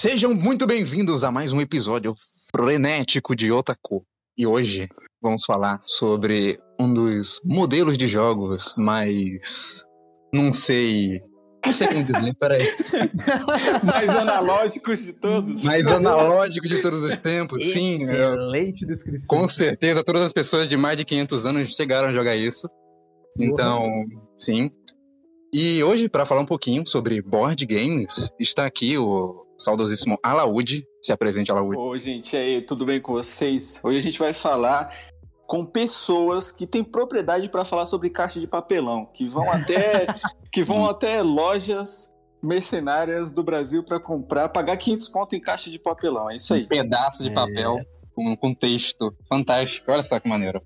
Sejam muito bem-vindos a mais um episódio frenético de Otaku. E hoje vamos falar sobre um dos modelos de jogos mais. Não sei. Não sei como dizer, peraí. mais analógicos de todos. Mais analógico de todos os tempos, sim. Excelente descrição. Com certeza, todas as pessoas de mais de 500 anos chegaram a jogar isso. Então, sim. E hoje, para falar um pouquinho sobre board games, está aqui o saudosíssimo Alaúde. Se apresente, Alaúde. Oi, gente, e aí, tudo bem com vocês? Hoje a gente vai falar com pessoas que têm propriedade para falar sobre caixa de papelão, que vão até que vão até lojas mercenárias do Brasil para comprar, pagar 500 pontos em caixa de papelão. É isso aí. Um pedaço de papel é... com, com texto. Fantástico. Olha só que maneiro.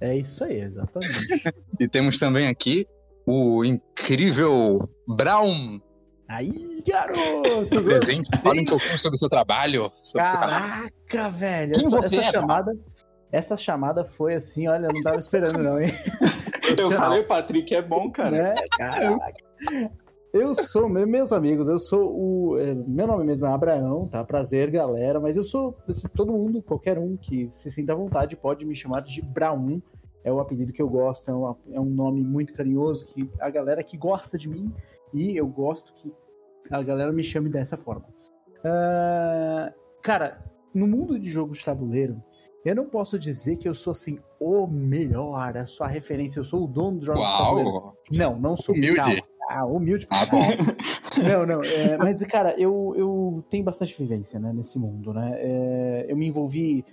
É isso aí, exatamente. e temos também aqui o incrível Brown. Aí, garoto! Presente, fala um pouquinho sobre o seu trabalho. Sobre Caraca, velho! Quem essa, você essa é, chamada. Essa chamada foi assim, olha, eu não tava esperando, não, hein? eu falei, Patrick, é bom, cara. Né? Caraca. Eu sou, meus amigos, eu sou o. É, meu nome mesmo é Abraão, tá? Prazer, galera. Mas eu sou. Todo mundo, qualquer um que se sinta à vontade, pode me chamar de Brown é o apelido que eu gosto, é, uma, é um nome muito carinhoso que a galera que gosta de mim e eu gosto que a galera me chame dessa forma. Uh, cara, no mundo de jogos de tabuleiro, eu não posso dizer que eu sou assim o melhor, a sua referência, eu sou o dono do jogos de tabuleiro. Não, não sou humilde. Calma. Ah, humilde. Ah, bom. não, não. É, mas, cara, eu, eu tenho bastante vivência né, nesse mundo, né? É, eu me envolvi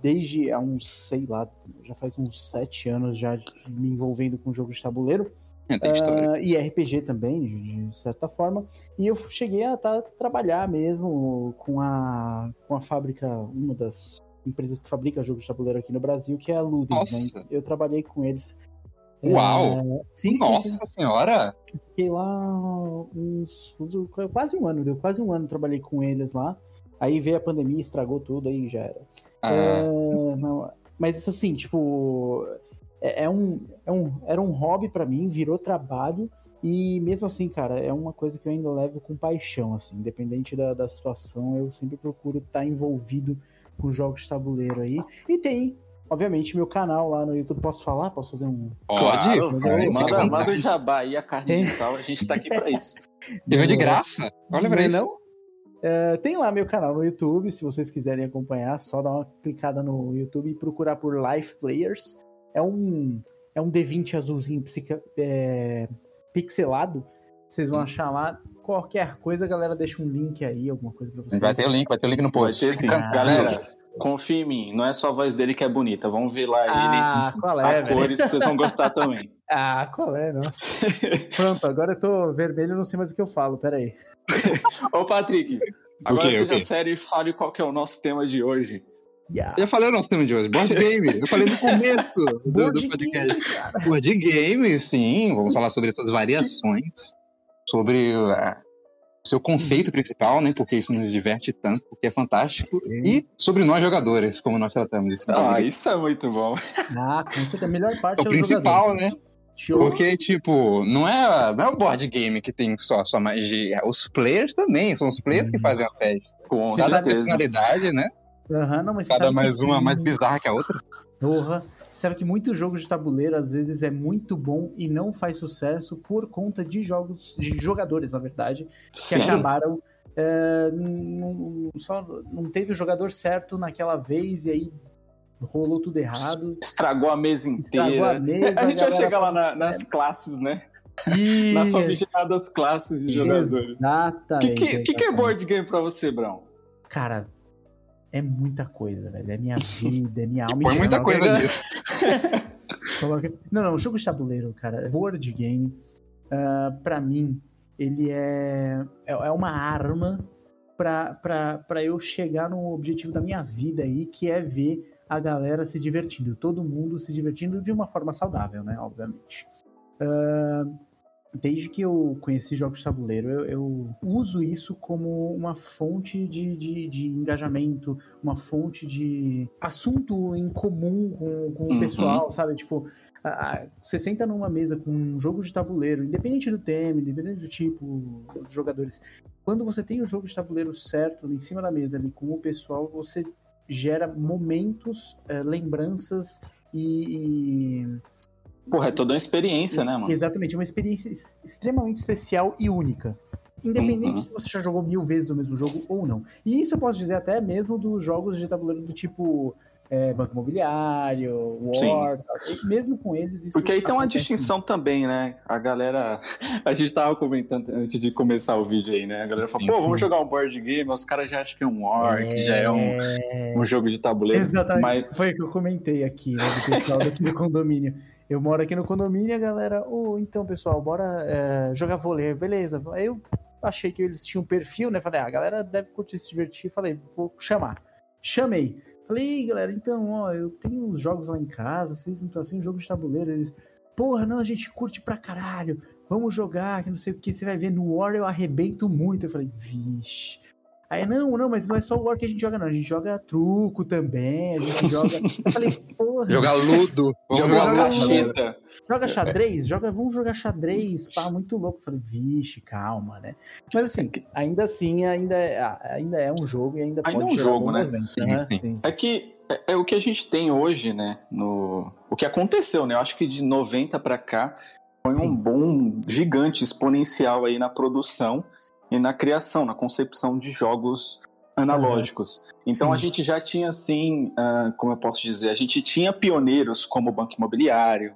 desde há uns, sei lá, já faz uns sete anos já me envolvendo com jogos de tabuleiro. Uh, e RPG também, de certa forma. E eu cheguei a tá, trabalhar mesmo com a, com a fábrica, uma das empresas que fabrica jogos de tabuleiro aqui no Brasil, que é a Ludens. Né? Eu trabalhei com eles. Uau! É, sim, Nossa sim, sim. senhora! Fiquei lá uns, quase um ano, deu quase um ano trabalhei com eles lá. Aí veio a pandemia, estragou tudo, aí já era. Ah. É, não, mas assim, tipo, é, é, um, é um, era um hobby para mim, virou trabalho. E mesmo assim, cara, é uma coisa que eu ainda levo com paixão, assim, independente da, da situação, eu sempre procuro estar tá envolvido com jogos de tabuleiro aí. E tem, obviamente, meu canal lá no YouTube. Posso falar? Posso fazer um. Pode, claro, manda, manda o jabá e a carne de sal, a gente tá aqui pra isso. Deu de graça? Olha pra isso. Não? Uh, tem lá meu canal no YouTube, se vocês quiserem acompanhar, só dá uma clicada no YouTube e procurar por Life Players. É um, é um D20 azulzinho psica, é, pixelado. Vocês vão hum. achar lá. Qualquer coisa, galera, deixa um link aí, alguma coisa pra vocês. Vai ter o link, vai ter o link no post. Vai ter sim. Ah, galera, confia em mim, não é só a voz dele que é bonita. Vamos ver lá ah, ele. Qual é, a velho? cores que vocês vão gostar também. ah, qual é? Nossa. Pronto, agora eu tô vermelho, não sei mais o que eu falo, peraí. Ô, Patrick, agora okay, seja okay. sério e fale qual que é o nosso tema de hoje. Yeah. Eu já falei o nosso tema de hoje, board game. Eu falei no começo do, do podcast. Game, board game, sim. Vamos falar sobre suas variações, sobre uh, seu conceito uhum. principal, né? Porque isso nos diverte tanto, porque é fantástico. E sobre nós jogadores, como nós tratamos isso. Ah, isso é muito bom. Ah, com certeza. A melhor parte é o principal, né? Show. Porque, tipo, não é, não é o board game que tem só sua magia. É os players também, são os players que uhum. fazem a festa. Com Cada certeza. personalidade, né? Uhum, não, mas Cada mais uma mais bizarra que a outra. Porra. Sabe que muitos jogos de tabuleiro às vezes é muito bom e não faz sucesso por conta de jogos, de jogadores, na verdade, que Sim. acabaram. É, não, só não teve o jogador certo naquela vez e aí rolou tudo errado. Estragou a mesa inteira. Estragou a mesa. A gente vai chegar lá na, nas classes, né? Isso. Nas famigeradas classes de jogadores. Exatamente. O que, que, que, que é board game pra você, Brão? Cara, é muita coisa, velho. É minha vida, é minha alma. Põe muita coisa nisso. não, não, o jogo de tabuleiro, cara, board game, uh, pra mim, ele é, é, é uma arma para eu chegar no objetivo da minha vida aí, que é ver a galera se divertindo, todo mundo se divertindo de uma forma saudável, né? Obviamente. Uh, desde que eu conheci jogos de tabuleiro, eu, eu uso isso como uma fonte de, de, de, engajamento, uma fonte de assunto em comum com, com uhum. o pessoal, sabe? Tipo, a, a, você senta numa mesa com um jogo de tabuleiro, independente do tema, independente do tipo dos jogadores, quando você tem o jogo de tabuleiro certo em cima da mesa ali com o pessoal, você gera momentos, é, lembranças e, e... Porra, é toda uma experiência, né, mano? Exatamente, uma experiência extremamente especial e única. Independente uhum. se você já jogou mil vezes o mesmo jogo ou não. E isso eu posso dizer até mesmo dos jogos de tabuleiro do tipo é, Banco Imobiliário, War, mesmo com eles. Isso Porque aí tem uma distinção muito. também, né? A galera. A gente tava comentando antes de começar o vídeo aí, né? A galera falou, pô, vamos jogar um board game, os caras já acham que é um War, é... que já é um, é. um jogo de tabuleiro. Exatamente. Mas... Foi o que eu comentei aqui, né? Do pessoal daqui do condomínio. Eu moro aqui no condomínio e a galera, ô, oh, então, pessoal, bora é, jogar vôlei. Beleza. Aí eu achei que eles tinham perfil, né? Falei, ah, a galera deve curtir se divertir. Falei, vou chamar. Chamei. Falei, galera, então, ó, eu tenho uns jogos lá em casa, vocês não estão afim, um jogo de tabuleiro. Eles, porra, não, a gente curte pra caralho, vamos jogar, que não sei o que, você vai ver, no War eu arrebento muito. Eu falei, vixe. Aí, não, não, mas não é só o War que a gente joga, não. A gente joga truco também, a gente joga. Eu falei, porra. Joga ludo, joga cacheta. Joga xadrez, joga, vamos jogar xadrez, pá, muito louco. Eu falei, vixe, calma, né? Mas assim, ainda assim, ainda é, ainda é um jogo e ainda, ainda pode é um jogo, né? Sim, sim. sim, É que é, é, o que a gente tem hoje, né? No, o que aconteceu, né? Eu acho que de 90 para cá foi um boom gigante, exponencial aí na produção e na criação, na concepção de jogos analógicos. Uhum. Então Sim. a gente já tinha assim, uh, como eu posso dizer, a gente tinha pioneiros como o Banco Imobiliário,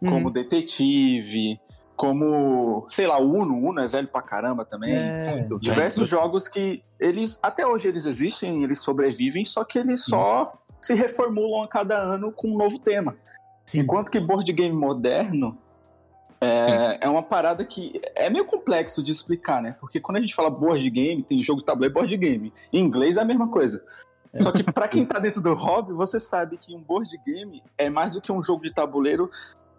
uhum. como Detetive, como, sei lá, o Uno, o Uno é velho pra caramba também. É, Diversos é. jogos que eles, até hoje eles existem, eles sobrevivem, só que eles só uhum. se reformulam a cada ano com um novo tema. Sim. Enquanto que board game moderno, é, é, uma parada que é meio complexo de explicar, né? Porque quando a gente fala board game, tem jogo de tabuleiro e board game. Em inglês é a mesma coisa. Só que para quem tá dentro do hobby, você sabe que um board game é mais do que um jogo de tabuleiro,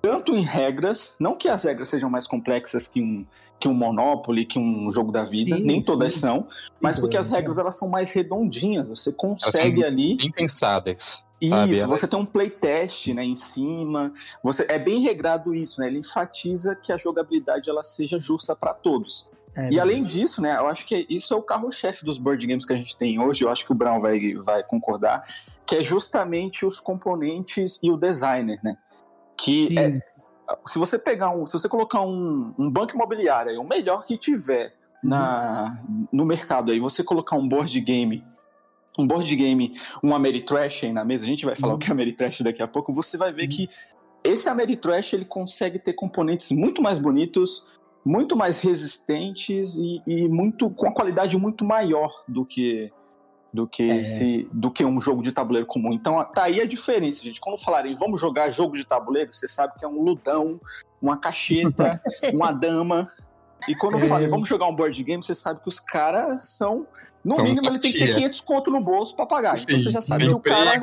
tanto em regras, não que as regras sejam mais complexas que um, que um Monopoly, que um jogo da vida, sim, nem todas sim. são, mas porque as regras elas são mais redondinhas, você consegue ali... Bem pensadas. Isso, você tem um playtest né, em cima. Você É bem regrado isso, né? Ele enfatiza que a jogabilidade ela seja justa para todos. É, e além disso, né, eu acho que isso é o carro-chefe dos board games que a gente tem hoje, eu acho que o Brown vai, vai concordar, que é justamente os componentes e o designer, né? Que é, se você pegar um, se você colocar um, um banco imobiliário, o melhor que tiver na, uhum. no mercado aí, você colocar um board game um board game, um Ameritrash aí na mesa, a gente vai falar uhum. o que é Ameritrash daqui a pouco, você vai ver uhum. que esse Ameritrash ele consegue ter componentes muito mais bonitos, muito mais resistentes e, e muito com a qualidade muito maior do que do que é. esse do que um jogo de tabuleiro comum. Então tá aí a diferença, gente. Quando falarem vamos jogar jogo de tabuleiro, você sabe que é um ludão, uma cacheta, uma dama. E quando é. falarem vamos jogar um board game, você sabe que os caras são no então, mínimo, ele tem que ter 500 conto no bolso para pagar. Sim, então você já sabe que o cara.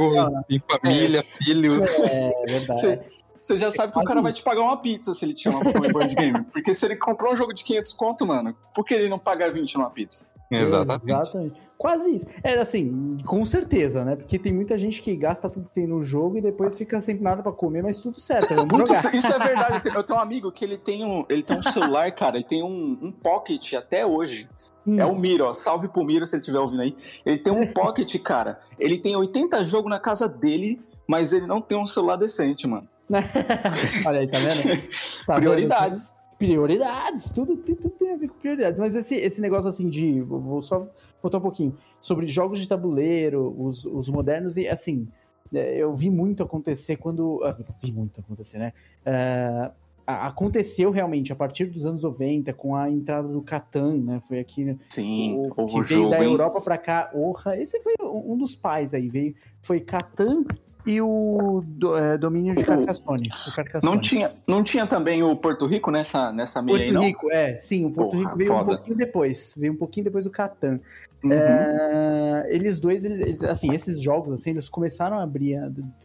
Tem família, é. filhos. É, verdade. Você, você já sabe que o cara vai te pagar uma pizza se ele te chama pra um board game. Porque se ele comprou um jogo de 500 conto, mano, por que ele não pagar 20 numa pizza? Exatamente. Exatamente. Quase isso. É assim, com certeza, né? Porque tem muita gente que gasta tudo que tem no jogo e depois fica sem nada para comer, mas tudo certo. Muito, isso é verdade. Eu tenho um amigo que ele tem um, ele tem um celular, cara, ele tem um, um pocket até hoje Hum. É o Miro, ó. Salve pro Miro se ele estiver ouvindo aí. Ele tem um pocket, cara. Ele tem 80 jogos na casa dele, mas ele não tem um celular decente, mano. Olha aí, tá vendo? Tá prioridades. Vendo? Prioridades, tudo, tudo tem a ver com prioridades. Mas esse, esse negócio assim de. Vou só botar um pouquinho. Sobre jogos de tabuleiro, os, os modernos, e assim. É, eu vi muito acontecer quando. Ah, vi muito acontecer, né? Uh, aconteceu realmente a partir dos anos 90 com a entrada do Catan, né? Foi aqui né? Sim, o, que veio da? Europa para cá. Orra, esse foi um dos pais aí, veio foi Catan e o do, é, domínio de Carcassonne, Carcassonne. Não tinha, não tinha também o Porto Rico nessa nessa meia Porto aí, Rico, é, sim, o Porto Porra, Rico veio foda. um pouquinho depois, veio um pouquinho depois do Catan. Uhum. É, eles dois, eles, assim, esses jogos, assim, eles começaram a abrir,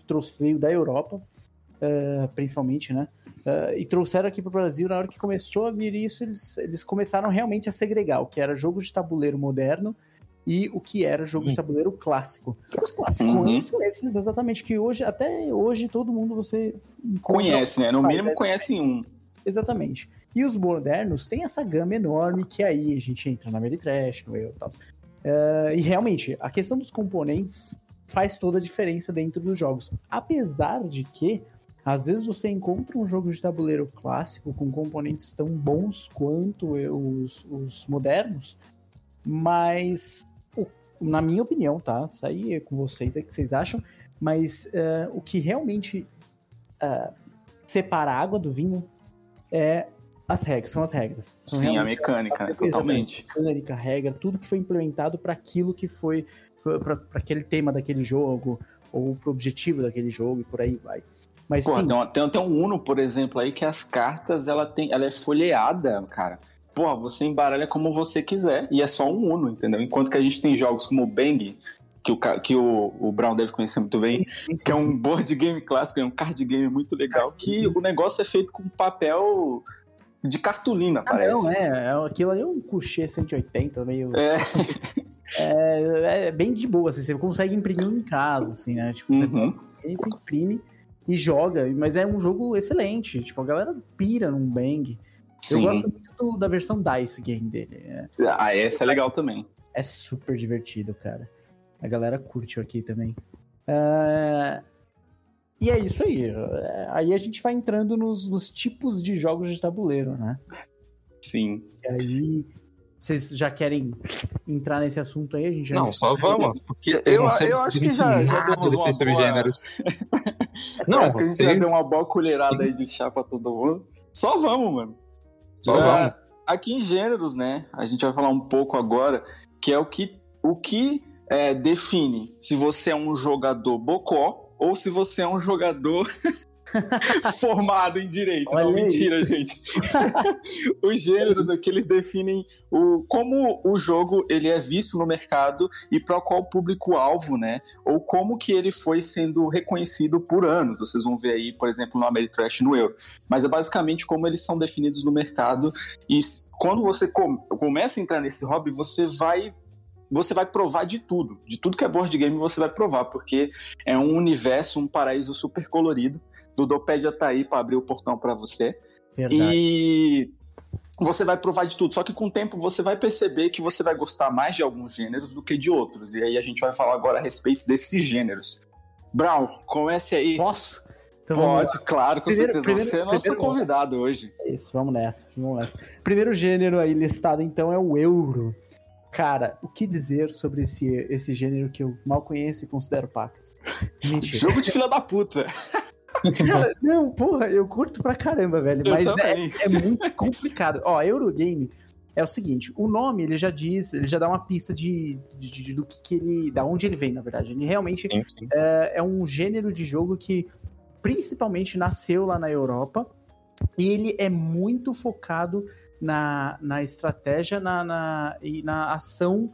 trouxe veio da Europa, uh, principalmente, né? Uh, e trouxeram aqui para o Brasil, na hora que começou a vir isso, eles, eles começaram realmente a segregar o que era jogo de tabuleiro moderno e o que era jogo de uhum. tabuleiro clássico. Os clássicos uhum. são esses exatamente, que hoje, até hoje, todo mundo você conhece, né? No mínimo é, conhece um. Exatamente. E os modernos têm essa gama enorme que aí a gente entra na Meritrash, no eu e tal. Uh, e realmente, a questão dos componentes faz toda a diferença dentro dos jogos. Apesar de que, às vezes você encontra um jogo de tabuleiro clássico com componentes tão bons quanto os, os modernos, mas, na minha opinião, tá? Isso aí é com vocês, é o que vocês acham. Mas uh, o que realmente uh, separa a água do vinho é as regras, são as regras. São Sim, a mecânica, a, né? Totalmente. A mecânica, a regra, tudo que foi implementado para aquilo que foi, para aquele tema daquele jogo, ou pro objetivo daquele jogo, e por aí vai. Mas Porra, sim. Tem, tem, tem um Uno, por exemplo, aí que as cartas, ela, tem, ela é folheada, cara. Porra, você embaralha como você quiser, e é só um Uno, entendeu? Enquanto que a gente tem jogos como o Bang, que o, que o, o Brown deve conhecer muito bem, que é um board game clássico, é um card game muito legal, que o negócio é feito com papel de cartolina, ah, parece. Não, é, é, aquilo ali é um coucher 180, meio. É. é, é bem de boa, assim, você consegue imprimir em casa, assim, né? Tipo, você, uhum. você imprime e joga, mas é um jogo excelente. Tipo, a galera pira num bang. Sim. Eu gosto muito do, da versão DICE game dele. É. Ah, essa é legal também. É super divertido, cara. A galera curte aqui também. Uh, e é isso aí. Aí a gente vai entrando nos, nos, tipos de jogos de tabuleiro, né? Sim. E aí. Vocês já querem entrar nesse assunto aí? A gente já não, só vamos. Porque eu, eu, eu acho que já, já demos uma boa... Gêneros. não, acho que a gente já deu uma boa colherada aí de chá pra todo mundo. Só vamos, mano. Só é, vamos. Aqui em gêneros, né? A gente vai falar um pouco agora, que é o que, o que é, define se você é um jogador bocó ou se você é um jogador formado em direito. Olha não, mentira, isso. gente. Os gêneros aqui eles definem o, como o jogo ele é visto no mercado e para qual público-alvo, né? Ou como que ele foi sendo reconhecido por anos. Vocês vão ver aí, por exemplo, no Ameritrash no Euro. Mas é basicamente como eles são definidos no mercado e quando você começa a entrar nesse hobby, você vai você vai provar de tudo. De tudo que é board game você vai provar, porque é um universo, um paraíso super colorido. Ludopédia tá aí para abrir o portão para você. Verdade. E você vai provar de tudo. Só que com o tempo você vai perceber que você vai gostar mais de alguns gêneros do que de outros. E aí a gente vai falar agora a respeito desses gêneros. Brown, comece aí. Posso? Então, Pode, claro, com primeiro, certeza. Primeiro, você é nosso convidado hoje. Isso, vamos nessa, vamos nessa. Primeiro gênero aí listado, então, é o euro. Cara, o que dizer sobre esse, esse gênero que eu mal conheço e considero pacas? Mentira. Jogo de fila da puta. Cara, não, porra, eu curto pra caramba, velho. Eu mas é, é, muito complicado. Ó, Eurogame é o seguinte: o nome ele já diz, ele já dá uma pista de, de, de do que, que, ele. da onde ele vem, na verdade. Ele realmente sim, sim. É, é um gênero de jogo que principalmente nasceu lá na Europa. E ele é muito focado na, na estratégia na, na, e na ação,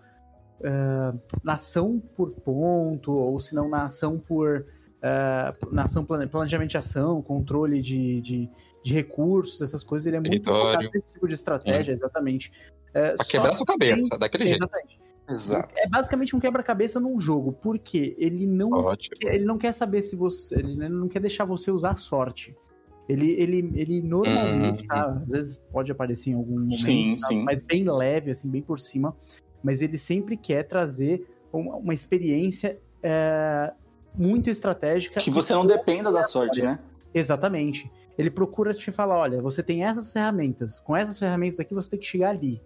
uh, na ação por ponto, ou se não na ação por. Uh, na ação planejamento de ação, controle de, de, de recursos, essas coisas, ele é muito Território. focado nesse tipo de estratégia, é. exatamente. Uh, pra quebrar sua cabeça, sem... daquele jeito. Exatamente. Exato. É basicamente um quebra-cabeça num jogo, porque ele não, Ótimo. ele não quer saber se você. Ele não quer deixar você usar sorte. Ele, ele, ele normalmente, uhum. tá? Às vezes pode aparecer em algum momento, sim, tá? sim. mas bem leve, assim, bem por cima. Mas ele sempre quer trazer uma, uma experiência é, muito estratégica. Que você não dependa da sorte, né? Exatamente. Ele procura te falar: olha, você tem essas ferramentas, com essas ferramentas aqui você tem que chegar ali.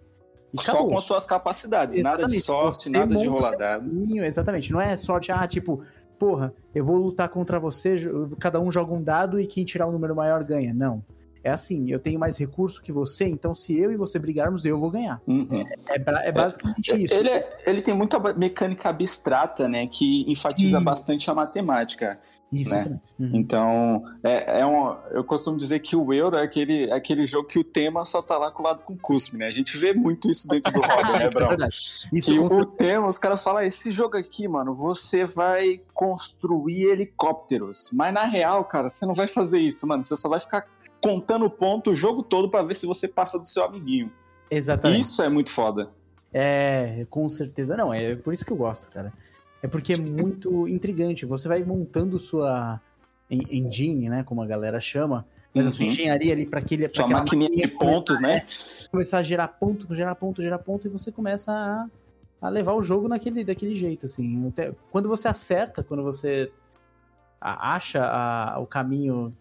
E só acabou. com suas capacidades, exatamente. nada de sorte, você nada de roladado. Exatamente, não é sorte, ah, tipo, porra, eu vou lutar contra você, cada um joga um dado e quem tirar o um número maior ganha. Não. É assim, eu tenho mais recurso que você, então se eu e você brigarmos, eu vou ganhar. Uhum. É, é, é, basicamente é, isso. Ele, é, ele tem muita mecânica abstrata, né, que enfatiza Sim. bastante a matemática. Isso né? Uhum. Então, é, é um, eu costumo dizer que o Euro é aquele, é aquele jogo que o tema só tá lá colado com cuspe, né? A gente vê muito isso dentro do hobby, né, Brão? É isso e o tema, os caras falam, ah, esse jogo aqui, mano, você vai construir helicópteros. Mas na real, cara, você não vai fazer isso, mano. Você só vai ficar contando ponto o jogo todo para ver se você passa do seu amiguinho. Exatamente. Isso é muito foda. É, com certeza não. É por isso que eu gosto, cara. É porque é muito intrigante. Você vai montando sua engine, né, como a galera chama, Mas a sua engenharia ali para aquele. Sua maquininha de pontos, começar, né? é, começar a gerar ponto, gerar ponto, gerar ponto, e você começa a, a levar o jogo naquele, daquele jeito, assim. Até- quando você acerta, quando você acha a- o caminho,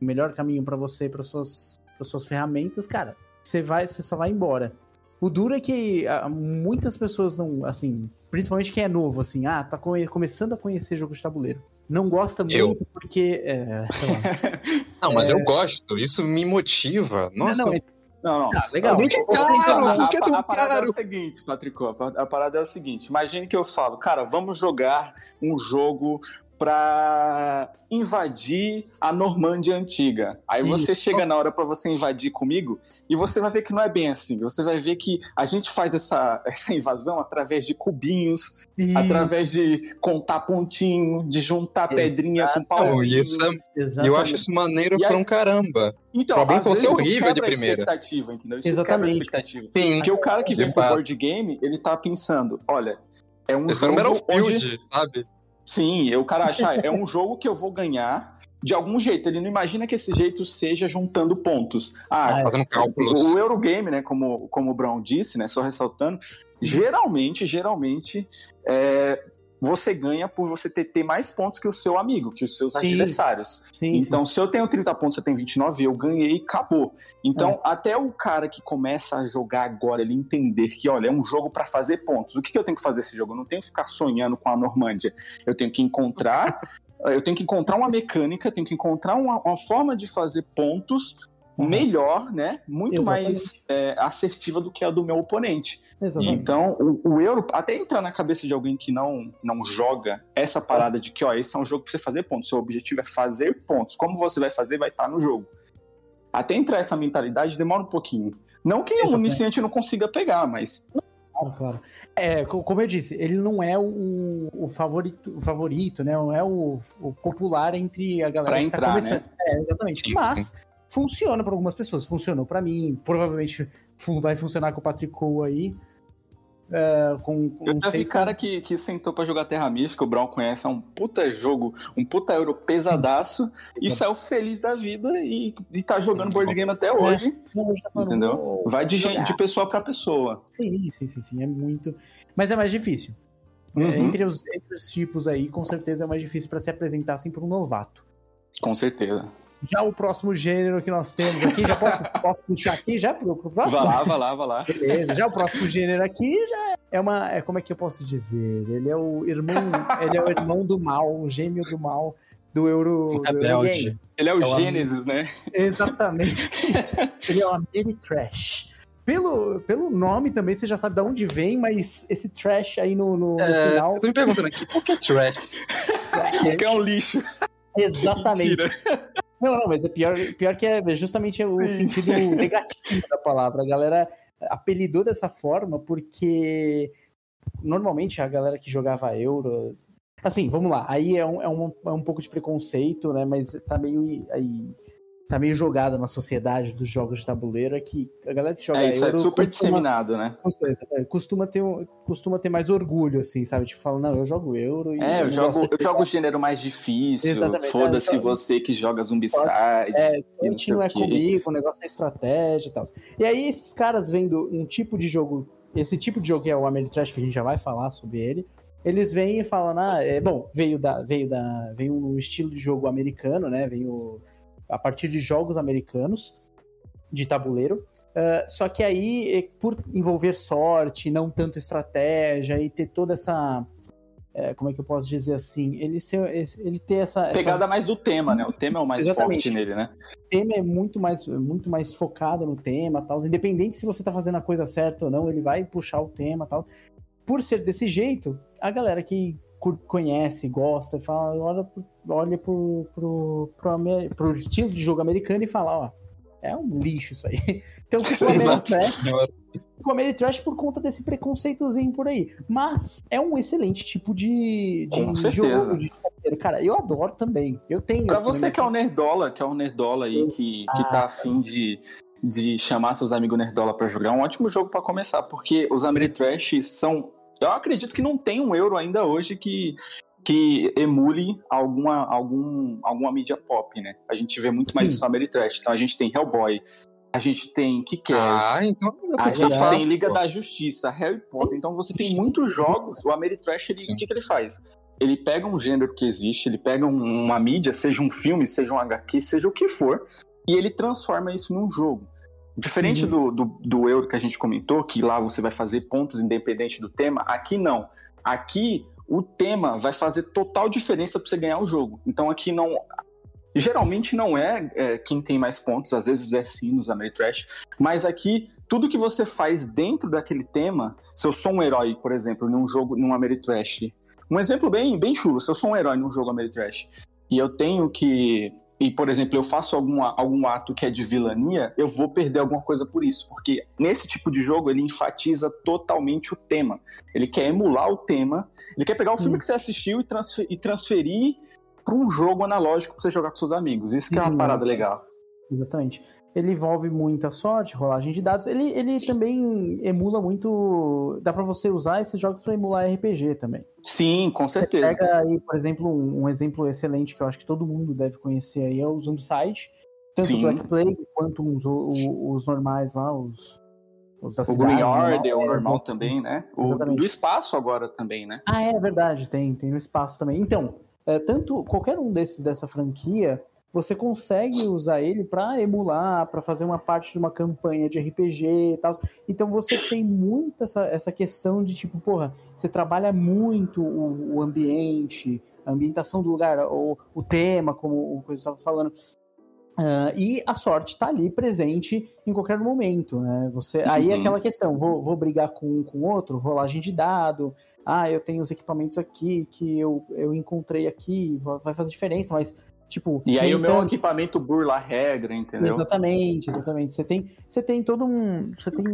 o melhor caminho para você, para suas, pras suas ferramentas, cara, você vai, você só vai embora. O duro é que ah, muitas pessoas não, assim, principalmente quem é novo, assim, ah, tá come- começando a conhecer jogo de tabuleiro. Não gosta Eu. muito porque. É. Não, mas eu gosto. Isso me motiva. Nossa, não, não, Não, não. ah, legal. É Você caro, a, é a- tão a parada é caro? o seguinte, Patrico. A, a parada é o seguinte. Imagine que eu falo, cara, vamos jogar um jogo pra invadir a Normândia antiga. Aí você Isso. chega na hora pra você invadir comigo e você vai ver que não é bem assim. Você vai ver que a gente faz essa, essa invasão através de cubinhos, através de contar pontinho, de juntar pedrinha com pauzinho. isso é- eu acho isso maneiro E aí- pra um caramba. Então, às é você vezes ser horrível de primeira. expectativa, entendeu? Isso Exatamente. expectativa. Sim. Porque o cara que vem pro Exato. board game, ele tá pensando, olha, é um Esse era jogo o onde... Battlefield, sabe? Sim, o cara acha, é um jogo que eu vou ganhar de algum jeito. Ele não imagina que esse jeito seja juntando pontos. Ah, Ah, é. Fazendo cálculos. o Eurogame, né, como, como o Brown disse, né, só ressaltando, geralmente, geralmente, é, você ganha por você ter, ter mais pontos que o seu amigo, que os seus Sim. adversários. Sim, Então, sim, se eu tenho 30 pontos, você tem 29, eu ganhei e acabou. Então, até o cara que começa a jogar agora, ele entender que, olha, é um jogo para fazer pontos. O que, que eu tenho que fazer esse jogo? Eu não tenho que ficar sonhando com a Normândia. Eu tenho que encontrar. eu tenho que encontrar uma mecânica, tenho que encontrar uma, uma forma de fazer pontos Uhum. melhor, né? Muito Exatamente. mais é, assertiva do que a do meu oponente. exatamente. Então, o, o euro, até entrar na cabeça de alguém que não, não joga essa parada de que, ó, esse é um jogo pra você fazer pontos. Seu objetivo é fazer pontos. Como você vai fazer, vai estar no jogo. Até entrar essa mentalidade demora um pouquinho. Não que o iniciante não consiga pegar, mas. Claro, claro. É, co- como eu disse, ele não é o, o favorito, o favorito, né? Não é o, o popular entre a galera Pra que tá entrar, começando. É, exatamente. Sim, Mas funciona para algumas pessoas. Funcionou para mim. Provavelmente vai funcionar com o Patrick Cole aí. É, com, com- Eu já vi cara que, que sentou pra jogar Terra Mística, o Brown conhece, é um puta jogo, um puta euro pesadaço, e saiu feliz da vida e, e tá jogando board game até hoje, a gente tá entendeu? Vai de, gente, de pessoa pra pessoa. Sim, sim, sim, sim. É muito. Mas é mais difícil. É, Uhum, entre, os, entre os tipos aí, com certeza é mais difícil para se apresentar assim para um novato. Com certeza. Já o próximo gênero que nós temos aqui, já posso, posso puxar aqui já pro, pro próximo? Vai lá, vai lá, vai lá. Beleza. Já o próximo gênero aqui já é uma. É, como é que eu posso dizer? Ele é o irmão. ele é o irmão do mal, o gêmeo do mal do Euro. Do rebelde. Ele é o É o Gênesis, né? Exatamente. ele é o Ameritrash. Pelo, pelo nome também você já sabe de onde vem, mas esse trash aí no, no, no É, final. eu tô me perguntando aqui, por que trash? Que é um lixo. Exatamente. Mentira. Não, não, mas é pior, pior que é justamente o Sim. sentido negativo da palavra. A galera apelidou dessa forma porque normalmente a galera que jogava Euro. Assim, vamos lá. Aí é um, é um, é um pouco de preconceito, né? Mas tá meio aí. Tá meio jogada na sociedade dos jogos de tabuleiro é que a galera que joga É, isso é Euro super costuma- disseminado, né? costuma, costuma ter, um- costuma ter mais orgulho, assim, sabe? Tipo, fala, não, eu jogo Euro e. É, eu jogo, gosto eu jogo o gênero mais difícil. Foda-se é, você que joga Zombicide. É, e não não é comigo, o negócio é estratégia e tal. E aí, esses caras vendo um tipo de jogo, esse tipo de jogo que é o Ameritrash, que a gente já vai falar sobre ele, eles vêm e falam, ah, é, bom, veio da, veio da, veio um estilo de jogo americano, né, veio a partir de jogos americanos, de tabuleiro, ah, só que aí, eh, por envolver sorte, não tanto estratégia e ter toda essa... eh, como é que eu posso dizer assim? Ele, ser, ele ter essa. Pegada essa- mais do tema, né? O tema é o mais Exatamente. forte nele, né? o tema é muito mais, muito mais focado no tema, tal. Independente se você tá fazendo a coisa certa ou não, ele vai puxar o tema, tal. Por ser desse jeito, a galera que conhece, gosta, fala, olha, pro- olha pro, pro, pro, pro estilo de jogo americano e fala, ó, é um lixo isso aí. Então ficou. Ameritrash, ficou Ameritrash por conta desse preconceitozinho por aí. Mas é um excelente tipo de, de Com certeza. jogo de. Cara, eu adoro também. Eu tenho. Pra você minha que é o Nerdola, que é o Nerdola aí, que, que tá afim de, de chamar seus amigos Nerdola pra jogar, é um ótimo jogo pra começar, porque os Ameritrash são. Eu acredito que não tem um euro ainda hoje que, que emule alguma, algum, alguma mídia pop, né? A gente vê muito mais Sim. isso no Ameritrash. Então a gente tem Hellboy, a gente tem Kick-Ass, Ah, então a gente falar, tem Liga pô. da Justiça, Harry Potter. Então você tem muitos jogos. O Ameritrash, ele, o que, que ele faz? Ele pega um gênero que existe, ele pega um- uma mídia, seja um filme, seja um HQ, seja o que for, e ele transforma isso num jogo. Diferente do, do, do Euro que a gente comentou, que lá você vai fazer pontos independente do tema, aqui não. Aqui o tema vai fazer total diferença para você ganhar o jogo. Então aqui não. Geralmente não é, é, quem tem mais pontos, às vezes é sim nos Ameritrash, mas aqui tudo que você faz dentro daquele tema, se eu sou um herói, por exemplo, num jogo, num Ameritrash, um exemplo bem, bem chulo, se eu sou um herói num jogo Ameritrash e eu tenho que e, por exemplo, eu faço algum, algum ato que é de vilania, eu vou perder alguma coisa por isso. Porque nesse tipo de jogo, ele enfatiza totalmente o tema. Ele quer emular o tema, ele quer pegar o filme Hum. que você assistiu e, transfer- e transferir para um jogo analógico para você jogar com seus amigos. Isso que é uma Sim. parada legal. Exatamente. Ele envolve muita sorte, rolagem de dados. Ele, ele também emula muito. Dá pra você usar esses jogos pra emular RPG também. Sim, com certeza. Pega aí, por exemplo, um, um exemplo excelente que eu acho que todo mundo deve conhecer aí é o Zombicide. Tanto Sim. o Black Plague quanto os, o- os normais lá, os, os da O cidade. Green né? Order, o É, normal também, né? O Exatamente. do espaço agora também, né? Ah, é verdade, tem, tem no espaço também. Então, é, tanto qualquer um desses dessa franquia, você consegue usar ele pra emular, pra fazer uma parte de uma campanha de RPG e tal. Então você tem muito essa, essa questão de tipo, porra, você trabalha muito o, o ambiente, a ambientação do lugar, o, o tema, como o Coisa estava falando. Ah, e a sorte tá ali presente em qualquer momento, né? Você, aí é Uhum. aquela questão, vou, vou brigar com um com outro, rolagem de dado, ah, eu tenho os equipamentos aqui que eu, eu encontrei aqui, vai fazer diferença, mas, tipo... E aí o meu tanto. equipamento burla a regra, entendeu? Exatamente, exatamente. Você tem, você tem todo um... Você tem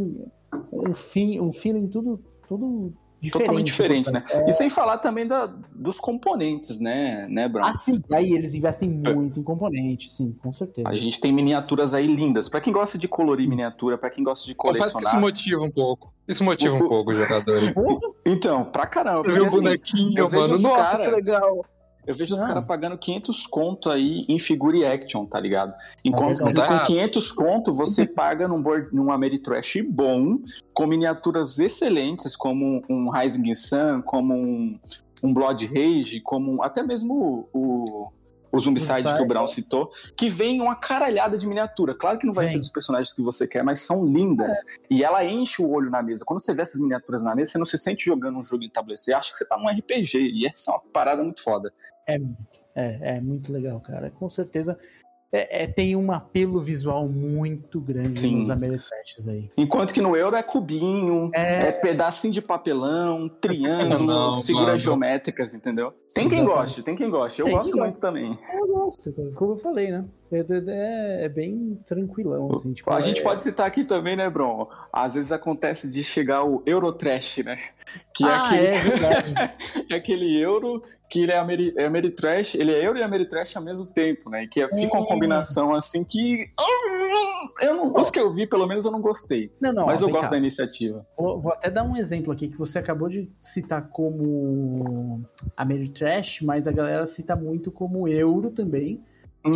um, fim, um feeling tudo, tudo diferente. Totalmente diferente, né? É, E sem falar também da, dos componentes, né, né, Bruno? ah, sim, aí eles investem muito em componentes, sim, com certeza. A gente tem miniaturas aí lindas. Pra quem gosta de colorir miniatura, pra quem gosta de Confesso que isso colecionar. motiva um pouco. Isso motiva O- um pouco os jogadores. Então, pra caramba. Você viu o assim, bonequinho, mano? os Nossa, cara- que legal. Eu vejo os caras pagando 500 conto aí em figure e action, tá ligado? Enquanto verdade. que com Exato. 500 conto você paga num, board, num Ameritrash bom, com miniaturas excelentes, como um Rising Sun, como um, um Blood Rage, como até mesmo o, o Zombicide que o Brown é. citou, que vem uma caralhada de miniatura. Claro que não vai Vem. ser dos personagens que você quer, mas são lindas. E ela enche o olho na mesa. Quando você vê essas miniaturas na mesa, você não se sente jogando um jogo em tabuleiro. Você acha que você tá num RPG. E essa é uma parada muito foda. É, é muito legal, cara. Com certeza é, é- tem um apelo visual muito grande Sim. nos Ameritrashes aí. Enquanto que no euro é cubinho, é, É. pedacinho de papelão, triângulo, Não, figuras mano. geométricas, entendeu? Tem quem Exatamente. goste, tem quem goste. Eu Tem quem gosto muito também. Eu gosto, como eu falei, né? É, é- é bem tranquilão, assim. Tipo, a gente é- pode citar aqui também, né, Bron? Às vezes acontece de chegar o Eurotrash, né? Que é, Ah, aquele, é é aquele euro que ele é, Ameri é Ameritrash, ele é euro e Ameritrash ao mesmo tempo, né? E que fica uma É. combinação assim que. Eu não, os que eu vi, pelo menos, eu não gostei. Não, não, mas eu vem gosto cá. da iniciativa. Vou, vou até dar um exemplo aqui que você acabou de citar como Ameritrash, mas a galera cita muito como Euro também,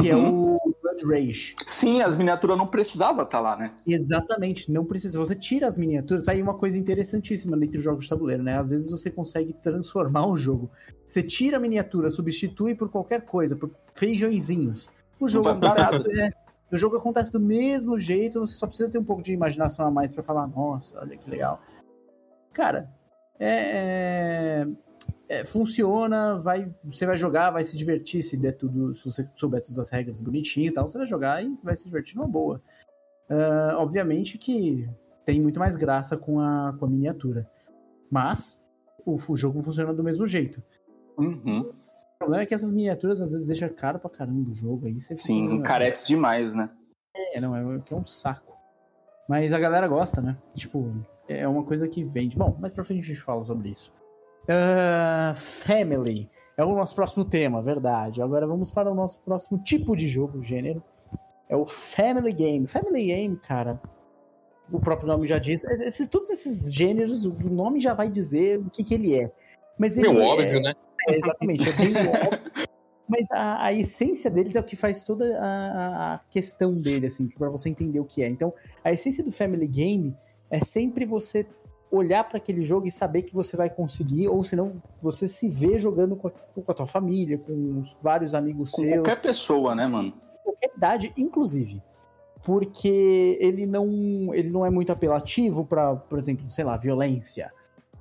que é Uhum. o Blood Rage. Sim, as miniaturas não precisavam estar lá, né? Exatamente, não precisa. Você tira as miniaturas, aí uma coisa interessantíssima entre os jogos de tabuleiro, né? Às vezes você consegue transformar o jogo. Você tira a miniatura, substitui por qualquer coisa, por feijõezinhos. O jogo, acontece, é, o jogo acontece do mesmo jeito, você só precisa ter um pouco de imaginação a mais pra falar, nossa, olha que legal. Cara, é, é- é, funciona, vai, você vai jogar, vai se divertir se der tudo, se você souber todas as regras bonitinho e tal, você vai jogar e vai se divertir numa boa. Ah, obviamente que tem muito mais graça com a, com a miniatura. Mas o, o jogo funciona do mesmo jeito. Uhum. O problema é que essas miniaturas às vezes deixam caro pra caramba o jogo. Aí você fica- Sim, encarece demais, né? É, não, é, que é um saco. Mas a galera gosta, né? Tipo, é uma coisa que vende. Bom, mais pra frente a gente fala sobre isso. Ah, family. É o nosso próximo tema, verdade. Agora vamos para o nosso próximo tipo de jogo, gênero. É o Family Game. Family Game, cara, o próprio nome já diz. Esses, todos esses gêneros, o nome já vai dizer o que, que ele é. Mas ele Meu é, óbvio, né? É, exatamente, é bem óbvio. Mas a, a, essência deles é o que faz toda a, a questão dele, assim, para você entender o que é. Então, a essência do Family Game é sempre você olhar para aquele jogo e saber que você vai conseguir, ou senão você se vê jogando com a, com a tua família, com vários amigos com seus. Qualquer pessoa, né, mano? Qualquer idade, inclusive. Porque ele não, ele não é muito apelativo para, por exemplo, sei lá, violência.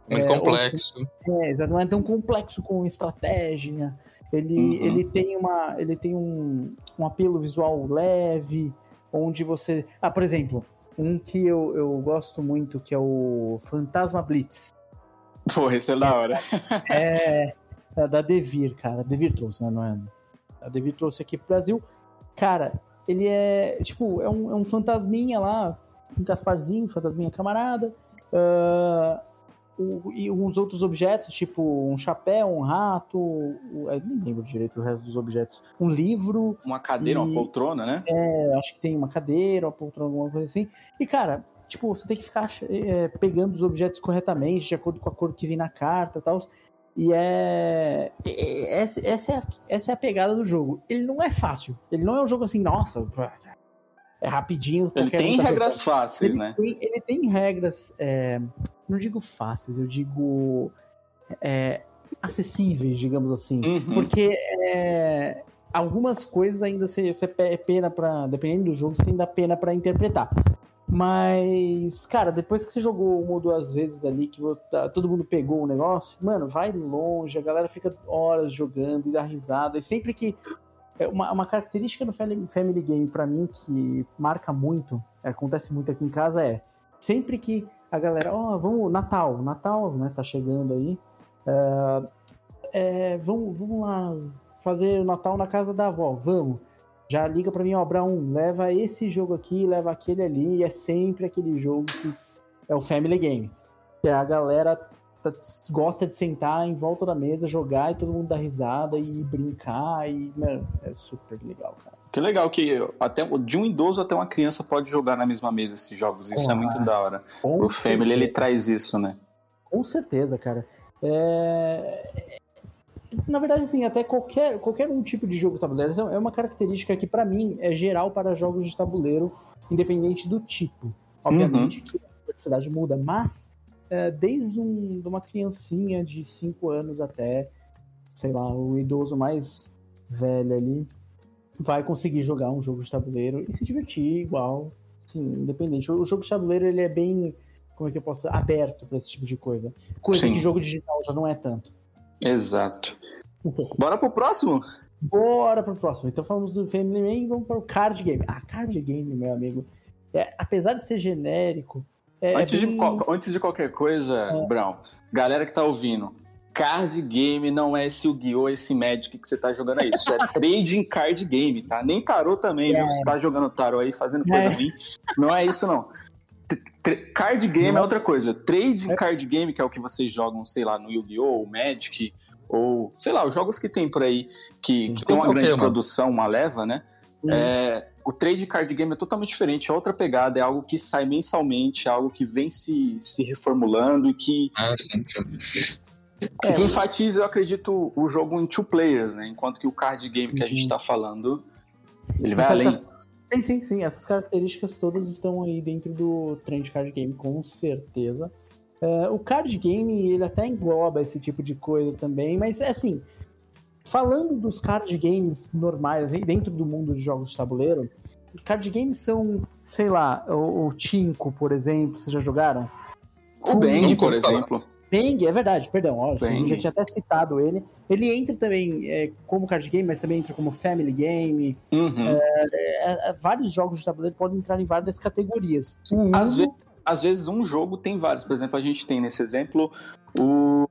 Muito é, complexo. Se, é, não é tão complexo com estratégia. Ele, uhum. ele tem, uma, ele tem um, um apelo visual leve, onde você. Ah, por exemplo, um que eu, eu gosto muito, que é o Fantasma Blitz. Porra, esse é da hora. é, é da Devir, cara. Devir trouxe, né? Não é? A Devir trouxe aqui pro Brasil. Cara, ele é, tipo, é um, é um fantasminha lá, um Gasparzinho, fantasminha camarada. Uh, o, e uns outros objetos, tipo um chapéu, um rato, eu não lembro direito o resto dos objetos. Um livro. Uma cadeira, e, uma poltrona, né? É, acho que tem uma cadeira, uma poltrona, alguma coisa assim. E, cara, tipo, você tem que ficar é, pegando os objetos corretamente, de acordo com a cor que vem na carta e tal. E é. Essa, essa, é a, essa é a pegada do jogo. Ele não é fácil. Ele não é um jogo assim, nossa, é rapidinho. Ele tem tá regras fáceis, ele né? Tem, ele tem regras, é, não digo fáceis, eu digo é, acessíveis, digamos assim. Uhum. Porque é, algumas coisas ainda você, você é pena para dependendo do jogo, você ainda pena para interpretar. Mas, cara, depois que você jogou uma ou duas vezes ali, que tá, todo mundo pegou o negócio, mano, vai longe, a galera fica horas jogando e dá risada. E sempre que é uma, uma característica do Family Game para mim que marca muito, acontece muito aqui em casa é sempre que a galera, ó, oh, vamos, Natal, Natal, né, tá chegando aí, uh, é, vamos, vamos lá fazer o Natal na casa da avó, vamos. Já liga para mim, ó, Brown, leva esse jogo aqui, leva aquele ali, e é sempre aquele jogo que é o Family Game. Que a galera Tá, gosta de sentar em volta da mesa, jogar e todo mundo dar risada e brincar e, mano, é super legal, cara. Que legal que até de um idoso até uma criança pode jogar na mesma mesa esses jogos. Isso é muito da hora. O Family ele traz isso, né? Com certeza, cara. É... Na verdade, assim, até qualquer, qualquer um tipo de jogo de tabuleiro é uma característica que, para mim, é geral para jogos de tabuleiro, independente do tipo. Obviamente uhum. que a complexidade muda, mas é, desde um, uma criancinha de 5 anos até, sei lá, o idoso mais velho ali, vai conseguir jogar um jogo de tabuleiro e se divertir igual, sim, independente. O jogo de tabuleiro ele é bem, como é que eu posso aberto para esse tipo de coisa. Coisa sim. que jogo digital já não é tanto. Exato. Bora pro próximo? Bora pro próximo. Então falamos do Family Man e vamos para o card game. Ah, card game, meu amigo. É, apesar de ser genérico, é, antes, é bem... de, antes de qualquer coisa, é. Brown, galera que tá ouvindo, card game não é esse Yu-Gi-Oh!, esse Magic que você tá jogando aí. Isso é trading card game, tá? Nem tarô também, é. viu? Você tá jogando tarô aí, fazendo coisa é. ruim. Não é isso, não. Card game não. é outra coisa. Trading é. card game, que é o que vocês jogam, sei lá, no Yu-Gi-Oh!, Magic, ou, sei lá, os jogos que tem por aí, que, que tem uma grande produção, uma leva, né? Hum. É, o trade card game é totalmente diferente, é outra pegada, é algo que sai mensalmente, é algo que vem se, se reformulando e que. Ah, sim, sim. É, que enfatiza, eu acredito, o jogo em two players, né? Enquanto que o card game sim, que a gente está falando, ele vai além. Sim, sim, sim. Essas características todas estão aí dentro do trend card game, com certeza. Uh, o card game, ele até engloba esse tipo de coisa também, mas é assim, Falando dos card games normais, dentro do mundo de jogos de tabuleiro, card games são, sei lá, o, o Tinko, por exemplo, vocês já jogaram? O Bang, por exemplo. Bang, é verdade, perdão, ó, a gente já tinha até citado ele. Ele entra também é, como card game, mas também entra como family game. Uhum. É, é, é vários jogos de tabuleiro podem entrar em várias categorias. Às, ve às vezes um jogo tem vários. Por exemplo, a gente tem nesse exemplo o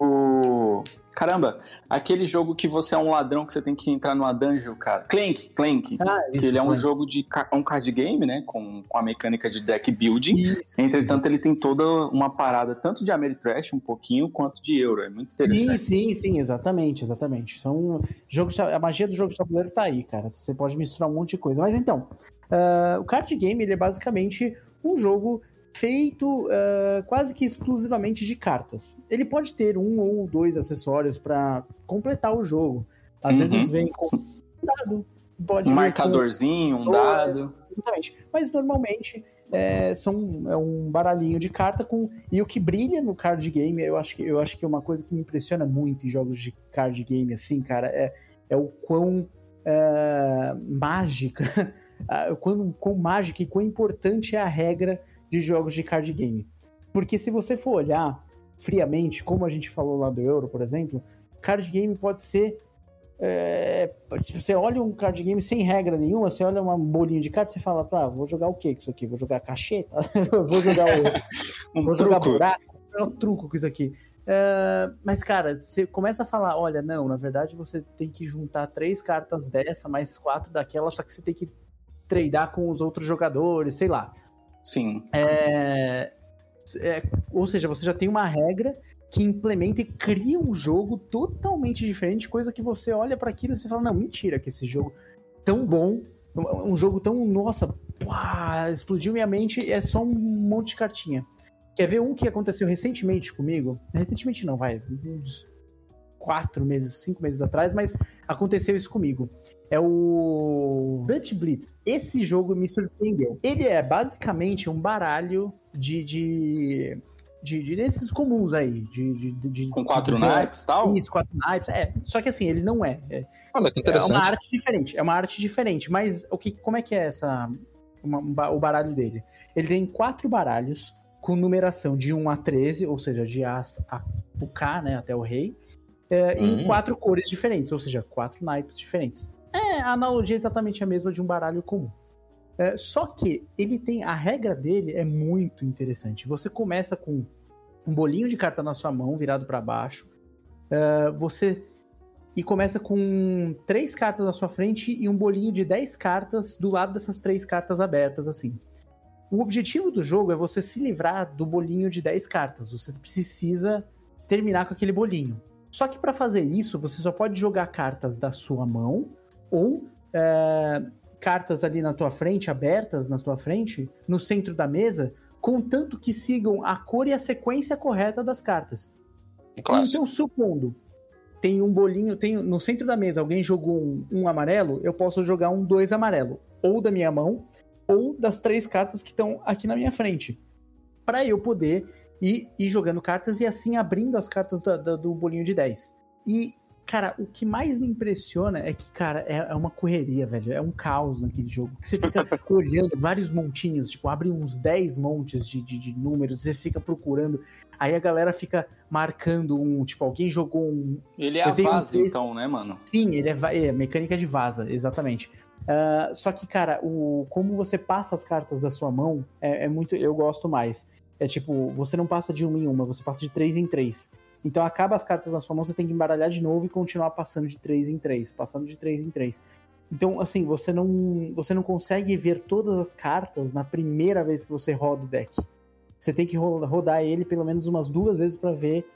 Caramba, aquele jogo que você é um ladrão que você tem que entrar numa dungeon, cara. Clank, Clank. Ah, isso, que ele é um jogo de um card game, né? Com, com a mecânica de deck building. Isso, Entretanto, isso. ele tem toda uma parada tanto de Ameritrash um pouquinho quanto de Euro. É muito interessante. Sim, sim, sim, exatamente, exatamente. São jogos, a magia do jogo de tabuleiro tá aí, cara. Você pode misturar um monte de coisa. Mas então, uh, o card game ele é basicamente um jogo feito uh, quase que exclusivamente de cartas. Ele pode ter um ou dois acessórios para completar o jogo. Às uhum. vezes vem com um dado, pode um marcadorzinho, um dado. Exatamente. Mas normalmente é, são, é um baralhinho de carta com. E o que brilha no card game, eu acho que, eu acho que é uma coisa que me impressiona muito em jogos de card game, assim, cara, é, é o quão é, mágica, quão, quão mágica e quão importante é a regra de jogos de card game. Porque se você for olhar friamente, como a gente falou lá do Euro, por exemplo, card game pode ser. É, se você olha um card game sem regra nenhuma, você olha um bolinho de cartas, você fala, ah, vou jogar o que com isso aqui? Vou jogar cacheta? vou jogar o. um vou truco. jogar buraco? É um truco com isso aqui. Uh, mas, cara, você começa a falar: olha, não, na verdade você tem que juntar três cartas dessa, mais quatro daquela, só que você tem que tradar com os outros jogadores, sei lá. Sim. É, é, ou seja, você já tem uma regra que implementa e cria um jogo totalmente diferente, coisa que você olha para aquilo e você fala, não, mentira, que esse jogo tão bom, um jogo tão, nossa, pá, explodiu minha mente, é só um monte de cartinha. Quer ver um que aconteceu recentemente comigo? Recentemente não, vai, uns quatro meses, cinco meses atrás, mas aconteceu isso comigo. É o Dutch Blitz. Esse jogo me surpreendeu. Ele é basicamente um baralho de, de de, de desses comuns aí. De, de, de Com quatro naipes e tal? Isso, quatro naipes. É, só que assim, ele não é. É, Olha, que interessante. é uma arte diferente. É uma arte diferente. Mas o que, como é que é essa, uma, o baralho dele? Ele tem quatro baralhos com numeração de 1 a 13, ou seja, de A a o K, né, até o rei, é, hum. em quatro cores diferentes, ou seja, quatro naipes diferentes. É, a analogia é exatamente a mesma de um baralho comum. É, só que ele tem. A regra dele é muito interessante. Você começa com um bolinho de carta na sua mão, virado para baixo. Uh, você. E começa com três cartas na sua frente e um bolinho de dez cartas do lado dessas três cartas abertas, assim. O objetivo do jogo é você se livrar do bolinho de 10 cartas. Você precisa terminar com aquele bolinho. Só que para fazer isso, você só pode jogar cartas da sua mão ou é, cartas ali na tua frente, abertas na tua frente, no centro da mesa, contanto que sigam a cor e a sequência correta das cartas. Então, supondo, tem um bolinho, tem no centro da mesa alguém jogou um, um amarelo, eu posso jogar um dois amarelo, ou da minha mão, ou das três cartas que estão aqui na minha frente. Para eu poder ir, jogando cartas e assim abrindo as cartas do, do, do bolinho de 10. E Cara, o que mais me impressiona é que, cara, é, é uma correria, velho. É um caos naquele jogo. Que você fica olhando vários montinhos, tipo, abre uns 10 montes de, de, de, números, você fica procurando. Aí a galera fica marcando um, tipo, alguém jogou um. Ele é a vaza, um então, né, mano? Sim, ele é, é mecânica de vaza, exatamente. Uh, só que, cara, o, como você passa as cartas da sua mão é, é muito. Eu gosto mais. É tipo, você não passa de uma em uma, você passa de três em três. Então acaba as cartas na sua mão, você tem que embaralhar de novo e continuar passando de 3 em 3, passando de 3 em 3. Então, assim, você não, você não consegue ver todas as cartas na primeira vez que você roda o deck. Você tem que rodar ele pelo menos umas duas vezes para ver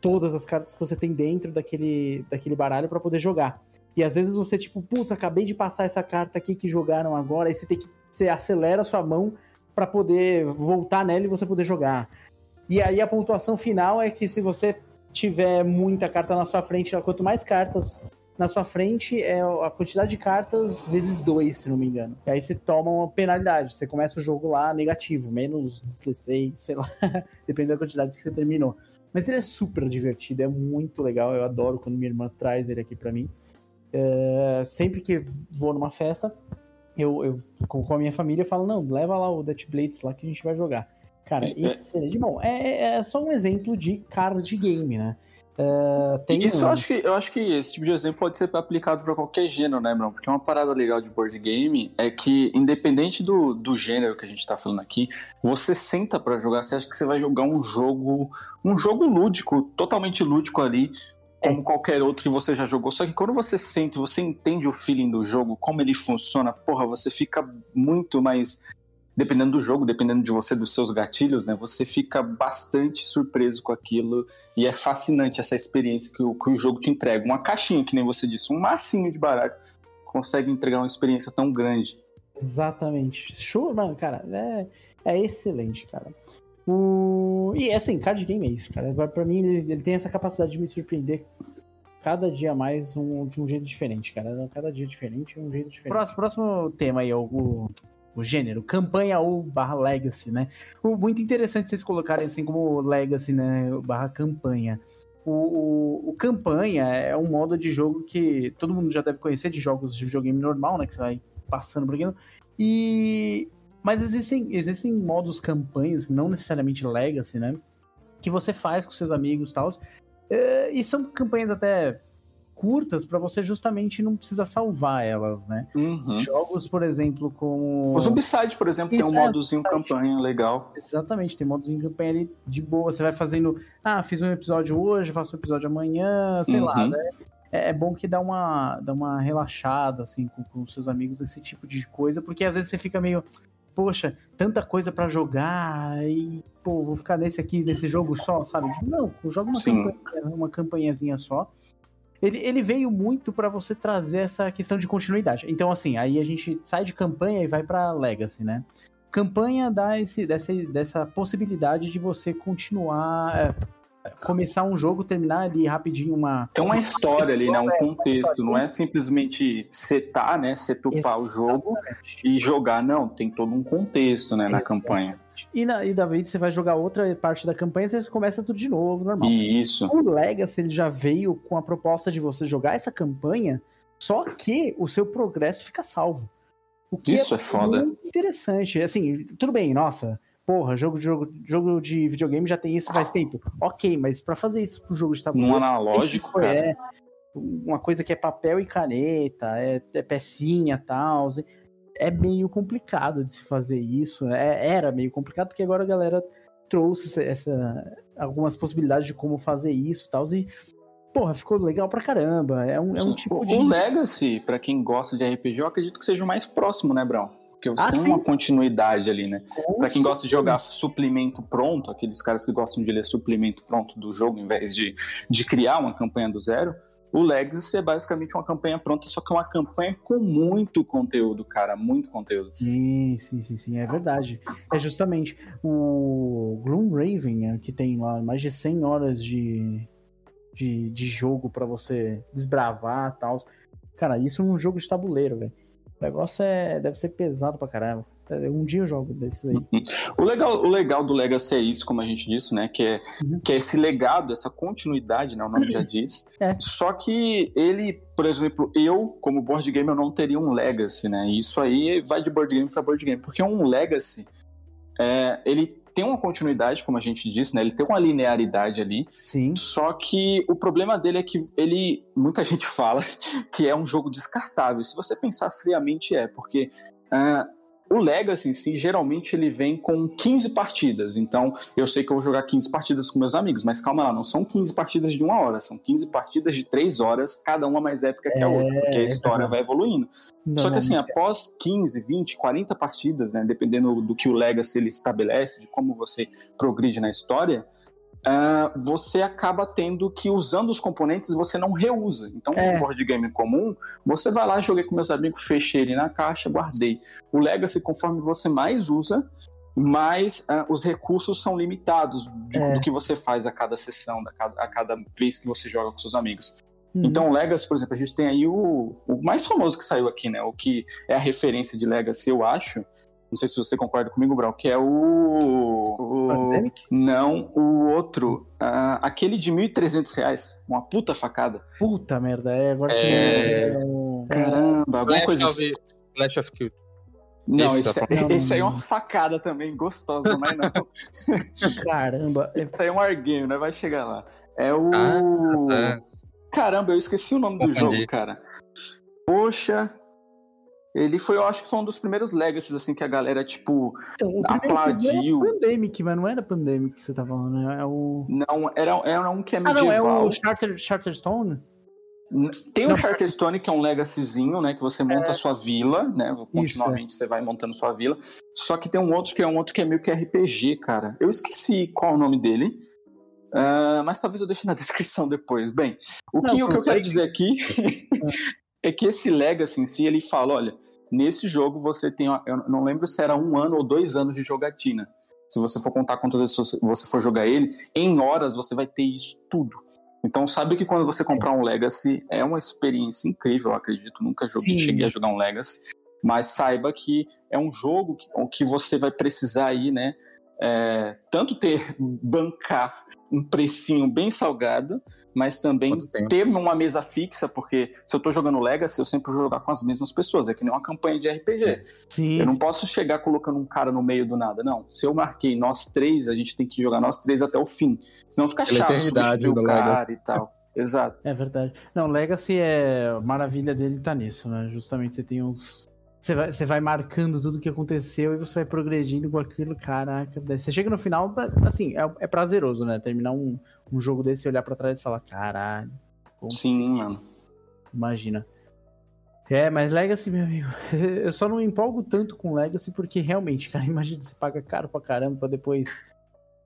todas as cartas que você tem dentro daquele, daquele baralho para poder jogar. E às vezes você, tipo, putz, acabei de passar essa carta aqui que jogaram agora, aí você tem que. Você acelera a sua mão para poder voltar nela e você poder jogar. E aí a pontuação final é que se você tiver muita carta na sua frente, quanto mais cartas na sua frente, é a quantidade de cartas vezes dois, se não me engano. E aí você toma uma penalidade. Você começa o jogo lá negativo, menos 16, sei lá, dependendo da quantidade que você terminou. Mas ele é super divertido, é muito legal. Eu adoro quando minha irmã traz ele aqui para mim. É, sempre que vou numa festa, eu, eu com a minha família eu falo: não, leva lá o Dutch Blades lá que a gente vai jogar. Cara, é, excelente. Bom, é, é só um exemplo de card game, né? Uh, tem Isso um... eu, acho que, eu acho que esse tipo de exemplo pode ser aplicado para qualquer gênero, né, Bruno? Porque uma parada legal de board game é que, independente do, do gênero que a gente tá falando aqui, você senta para jogar, você acha que você vai jogar um jogo, um jogo lúdico, totalmente lúdico ali, como qualquer outro que você já jogou. Só que quando você sente, você entende o feeling do jogo, como ele funciona, porra, você fica muito mais dependendo do jogo, dependendo de você, dos seus gatilhos, né, você fica bastante surpreso com aquilo e é fascinante essa experiência que o, que o jogo te entrega. Uma caixinha, que nem você disse, um massinho de baralho consegue entregar uma experiência tão grande. Exatamente. Show, mano, cara. É... É excelente, cara. O... E assim, card game é isso, cara. Pra mim, ele, ele tem essa capacidade de me surpreender cada dia mais um, de um jeito diferente, cara. Cada dia diferente, um jeito diferente. Próximo, próximo tema aí, o, o, o gênero, campanha ou barra legacy, né? O, muito interessante vocês colocarem assim como legacy, né? Barra campanha. O, o, o, campanha é um modo de jogo que todo mundo já deve conhecer de jogos de videogame normal, né? Que você vai passando por aqui. E mas existem, existem modos campanhas, não necessariamente legacy, né? Que você faz com seus amigos e tal. Eh, e são campanhas até curtas para você justamente não precisar salvar elas, né? Uhum. Jogos, por exemplo, como. O Zombicide, por exemplo, Isso, tem um é, modozinho campanha legal. Exatamente, tem modozinho campanha ali de boa. Você vai fazendo. Ah, fiz um episódio hoje, faço um episódio amanhã, sei uhum. lá, né? É, é bom que dá uma, dá uma relaxada, assim, com, com seus amigos, esse tipo de coisa, porque às vezes você fica meio poxa, tanta coisa para jogar e, pô, vou ficar nesse aqui, nesse jogo só, sabe? Não, joga uma, campanha, uma campanhazinha só. Ele, ele veio muito para você trazer essa questão de continuidade. Então, assim, aí a gente sai de campanha e vai para Legacy, né? Campanha dá esse, dessa, dessa possibilidade de você continuar. É, começar um jogo, terminar ali rapidinho uma. Tem uma história ali, né? Um contexto. Não é simplesmente setar, né? Setupar o jogo e jogar. Não, tem todo um contexto, né? Na campanha. E, na, e daí você vai jogar outra parte da campanha você começa tudo de novo, normal. Isso. O Legacy ele já veio com a proposta de você jogar essa campanha, só que o seu progresso fica salvo. O que Isso é, é foda. interessante. Assim, tudo bem, nossa porra, jogo de, jogo, jogo de videogame já tem isso faz tempo. Ok, mas para fazer isso pro jogo de tabuleiro... Um analógico, cara. É uma coisa que é papel e caneta, é, é pecinha e tal. É meio complicado de se fazer isso. É, era meio complicado, porque agora a galera trouxe essa, algumas possibilidades de como fazer isso e tal. E, porra, ficou legal pra caramba. É um, é um tipo o, de. O Legacy, para quem gosta de RPG, eu acredito que seja o mais próximo, né, Brão? Porque você ah, tem sim. uma continuidade ali, né? Pra quem gosta de jogar suplemento pronto, aqueles caras que gostam de ler suplemento pronto do jogo, em vez de, de criar uma campanha do zero, o Legacy é basicamente uma campanha pronta, só que é uma campanha com muito conteúdo, cara, muito conteúdo. Sim, sim, sim, sim, é verdade. É justamente o Gloomraven, né, que tem lá mais de 100 horas de, de, de jogo para você desbravar e tal. Cara, isso é um jogo de tabuleiro, velho. O negócio é, deve ser pesado pra caramba. Um dia eu jogo desses aí. Uhum. O legal, o legal do Legacy é isso, como a gente disse, né? Que é, uhum. que é esse legado, essa continuidade, né? O nome já diz. É. Só que ele, por exemplo, eu, como board game, eu não teria um Legacy, né? E isso aí vai de board game para board game. Porque um Legacy, é, ele tem uma continuidade, como a gente disse, né? Ele tem uma linearidade ali. Sim. Só que o problema dele é que ele. Muita gente fala que é um jogo descartável. Se você pensar friamente, é, porque. Uh, o Legacy em si, geralmente ele vem com 15 partidas. Então, eu sei que eu vou jogar 15 partidas com meus amigos, mas calma lá, não são 15 partidas de uma hora, são 15 partidas de 3 horas, cada uma mais épica que a outra, porque a é, história vai evoluindo. Não, Só que assim, após 15, 20, 40 partidas, né, dependendo do que o Legacy ele estabelece, de como você progride na história, Uh, você acaba tendo que, usando os componentes, você não reusa. Então, é. no board game comum, você vai lá, joguei com meus amigos, fechei ele na caixa, guardei. O Legacy, conforme você mais usa, mais uh, os recursos são limitados de, é. do que você faz a cada sessão, a cada, a cada vez que você joga com seus amigos. Uhum. Então, o Legacy, por exemplo, a gente tem aí o, o mais famoso que saiu aqui, né? O que é a referência de Legacy, eu acho, não sei se você concorda comigo, Brau, que é o. o Pandemic? Não, o outro. Uh, aquele de 1.300 reais. Uma puta facada. Puta merda, é. Agora é... é... Caramba, alguma Flash coisa assim. Flash of Kill. Não, esse, é, não, esse aí é uma facada também, gostosa, mas não. Caramba. Esse aí é um arguinho, né? Vai chegar lá. É o. Ah, tá. Caramba, eu esqueci o nome do jogo, cara. Poxa, ele foi, eu acho que foi um dos primeiros legacies, assim, que a galera, tipo, então, aplaudiu. Era Pandemic, mas não era Pandemic que você tá falando, né? É o... Não, era, era um que é medieval. Ah, não, é o Charter, Charterstone? Tem não, o Charterstone, que é um legacyzinho, né? Que você monta é... a sua vila, né? Continuamente Isso, é. você vai montando sua vila. Só que tem um outro que é um outro que é meio que RPG, cara. Eu esqueci qual é o nome dele. Uh, mas talvez eu deixe na descrição depois. Bem, o, não, que, o que eu quero dizer aqui é que esse legacy em si, ele fala, olha, nesse jogo você tem, eu não lembro se era um ano ou dois anos de jogatina. Se você for contar quantas vezes você for jogar ele, em horas você vai ter isso tudo. Então sabe que quando você comprar um Legacy é uma experiência incrível, eu acredito. Nunca joguei, cheguei a jogar um Legacy, mas saiba que é um jogo que, que você vai precisar aí, né? É, tanto ter bancar um precinho bem salgado, mas também ter uma mesa fixa, porque se eu tô jogando Legacy, eu sempre vou jogar com as mesmas pessoas, é que nem uma campanha de RPG. Sim. Eu não posso chegar colocando um cara no meio do nada, não. Se eu marquei nós três, a gente tem que jogar nós três até o fim. Senão fica Pela chato eternidade o cara e tal. Exato. É verdade. Não, Legacy é. maravilha dele tá nisso, né? Justamente você tem uns você vai, você vai marcando tudo que aconteceu e você vai progredindo com aquilo, caraca. Você chega no final, assim, é, é prazeroso, né? Terminar um, um jogo desse e olhar para trás e falar, caralho. Sim, mano. Imagina. É, mas Legacy, meu amigo, eu só não me empolgo tanto com Legacy porque realmente, cara, imagina você paga caro pra caramba pra depois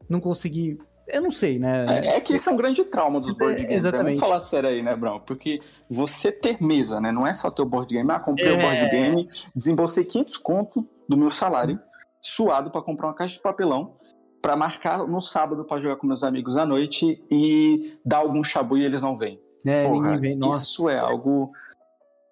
não conseguir eu não sei, né? É, é que isso é um grande trauma dos board games. É, exatamente. Vamos falar sério aí, né, Brão? Porque você ter mesa, né? Não é só ter o board game. Ah, comprei o é... board game, desembolsei 500 conto do meu salário, suado para comprar uma caixa de papelão, para marcar no sábado para jogar com meus amigos à noite e dar algum chabu e eles não vêm. É, Porra, ninguém vem. Nossa. Isso é algo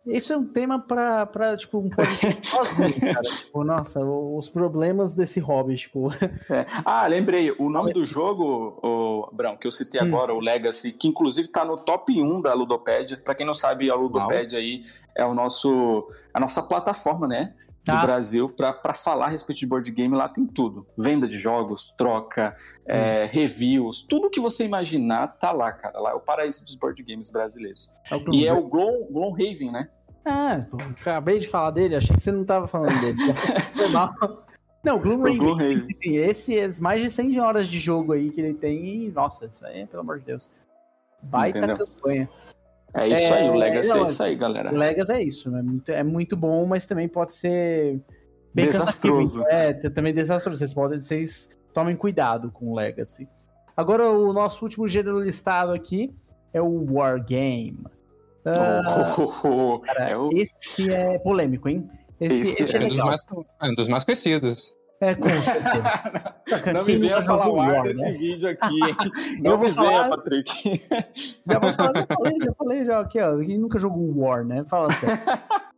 isso é um tema pra, pra tipo, um sozinho, cara. tipo, nossa, os problemas desse hobby, tipo. É. Ah, lembrei, o nome do jogo, o Brão, que eu citei hum. agora, o Legacy, que inclusive tá no top 1 da Ludopédia. Pra quem não sabe, a Ludopédia aí é o nosso, a nossa plataforma, né? Do ah, Brasil para falar a respeito de board game. Lá tem tudo: venda de jogos, troca, é, reviews, tudo que você imaginar tá lá, cara. Lá é o paraíso dos board games brasileiros. É e é o Glow, Gloomhaven, né? Ah, acabei de falar dele, achei que você não tava falando dele. Foi mal. Não, Gloomhaven, Gloom sim, esse é mais de 100 horas de jogo aí que ele tem e, nossa, isso aí, pelo amor de Deus. Baita Entendeu? campanha. É isso é, aí, o Legacy não, é isso aí, galera. O Legacy é isso, né? Muito, é muito bom, mas também pode ser bem desastroso. É, também desastroso. Vocês podem, vocês tomem cuidado com o Legacy. Agora, o nosso último gênero listado aqui é o Wargame. Uh, oh, cara, é o... Esse é polêmico, hein? Esse, esse, esse é, é, dos mais, é um dos mais conhecidos. É, com certeza. não me venha falar o ar desse né? vídeo aqui. Não eu me venha, falar... Patrick. Já vou falar, já falei, já falei já aqui, ó. Quem nunca jogou War, né? Fala sério.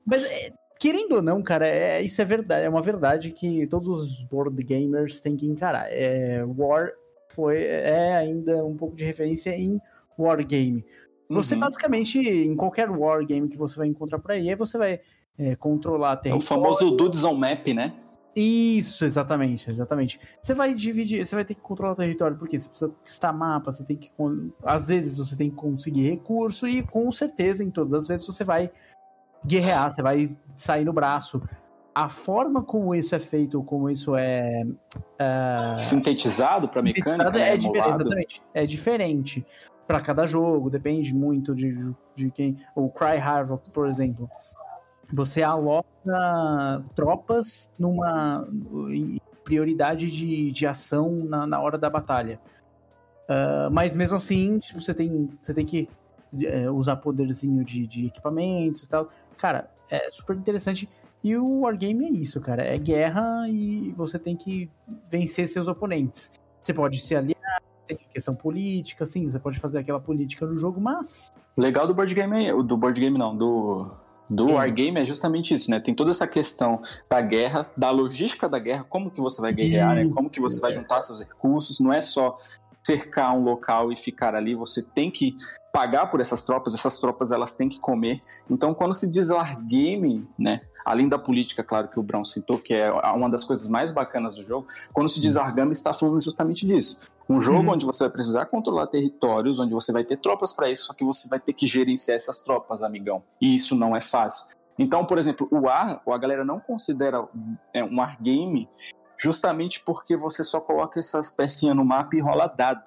Mas, é, querendo ou não, cara, é, isso é verdade. É uma verdade que todos os board gamers têm que encarar. É, War foi, é ainda um pouco de referência em Wargame. Você uhum. basicamente, em qualquer Wargame que você vai encontrar por aí, você vai é, controlar território. É o famoso Dudes on Map, né? Isso, exatamente, exatamente. Você vai dividir, você vai ter que controlar o território, porque você precisa conquistar mapa, você tem que. Às vezes você tem que conseguir recurso, e com certeza, em todas as vezes, você vai guerrear, você vai sair no braço. A forma como isso é feito, como isso é. Uh, sintetizado para mecânica? É, é diferente, exatamente. É diferente para cada jogo, depende muito de, de quem. O Cry Havoc, por exemplo você aloca tropas numa prioridade de, de ação na, na hora da batalha. Uh, mas mesmo assim, tipo, você tem, você tem que é, usar poderzinho de, de equipamentos e tal. Cara, é super interessante. E o Wargame é isso, cara. É guerra e você tem que vencer seus oponentes. Você pode se aliar, tem questão política, sim, você pode fazer aquela política no jogo, mas. Legal do board game, do board game não, do do Wargame é justamente isso, né? Tem toda essa questão da guerra, da logística da guerra, como que você vai guerrear, né? Como que você vai juntar seus recursos, não é só cercar um local e ficar ali, você tem que pagar por essas tropas, essas tropas elas têm que comer. Então, quando se diz wargame, né, além da política, claro, que o Brown citou, que é uma das coisas mais bacanas do jogo, quando se diz wargame, está falando justamente disso. Um jogo uhum. onde você vai precisar controlar territórios, onde você vai ter tropas para isso, só que você vai ter que gerenciar essas tropas, amigão. E isso não é fácil. Então, por exemplo, o ar, a galera não considera é, um game justamente porque você só coloca essas pecinhas no mapa e rola dado.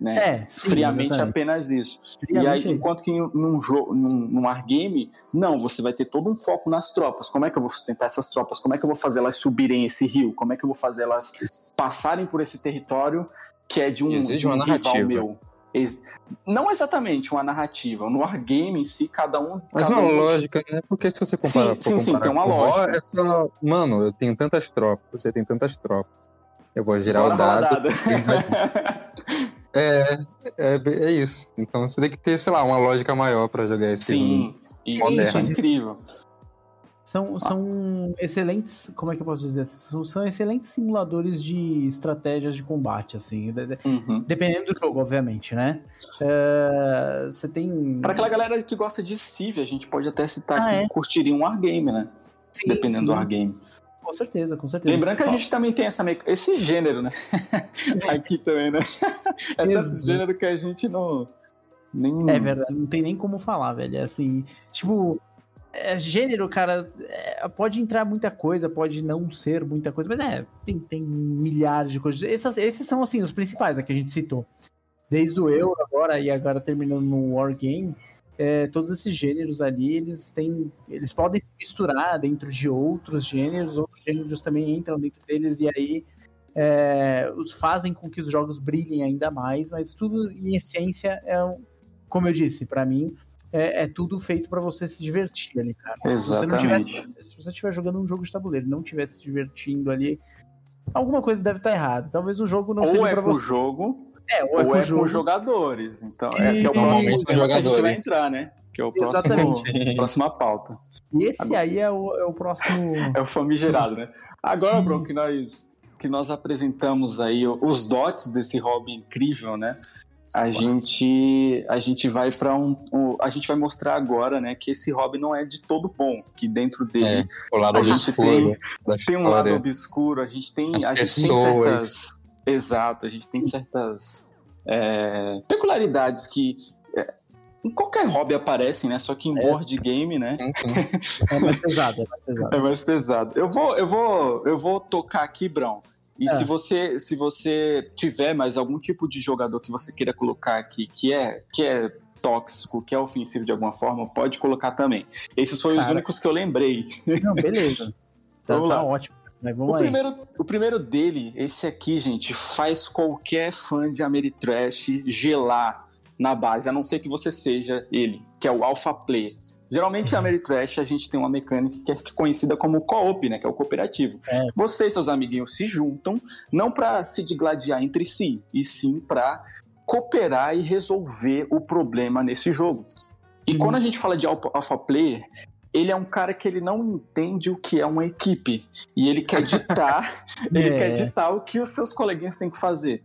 Né? É, sim, friamente exatamente. apenas isso. Friamente e aí, é enquanto que num jogo, num, num wargame, não, você vai ter todo um foco nas tropas. Como é que eu vou sustentar essas tropas? Como é que eu vou fazer elas subirem esse rio? Como é que eu vou fazer elas passarem por esse território que é de um, Exige de um uma narrativa. meu. Ex não exatamente uma narrativa. No wargame em si, cada um. Mas cada uma um... lógica, né? Porque se você comparar. Sim, sim, sim, tem uma lógica. é só, mano, eu tenho tantas tropas, você tem tantas tropas. Eu vou girar Bora o dado. é, é, é isso. Então você tem que ter, sei lá, uma lógica maior pra jogar esse Sim, Moderno. isso é incrível. São, são excelentes, como é que eu posso dizer? São, são excelentes simuladores de estratégias de combate, assim. Uhum. Dependendo do jogo, obviamente, né? É, Você tem. Para aquela galera que gosta de Civ, a gente pode até citar Ah, que é? curtiria um wargame, né? Sim, Dependendo sim, do wargame. Com certeza, com certeza. Lembrando que a gente também tem essa, esse gênero, né? Aqui também, né? É tanto gênero que a gente não. Nem... É verdade, não tem nem como falar, velho. É assim, tipo, é, gênero, cara, é, pode entrar muita coisa, pode não ser muita coisa, mas é, tem, tem milhares de coisas. Essas- esses são, assim, os principais né, que a gente citou. Desde o Euro agora e agora terminando no Wargame, é, todos esses gêneros ali, eles têm. Eles podem se misturar dentro de outros gêneros, outros gêneros também entram dentro deles, e aí é, os fazem com que os jogos brilhem ainda mais, mas tudo em essência é um, como eu disse, pra mim é, é tudo feito pra você se divertir ali, cara. Se você não tiver, Exatamente. se você estiver jogando um jogo de tabuleiro, e não estiver se divertindo ali, alguma coisa deve estar errada. Talvez o jogo não Ou seja é pra com o você. jogo, É, ou é com os jogadores. Então, é, que é o E- próximo com que a gente vai entrar, né? Que é o próximo, Exatamente. próxima pauta. E esse aí é o, é o próximo. É o famigerado, né? Agora, Bruno, que nós, que nós apresentamos aí os dots desse hobby incrível, né? A gente, a gente vai para um, um- A gente vai mostrar agora, né, que esse hobby não é de todo bom. Que dentro dele É, o lado A gente obscuro da tem um lado obscuro, a gente tem, As a gente tem pessoas. certas. Exato, a gente tem certas é, peculiaridades que é, em qualquer hobby aparecem, né? Só que em É. board game, né? É mais pesado, é mais pesado. É mais pesado. Eu vou, eu vou, eu vou tocar aqui, Brão. E É. se você, se você tiver mais algum tipo de jogador que você queira colocar aqui, que é, que é tóxico, que é ofensivo de alguma forma, pode colocar também. Esses foram os Cara. únicos que eu lembrei. Não, beleza. Tá, Vamos tá lá. ótimo. Mas O vamos aí. primeiro, o primeiro dele, esse aqui, gente, faz qualquer fã de Ameritrash gelar na base, a não ser que você seja ele, que é o Alpha Player. Geralmente, em Ameritrash, a gente tem uma mecânica que é conhecida como co-op, né, que é o cooperativo. É. Você e seus amiguinhos se juntam, não para se digladiar entre si, e sim para cooperar e resolver o problema nesse jogo. E Uhum. quando a gente fala de Alpha Alpha Player, ele é um cara que ele não entende o que é uma equipe. E ele quer ditar, ele É. quer ditar o que os seus coleguinhas têm que fazer.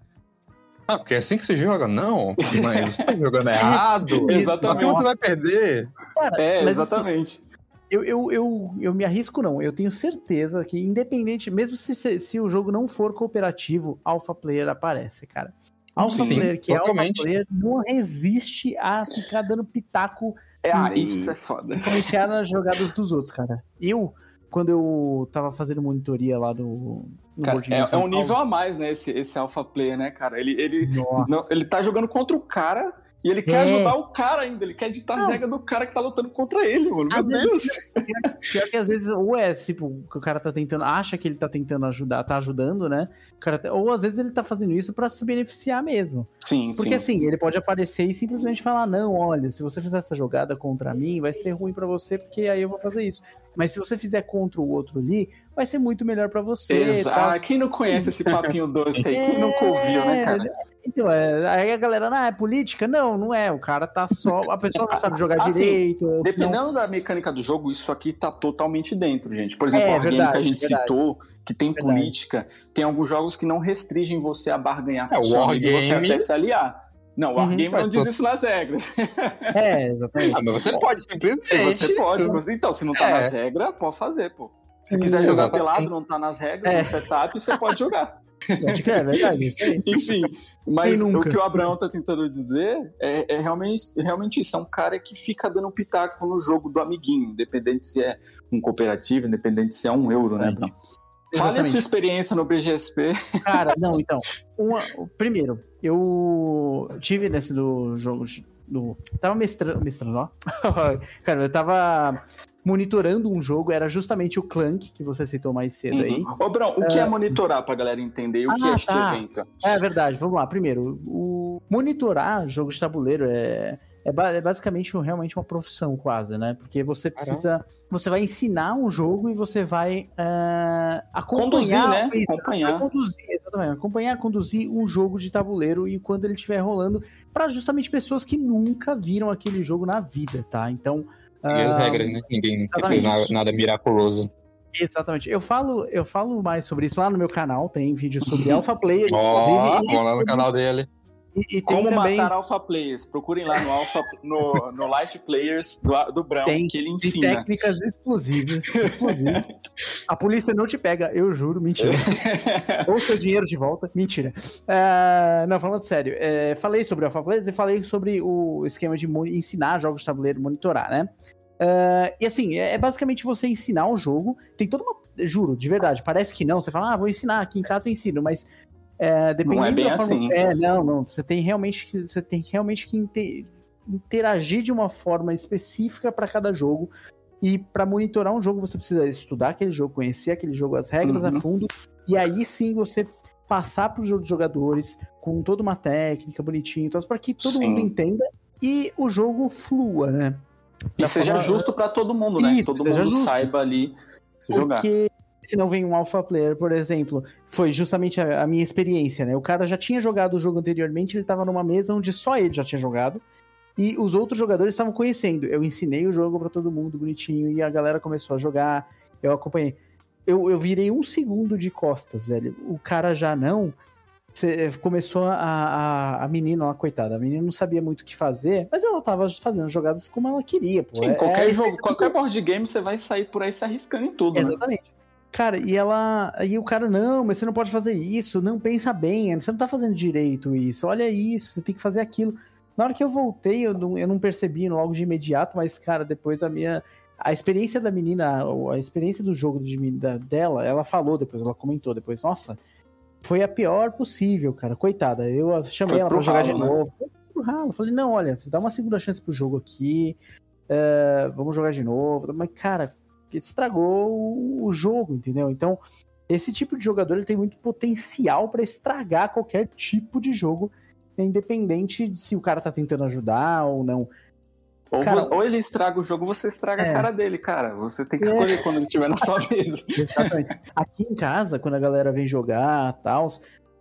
Ah, porque é assim que se joga? Não, mas você tá jogando errado. Exatamente. Porque você vai perder. Cara, É, mas assim, exatamente. Eu, eu, eu, eu me arrisco não, eu tenho certeza que independente, mesmo se, se, se o jogo não for cooperativo, Alpha Player aparece, cara. Alpha Sim, Player, que é Alpha totalmente. Player, não resiste a ficar dando pitaco É, ah, e- isso é foda. influenciar nas jogadas dos outros, cara. Eu, quando eu tava fazendo monitoria lá no Cara, é, é um nível a mais, né, esse, esse Alpha Player, né, cara? Ele, ele, não, ele tá jogando contra o cara e ele quer É. ajudar o cara ainda. Ele quer ditar as Não. regras do cara que tá lutando contra ele, mano. Meu Às Deus! vezes- Pior que às vezes, ou é tipo, que o cara tá tentando, acha que ele tá tentando ajudar, tá ajudando, né? O cara tá- ou às vezes ele tá fazendo isso pra se beneficiar mesmo. Sim, Porque sim. assim, ele pode aparecer e simplesmente falar: não, olha, se você fizer essa jogada contra mim, vai ser ruim pra você, porque aí eu vou fazer isso. Mas se você fizer contra o outro ali, vai ser muito melhor pra você. Exato. Ah, quem não conhece esse papinho doce aí? Quem nunca ouviu, né, cara? Então, é, aí a galera, não, é política? Não, não é. O cara tá só. A pessoa não sabe jogar Assim, direito. não- Dependendo da mecânica do jogo, isso aqui tá totalmente dentro, gente. Por exemplo, É, o verdade, que a gente verdade. citou, que tem Verdade. política, tem alguns jogos que não restringem você a barganhar com É, o o amigo, você Wargame- até se aliar. Não, o Uhum. Wargame não É, diz tô- isso nas regras. É, exatamente. Ah, mas você pode simplesmente. Você pode. mas- Então, se não tá É. nas regras, pode fazer, pô. Se quiser jogar exatamente. pelado, não tá nas regras, É. no setup, você pode jogar. É verdade. Enfim, mas o que o Abraão tá tentando dizer é, é realmente, realmente isso. É um cara que fica dando pitaco no jogo do amiguinho, independente se é um cooperativo, independente se é um euro, né, Abraão? Fale a sua experiência no BGSP. Cara, não, então. uma- primeiro, eu tive nesse do jogo. Do, tava mestrando. Mestrando, ó. Cara, eu tava monitorando um jogo, era justamente o Clank, que você citou mais cedo aí. Ô, Brão, o que é monitorar pra galera entender? O que Ah, é este tá. evento? É verdade, vamos lá. Primeiro, o monitorar jogo de tabuleiro é, é, é, basicamente realmente uma profissão quase, né? Porque você precisa, Caramba. você vai ensinar um jogo e você vai uh, acompanhar, conduzir, né? Acompanhar, conduzir, exatamente, acompanhar, conduzir um jogo de tabuleiro e quando ele estiver rolando para justamente pessoas que nunca viram aquele jogo na vida, tá? Então e as uh, regras, né? Ninguém fez nada, nada miraculoso. Exatamente. Eu falo, eu falo mais sobre isso lá no meu canal, tem vídeo sobre Alpha Player, oh, Vamos lá no canal dele. E, e Como também... matar Alpha Players. Procurem lá no, Alpha, no, no Life Players do, do Brown, tem, que ele ensina. Tem técnicas explosivas. explosivas. A polícia não te pega, eu juro. Mentira. Ou seu dinheiro de volta. Mentira. Uh, não, falando sério. Uh, falei sobre Alpha Players e falei sobre o esquema de ensinar jogos de tabuleiro, monitorar, né? Uh, e assim, é, é, basicamente você ensinar um jogo. Tem toda uma. Juro, de verdade, parece que não. Você fala, ah, vou ensinar, aqui em casa eu ensino, mas é, dependendo não é bem da forma, assim. É, não, não. Você tem realmente que, você tem realmente que inter, interagir de uma forma específica para cada jogo. E para monitorar um jogo, você precisa estudar aquele jogo, conhecer aquele jogo, as regras uhum. a fundo. E aí sim você passar para os jogadores com toda uma técnica bonitinha, então, para que todo sim. mundo entenda e o jogo flua, né? E seja forma... justo para todo mundo, né? Isso, todo mundo justo. saiba ali jogar. Porque se não vem um alpha player, por exemplo, foi justamente a, a, minha experiência, né? O cara já tinha jogado o jogo anteriormente, ele tava numa mesa onde só ele já tinha jogado. E os outros jogadores estavam conhecendo. Eu ensinei o jogo para todo mundo bonitinho e a galera começou a jogar. Eu acompanhei. Eu, eu virei um segundo de costas, velho. O cara já não. Começou a, a, a menina lá, coitada. A menina não sabia muito o que fazer, mas ela tava fazendo jogadas como ela queria, pô. Sim, é, qualquer é jogo, qualquer board game você vai sair por aí se arriscando em tudo, né? Exatamente. Né? Cara, e ela. E o cara, não, mas você não pode fazer isso, não pensa bem, você não tá fazendo direito isso, olha isso, você tem que fazer aquilo. Na hora que eu voltei, eu não, eu não percebi logo de imediato, mas, cara, depois a minha. A experiência da menina, a experiência do jogo de, da, dela, ela falou depois, ela comentou depois, nossa, foi a pior possível, cara. Coitada. Eu chamei foi ela pra jogar de né? novo. Foi pro ralo. Falei, não, olha, dá uma segunda chance pro jogo aqui. Uh, vamos jogar de novo. Mas, cara, estragou o jogo, entendeu? Então, esse tipo de jogador ele tem muito potencial para estragar qualquer tipo de jogo, independente de se o cara tá tentando ajudar ou não. Ou, cara, você, ou ele estraga o jogo, você estraga é, a cara dele, cara. Você tem que é. escolher é. quando ele estiver na sua mesa. Exatamente. Aqui em casa, quando a galera vem jogar tal,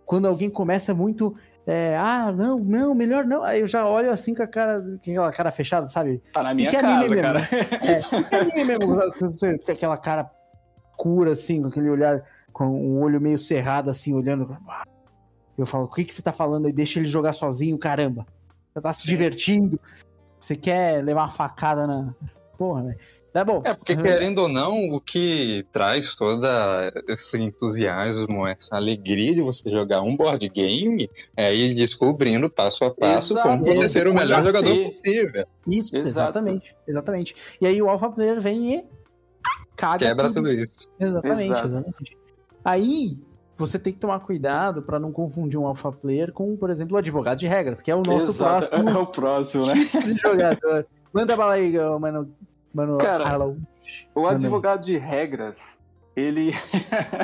quando alguém começa muito é, ah, não, não, melhor não. Aí eu já olho assim com a cara, com aquela cara fechada, sabe? Tá na minha que casa, anime cara. Mesmo. É, anime mesmo, você tem aquela cara cura, assim, com aquele olhar, com um olho meio cerrado, assim, olhando. Eu falo, o que, que você tá falando aí? Deixa ele jogar sozinho, caramba. Você tá se divertindo. Você quer levar uma facada na. Porra, velho. É bom. É, porque querendo ou não, o que traz todo esse entusiasmo, essa alegria de você jogar um board game é ir descobrindo passo a passo Exato. como você ser o melhor jogador possível. Isso, Exato. exatamente. Exatamente. E aí o Alpha Player vem e caga. Quebra tudo, tudo isso. Exatamente, exatamente. Aí você tem que tomar cuidado para não confundir um alpha player com, por exemplo, o advogado de regras, que é o nosso Exato. próximo. É o próximo, né? Tipo jogador. Manda bala aí, mano. Mano, Cara, o advogado de regras, ele.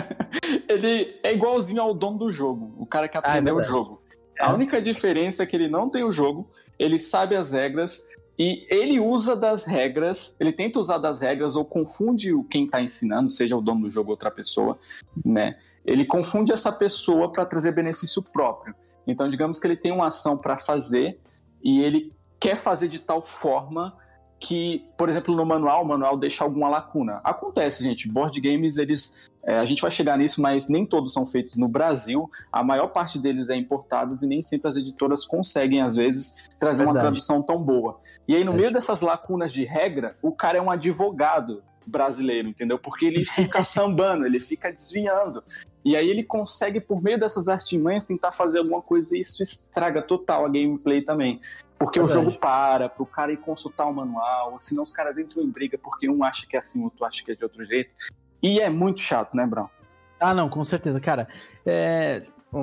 ele é igualzinho ao dono do jogo, o cara que aprendeu ah, é o jogo. É. A única diferença é que ele não tem o jogo, ele sabe as regras e ele usa das regras, ele tenta usar das regras ou confunde quem está ensinando, seja o dono do jogo ou outra pessoa, né? Ele confunde essa pessoa para trazer benefício próprio. Então, digamos que ele tem uma ação para fazer e ele quer fazer de tal forma que, por exemplo, no manual, o manual deixa alguma lacuna. Acontece, gente. Board games, eles. É, a gente vai chegar nisso, mas nem todos são feitos no Brasil. A maior parte deles é importados e nem sempre as editoras conseguem, às vezes, trazer Verdade. uma tradução tão boa. E aí, no é meio dessas lacunas de regra, o cara é um advogado brasileiro, entendeu? Porque ele fica sambando, ele fica desviando. E aí ele consegue, por meio dessas artimanhas, tentar fazer alguma coisa e isso estraga total a gameplay também. Porque Verdade. o jogo para, pro cara ir consultar o manual, senão os caras entram em briga porque um acha que é assim, o outro acha que é de outro jeito. E é muito chato, né, Brão? Ah, não, com certeza. Cara, é, o,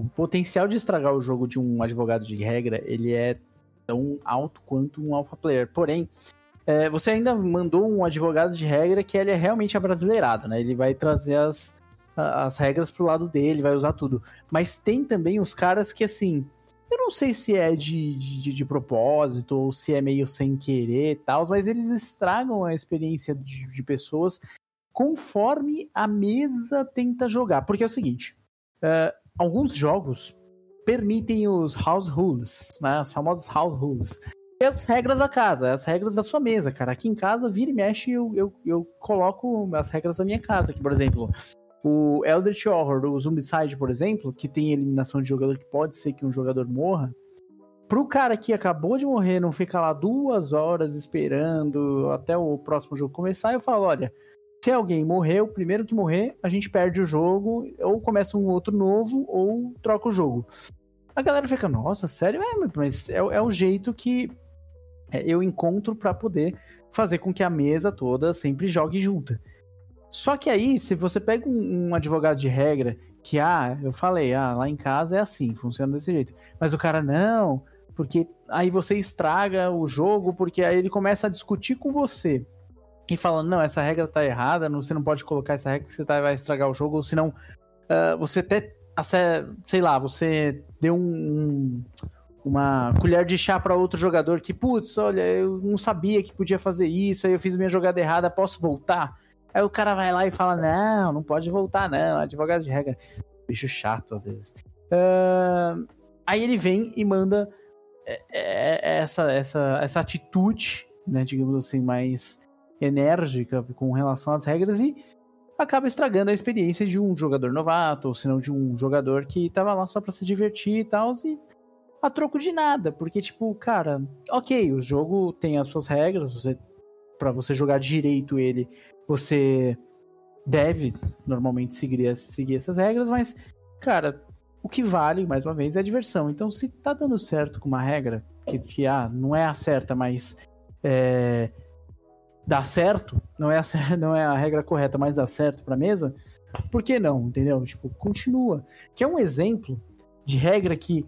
o, potencial de estragar o jogo de um advogado de regra, ele é tão alto quanto um alpha player. Porém, é, você ainda mandou um advogado de regra que ele é realmente abrasileirado, né? Ele vai trazer as, as regras pro lado dele, vai usar tudo. Mas tem também os caras que, assim, Eu não sei se é de, de, de propósito ou se é meio sem querer e tal, mas eles estragam a experiência de, de pessoas conforme a mesa tenta jogar. Porque é o seguinte: uh, alguns jogos permitem os house rules, né? As famosas house rules. E as regras da casa, as regras da sua mesa, cara. Aqui em casa, vira e mexe, eu, eu, eu coloco as regras da minha casa. Aqui, por exemplo, o Eldritch Horror, o Zombicide, por exemplo, que tem eliminação de jogador que pode ser que um jogador morra. Pro cara que acabou de morrer não ficar lá duas horas esperando até o próximo jogo começar, eu falo: olha, se alguém morrer, o primeiro que morrer, a gente perde o jogo, ou começa um outro novo, ou troca o jogo. A galera fica, nossa, sério? É, mas é, é o jeito que é, eu encontro para poder fazer com que a mesa toda sempre jogue junta. Só que aí, se você pega um, um, advogado de regra que, ah, eu falei, ah, lá em casa é assim, funciona desse jeito. Mas o cara, não, porque aí você estraga o jogo, porque aí ele começa a discutir com você. E falando, não, essa regra tá errada, você não pode colocar essa regra que você tá, vai estragar o jogo, ou senão uh, você até, sei lá, você deu um, uma colher de chá para outro jogador que, putz, olha, eu não sabia que podia fazer isso, aí eu fiz minha jogada errada, posso voltar? Aí o cara vai lá e fala: Não, não pode voltar, não. Advogado de regra. Bicho chato às vezes. Uh, aí ele vem e manda é, é, essa, essa, essa atitude, né, digamos assim, mais enérgica com relação às regras e acaba estragando a experiência de um jogador novato, ou se não de um jogador que tava lá só para se divertir e tal, e a troco de nada, porque tipo, cara, ok, o jogo tem as suas regras, você para você jogar direito ele, você deve normalmente seguir, seguir essas regras, mas, cara, o que vale, mais uma vez, é a diversão. Então, se tá dando certo com uma regra, que, que ah, não é a certa, mas é, dá certo, não é, a, não é a regra correta, mas dá certo pra mesa, por que não, entendeu? Tipo, continua. Que é um exemplo de regra que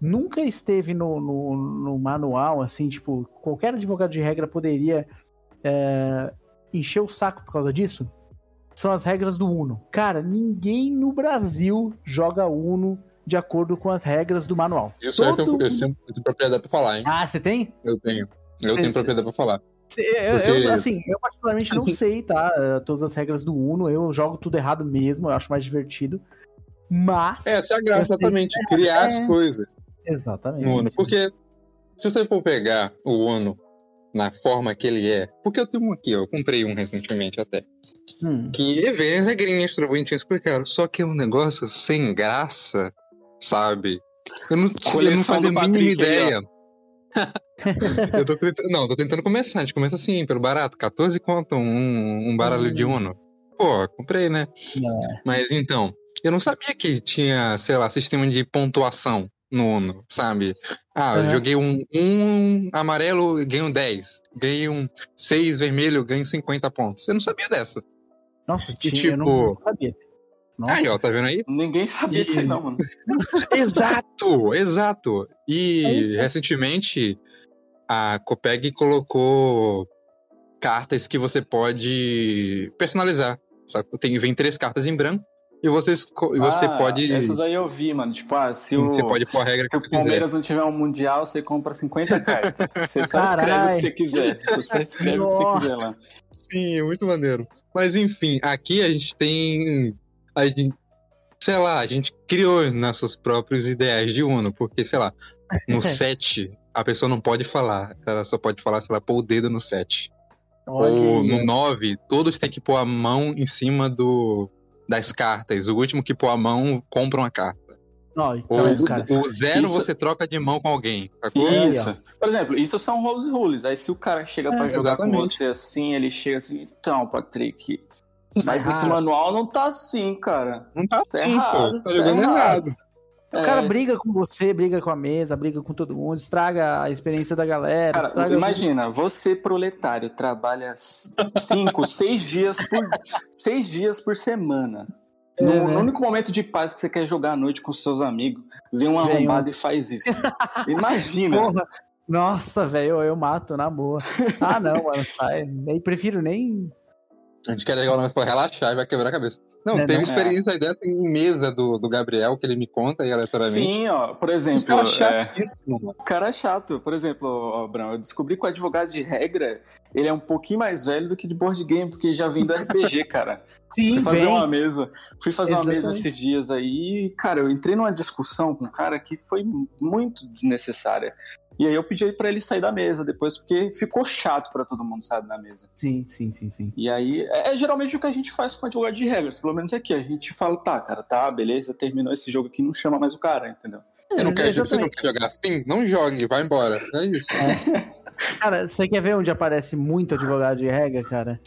nunca esteve no, no, no manual, assim, tipo, qualquer advogado de regra poderia é, encher o saco por causa disso são as regras do Uno. Cara, ninguém no Brasil joga Uno de acordo com as regras do manual. Isso Todo... eu, tenho, eu, tenho, eu tenho propriedade pra falar, hein? Ah, você tem? Eu tenho. Eu tenho propriedade pra falar. Eu, Porque... eu, assim, eu particularmente não sei, tá? Todas as regras do Uno, eu jogo tudo errado mesmo, eu acho mais divertido. Mas. Essa é a graça, exatamente. Criar é... as coisas. Exatamente. No Uno. Porque se você for pegar o Uno na forma que ele é. Porque eu tenho um aqui, ó, eu comprei um recentemente até. Hum. Que vem as regrinhas bonitinho explicaram. Só que é um negócio sem graça, sabe? Eu não, eu não fazia a mínima ideia. eu tô tentando, não, tô tentando começar. A gente começa assim, pelo barato. 14 conto um, um baralho hum. de Uno. Pô, comprei, né? É. Mas então, eu não sabia que tinha, sei lá, sistema de pontuação no Uno, sabe? Ah, eu joguei um, um amarelo, ganho 10. Ganhei um 6 vermelho, ganho 50 pontos. Eu não sabia dessa. Nossa, tinha, tipo... eu não sabia. Nossa. Aí, ó, tá vendo aí? Ninguém sabia e... disso não, mano. exato, exato. E é recentemente a Copeg colocou cartas que você pode personalizar. Só que tem, vem três cartas em branco e você, e você ah, pode. Essas aí eu vi, mano. Tipo, ah, se o. Você pode pôr a regra se que o Palmeiras quiser. não tiver um Mundial, você compra 50 cartas. Você só Carai. escreve o que você quiser. Você só escreve o que você quiser lá. Sim, é muito maneiro. Mas enfim, aqui a gente tem. A gente, sei lá, a gente criou nossos próprios ideais de Uno, porque, sei lá, no 7 a pessoa não pode falar. Ela só pode falar se ela pôr o dedo no 7. Ou no 9, todos têm que pôr a mão em cima do das cartas. O último que pôr a mão compra uma carta. Oh, então, o, o, zero isso... você troca de mão com alguém. Sacou? Isso. Por exemplo, isso são rose rules. Aí se o cara chega é, pra jogar exatamente. com você assim, ele chega assim, então, Patrick. Mas esse manual não tá assim, cara. Não tá, tá assim, errado, pô. Tá, tá jogando errado. errado. O é. cara briga com você, briga com a mesa, briga com todo mundo, estraga a experiência da galera. Cara, imagina, você proletário trabalha cinco, seis dias por seis dias por semana. É, no, né? no, único momento de paz que você quer jogar à noite com seus amigos, vem um arrombado um... e faz isso. Imagina. Porra. Nossa, velho, eu mato na boa. Ah, não, mano, sai. Eu prefiro nem A gente quer legal negócio pra relaxar e vai quebrar a cabeça. Não, É, teve não, experiência dessa em mesa do, do Gabriel, que ele me conta aí aleatoriamente. Sim, ó, por exemplo, caras é, chatíssimos, mano. o cara é chato. Por exemplo, ó, Brão, eu descobri que o advogado de regra, ele é um pouquinho mais velho do que de board game, porque já vem do RPG, cara. Sim, Fui fazer vem. uma mesa. Fui fazer uma mesa Exatamente. esses dias aí e, cara, eu entrei numa discussão com um cara que foi muito desnecessária. E aí eu pedi pra ele sair da mesa depois, porque ficou chato pra todo mundo sair da mesa. Sim, sim, sim, sim. E aí, é, é geralmente o que a gente faz com advogado de regras, pelo menos aqui. A gente fala, tá, cara, tá, beleza, terminou esse jogo aqui, não chama mais o cara, entendeu? Você não, quer, você não quer jogar assim? Não jogue, vai embora. É isso. Cara, você quer ver onde aparece muito advogado de regra, cara?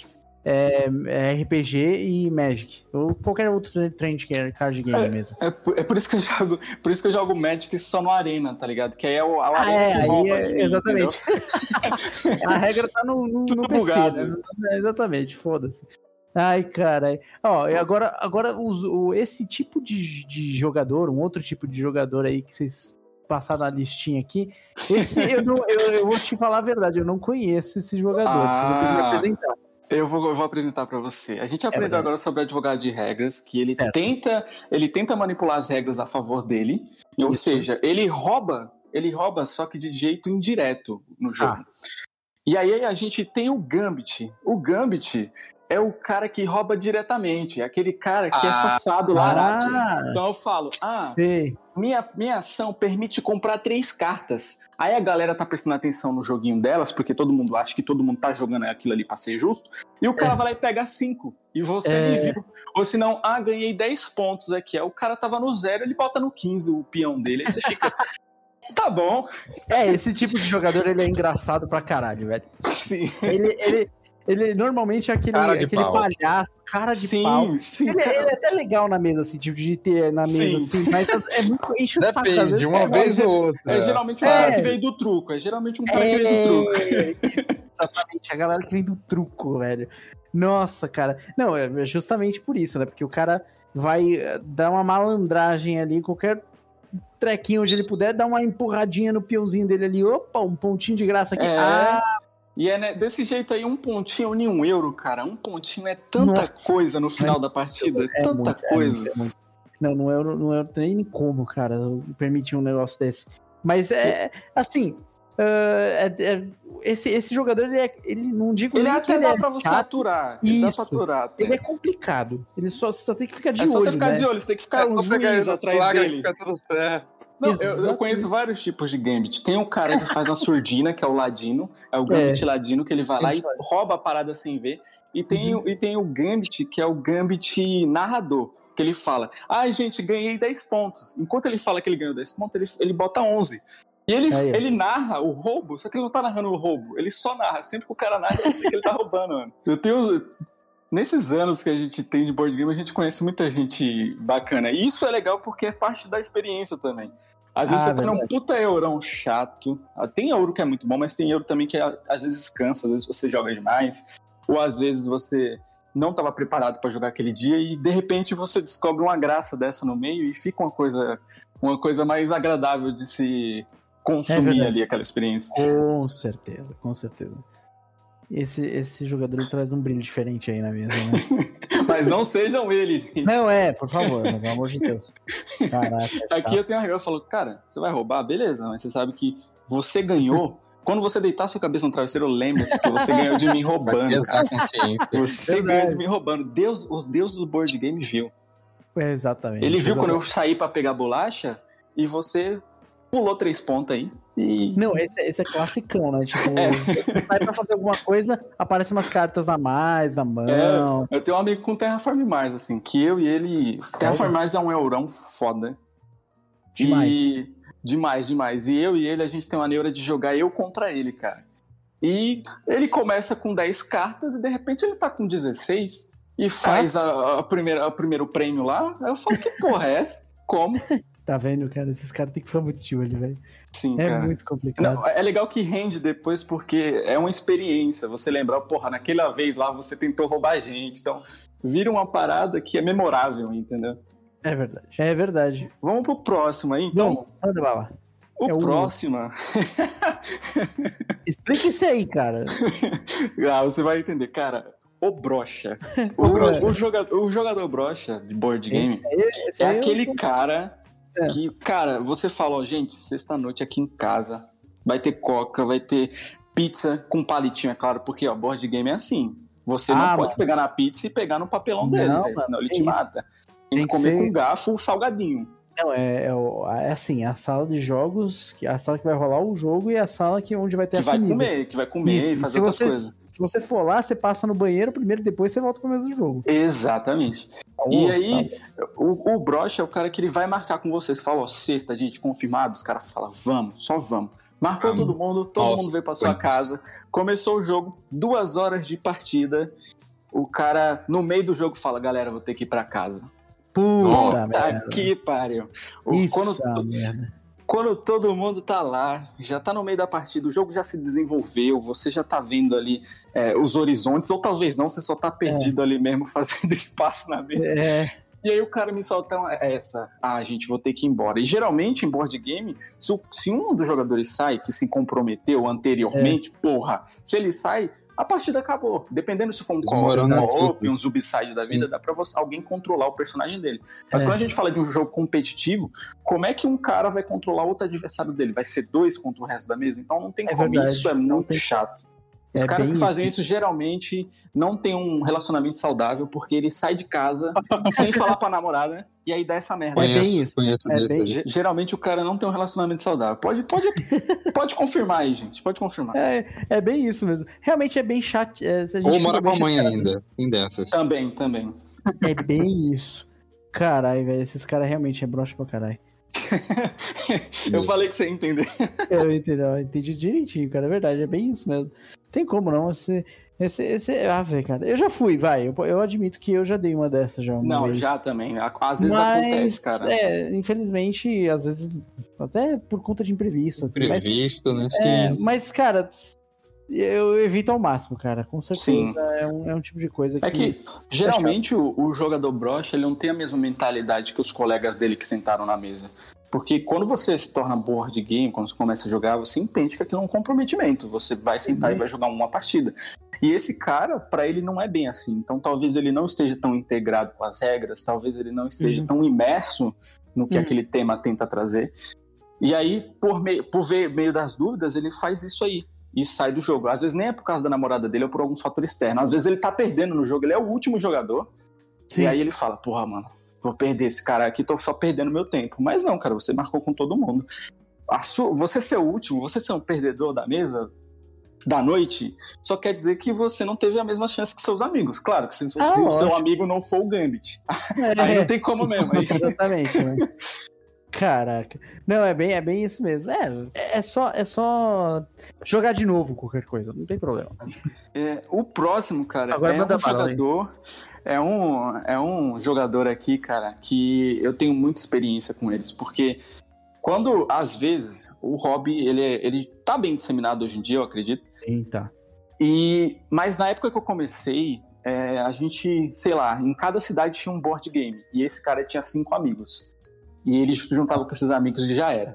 É, é RPG e Magic. Ou qualquer outro trend que é card game mesmo. É por, é por isso que eu jogo, por isso que eu jogo Magic só no Arena, tá ligado? Que aí é o a Ah, Arena é, aí é, mim, exatamente. a regra tá no, no, Tudo no PC, bugado. né? É, exatamente, foda-se. Ai, cara. Ó, e agora, agora os- o, esse tipo de, de jogador, um outro tipo de jogador aí que vocês passaram na listinha aqui, esse eu, não, eu, eu vou te falar a verdade, eu não conheço esse jogador. Vocês vão ter que me Ah. apresentar. Eu vou, eu vou apresentar pra você. A gente aprendeu verdade. agora sobre advogado de regras, que ele Certo. tenta, ele tenta manipular as regras a favor dele, ou Isso. seja, ele rouba, ele rouba só que de jeito indireto no jogo. Ah. E aí a gente tem o Gambit. O Gambit é o cara que rouba diretamente, é aquele cara que é Ah. safado larato. Ah, Então eu falo, ah, sei. Minha, minha ação permite comprar três cartas. Aí a galera tá prestando atenção no joguinho delas, porque todo mundo acha que todo mundo tá jogando aquilo ali pra ser justo. E o cara É. vai lá e pega cinco. E você É. me viu. Ou se não, ah, ganhei 10 pontos aqui. Aí o cara tava no zero, ele bota no 15 o peão dele. Aí você fica. tá bom. É, esse tipo de jogador, ele é engraçado pra caralho, velho. Sim. Ele, ele, ele normalmente é aquele, Cara de aquele pau. palhaço, cara de pau. Sim, sim. Ele, ele é até legal na mesa, assim, tipo, de ter na mesa, Sim. assim, mas é muito enche o saco. às vezes. Depende, uma é, vez é, ou outra. É geralmente um É. cara que veio do truco. É geralmente um cara que É, veio do truco. Exatamente, a galera que vem do truco, velho. Nossa, cara. Não, é justamente por isso, né? Porque o cara vai eh, dar uma malandragem ali, qualquer trequinho onde ele puder, dar uma empurradinha no peãozinho dele ali. Opa, um pontinho de graça aqui. É. Ah, E é né, desse jeito aí, um pontinho nem um euro, cara. Um pontinho é tanta Nossa. coisa no final da partida. é tanta muito, é coisa. é muito. Não, não é, não é nem como, cara, permitir um negócio desse. Mas é, assim, é- é- esse, esse jogador, ele, é, ele não digo Ele nem até que dá é pra você chato, aturar. Ele dá Isso. pra aturar. até. Ele é complicado. Ele só, só tem que ficar de É só olho, você ficar né? de olho, você tem que ficar É um só juiz ele atrás dele. que fica tudo certo. Não, eu, eu conheço vários tipos de Gambit. Tem um cara que faz a surdina, que é o ladino. É o Gambit ladino, que ele vai lá e rouba a parada sem ver. E tem, o- e tem o Gambit, que é o Gambit narrador. Que ele fala, ai gente, ganhei 10 pontos. Enquanto ele fala que ele ganhou 10 pontos, ele, ele bota 11. E ele, Aí, ele narra o roubo, só que ele não tá narrando o roubo. Ele só narra. Sempre que o cara narra, eu sei que ele tá roubando, mano. Eu tenho... Nesses anos que a gente tem de board game, a gente conhece muita gente bacana. E isso é legal porque é parte da experiência também. Às vezes Ah, você tá num puta eurão chato. Ah, Tem euro que é muito bom, mas tem euro também que ah, às vezes cansa, às vezes você joga demais. Ou às vezes você não estava preparado para jogar aquele dia e de repente você descobre uma graça dessa no meio e fica uma coisa, uma coisa mais agradável de se consumir verdade. ali aquela experiência. Com certeza, com certeza. Esse, esse jogador traz um brilho diferente aí na mesa, né? Mas não sejam eles, gente. Não é, por favor, né? pelo amor de Deus. Caraca. Aqui eu tenho uma regra, eu falo, cara, você vai roubar? Beleza, mas você sabe que você ganhou. Quando você deitar sua cabeça no travesseiro, lembre-se que você ganhou de mim roubando. Você ganhou de mim roubando. Deus, os deuses do board game viu. É, exatamente. Ele viu quando eu exatamente. saí pra pegar bolacha e você pulou três pontos aí. E Não, esse, esse é classicão, né? Tipo, É. você sai pra fazer alguma coisa, aparecem umas cartas a mais na mão. eu tenho um amigo com Terraform Mars, assim, que eu e ele. Terraform Mars é um eurão foda. Demais. E... Demais, demais. E eu e ele, a gente tem uma neura de jogar eu contra ele, cara. E ele começa com 10 cartas e de repente ele tá com 16 e faz a, a primeira, o primeiro prêmio lá. Aí eu falo, que porra é essa? Como? Tá vendo, cara? Esses caras têm que ficar muito de olho, velho. Sim, É cara. muito complicado. Não, é legal que rende depois porque é uma experiência. Você lembrar, porra, naquela vez lá você tentou roubar a gente. Então, vira uma parada que é memorável, entendeu? É verdade. É verdade. Vamos pro próximo aí, então. Então, manda bala. o é próximo. Explica isso aí, cara. ah, você vai entender. Cara, o brocha. o, brocha. O, jogador, o jogador brocha de board game esse aí, esse é aquele eu... cara é. que, cara, você fala, ó, gente, sexta-noite aqui em casa vai ter coca, vai ter pizza com palitinho, é claro, porque, ó, board game é assim. Você ah, não pode mano. pegar na pizza e pegar no papelão dele, não, véio, senão ele te isso. mata. Tem, Tem que comer ser... com garfo salgadinho. Não, é, é, é, assim, a sala de jogos, a sala que vai rolar o jogo e a sala que, onde vai ter que a vai comida. comer, que vai comer Isso. e fazer outras coisas. Se você for lá, você passa no banheiro primeiro, depois você volta pro mesmo jogo. Exatamente. Oh, e aí, tá. o, o broche é o cara que ele vai marcar com você. Você fala, ó, sexta, gente, confirmado? Os caras falam, vamos, só vamos. Marcou vamos. todo mundo, todo Nossa, mundo veio pra sua casa. Começou o jogo, duas horas de partida. O cara, no meio do jogo, fala, galera, vou ter que ir pra casa. Puta merda. que pariu. Isso quando, merda. Quando todo mundo tá lá, já tá no meio da partida, o jogo já se desenvolveu, você já tá vendo ali é, os horizontes, ou talvez não, você só tá perdido é. ali mesmo, fazendo espaço na mesa. É. E aí o cara me solta essa, ah, gente, vou ter que ir embora. E geralmente em board game, se, se um dos jogadores sai, que se comprometeu anteriormente, é. porra, se ele sai, a partida acabou. Dependendo se for um co-op, um subside da vida, Sim. dá pra você, alguém controlar o personagem dele. Mas é. quando a gente fala de um jogo competitivo, como é que um cara vai controlar outro adversário dele? Vai ser dois contra o resto da mesa? Então não tem é como. Verdade. Isso é muito chato. Os é caras que fazem isso geralmente não tem um relacionamento saudável porque ele sai de casa sem falar pra namorada né? E aí dá essa merda. Conheço, é bem isso. Conheço é bem... Geralmente o cara não tem um relacionamento saudável. Pode, pode, pode confirmar aí, gente. Pode confirmar. É, é bem isso mesmo. Realmente é bem chato. É, Ou mora com a mãe ainda, em dessas. Também, também. É bem isso. Caralho, velho. Esses caras realmente é broxa pra caralho. eu falei que você ia entender. eu entendi, eu entendi direitinho, cara. É verdade, é bem isso mesmo. Tem como não? Você. Esse, esse, ah, velho, cara. Eu já fui, vai. Eu, eu, admito que eu já dei uma dessas já. Uma não, vez. já também. Às vezes Mas, acontece, cara. É, infelizmente, às vezes, até por conta de imprevisto. Assim, Imprevisto, mas, né? É, mas, cara, eu evito ao máximo, cara. Com certeza é um, é um, tipo de coisa que. É que, geralmente, o, o, jogador brocha, ele não tem a mesma mentalidade que os colegas dele que sentaram na mesa. Porque quando você se torna board game, quando você começa a jogar, você entende que aquilo é um comprometimento. Você vai sentar uhum. e vai jogar uma partida. E esse cara, para ele, não é bem assim. Então, talvez ele não esteja tão integrado com as regras, talvez ele não esteja uhum. tão imerso no que uhum. aquele tema tenta trazer. E aí, por, meio, por ver meio das dúvidas, ele faz isso aí e sai do jogo. Às vezes nem é por causa da namorada dele ou por alguns fatores externos. Às vezes ele tá perdendo no jogo, ele é o último jogador. Sim. E aí ele fala: Porra, mano, vou perder esse cara aqui, tô só perdendo meu tempo. Mas não, cara, você marcou com todo mundo. Sua, você ser o último, você ser um perdedor da mesa, da noite, só quer dizer que você não teve a mesma chance que seus amigos. Claro que se, ah, se o seu amigo não for o Gambit, é. aí não tem como mesmo. Aí... Exatamente. Né? Caraca. Não, é bem, é bem isso mesmo. É, é só, é só jogar de novo qualquer coisa, não tem problema. É, o próximo, cara, Agora é um jogador. É um, é um jogador aqui, cara, que eu tenho muita experiência com eles, porque quando, às vezes, o hobby, ele, é, ele tá bem disseminado hoje em dia, eu acredito. Sim, tá. E, mas na época que eu comecei, é, a gente, sei lá, em cada cidade tinha um board game. E esse cara tinha cinco amigos. E ele juntava com esses amigos e já era.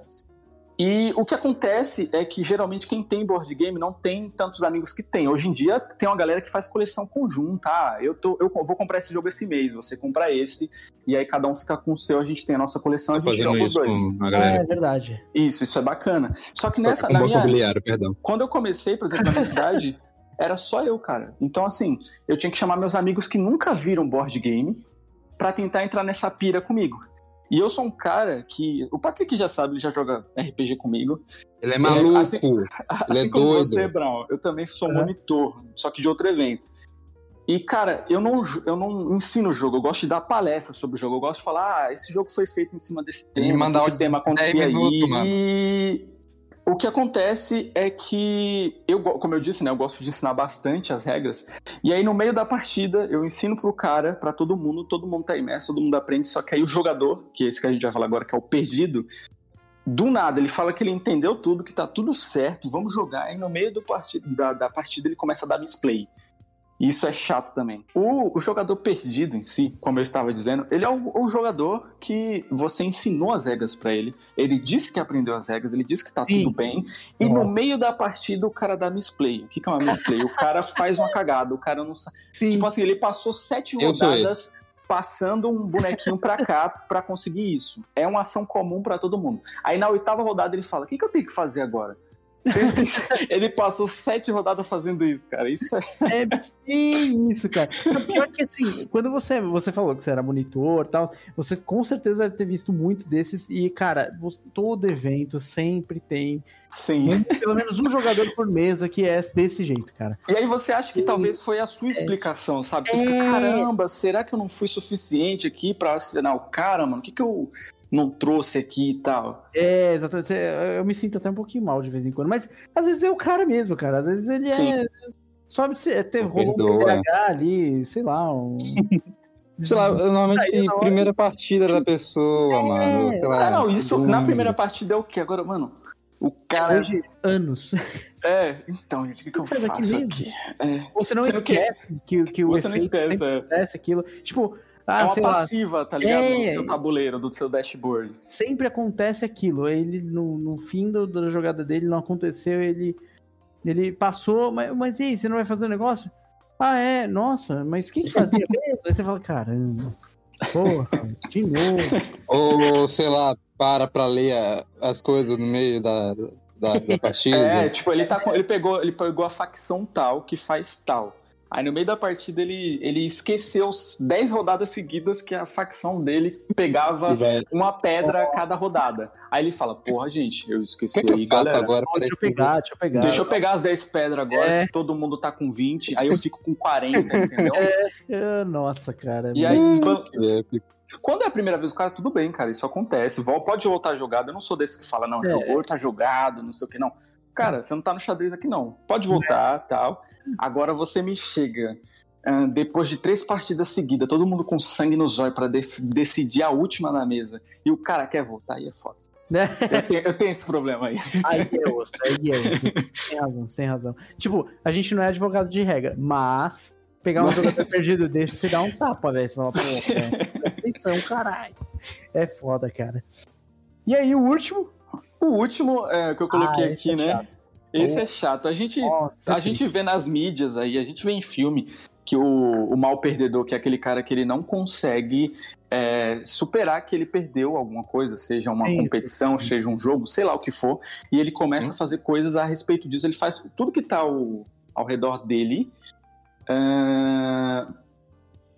E o que acontece é que geralmente quem tem board game não tem tantos amigos que tem. Hoje em dia tem uma galera que faz coleção conjunta. Ah, eu, tô, eu vou comprar esse jogo esse mês, você compra esse, e aí cada um fica com o seu, a gente tem a nossa coleção, a gente joga os dois. Ah, é verdade. Isso, isso é bacana. Só que nessa. Só na minha, perdão. Quando eu comecei, por exemplo, na minha cidade, era só eu, cara. Então, assim, eu tinha que chamar meus amigos que nunca viram board game para tentar entrar nessa pira comigo. E eu sou um cara que. O Patrick já sabe, ele já joga RPG comigo. Ele é maluco. É, assim, ele assim é como doido. você, Brown, eu também sou uhum. monitor, só que de outro evento. E, cara, eu não, eu não ensino o jogo, eu gosto de dar palestra sobre o jogo. Eu gosto de falar, ah, esse jogo foi feito em cima desse tema, mandar esse tema acontecia minutos, isso. E o que acontece é que, eu, como eu disse, né, eu gosto de ensinar bastante as regras. E aí, no meio da partida, eu ensino pro cara, para todo mundo, todo mundo tá imerso, todo mundo aprende. Só que aí o jogador, que é esse que a gente vai falar agora, que é o perdido, do nada ele fala que ele entendeu tudo, que tá tudo certo, vamos jogar. E no meio do da, da partida ele começa a dar misplay. Isso é chato também. O, o, jogador perdido em si, como eu estava dizendo, ele é o, o jogador que você ensinou as regras para ele. Ele disse que aprendeu as regras, ele disse que tá Sim. tudo bem. E Nossa. no meio da partida o cara dá misplay. O que, que é uma misplay? o cara faz uma cagada, o cara não sabe. Tipo assim, ele passou sete rodadas passando um bonequinho pra cá para conseguir isso. É uma ação comum para todo mundo. Aí na oitava rodada ele fala: o que, que eu tenho que fazer agora? Ele passou sete rodadas fazendo isso, cara. Isso é. É bem isso, cara. O pior que assim, quando você, você falou que você era monitor e tal, você com certeza deve ter visto muito desses. E, cara, todo evento sempre tem. Sim. pelo menos um jogador por mesa que é desse jeito, cara. E aí você acha que e... talvez foi a sua é. explicação, sabe? Você é... fica, caramba, será que eu não fui suficiente aqui pra assinar o cara, mano? O que que eu não trouxe aqui e tal. É, exatamente. Eu me sinto até um pouquinho mal de vez em quando. Mas às vezes é o cara mesmo, cara. Às vezes ele Sim. é. Sobe é ter rolou um PDH ali, sei lá, um. Sei lá, normalmente primeira partida da pessoa, é. mano. Sei lá, ah, não, isso na primeira partida é o quê? Agora, mano, o cara. Hoje, anos. É, então, gente, o que, que eu faço aqui? aqui? É. Você não Você esquece não que, que o Você não esquece, é. acontece aquilo. Tipo, ah, é uma passiva, lá. tá ligado? É... No seu tabuleiro, do seu dashboard. Sempre acontece aquilo. Ele, no, no fim do, da jogada dele, não aconteceu, ele, ele passou, mas, mas e aí, você não vai fazer o um negócio? Ah, é? Nossa, mas quem que fazia mesmo? aí você fala, caramba, porra, de novo. Ou, sei lá, para pra ler as coisas no meio da, da, da partida. É, tipo, ele, tá com, ele, pegou, ele pegou a facção tal que faz tal. Aí no meio da partida ele, ele esqueceu 10 rodadas seguidas que a facção dele pegava uma pedra a cada rodada. Aí ele fala, porra, gente, eu esqueci que aí, galera. Agora deixa eu pegar, deixa eu pegar. Deixa eu pegar as 10 pedras agora, é. que todo mundo tá com 20, aí eu fico com 40, entendeu? É, é nossa, cara. E aí desban... Quando é a primeira vez, o cara, tudo bem, cara, isso acontece. Pode voltar jogado. Eu não sou desse que fala, não, é. jogou, tá jogado, não sei o que, não. Cara, você não tá no xadrez aqui, não. Pode voltar, é. tal. Agora você me chega. Uh, depois de três partidas seguidas, todo mundo com sangue nos olhos para de decidir a última na mesa, e o cara quer voltar, aí é foda. eu, tenho, eu, tenho, esse problema aí. Aí é outro, aí é outro. Sem razão, sem razão. Tipo, a gente não é advogado de regra, mas pegar um jogador perdido desse, você dá um tapa, velho. Você fala, pô, são caralho. É foda, cara. E aí, o último? O último é, que eu coloquei ah, aqui, é né? Chato. Esse é chato. A gente, Nossa, a gente vê nas mídias aí, a gente vê em filme que o, o mal perdedor, que é aquele cara que ele não consegue é, superar que ele perdeu alguma coisa, seja uma sim, competição, sim. seja um jogo, sei lá o que for, e ele começa a fazer coisas a respeito disso. Ele faz tudo que está ao, ao redor dele uh,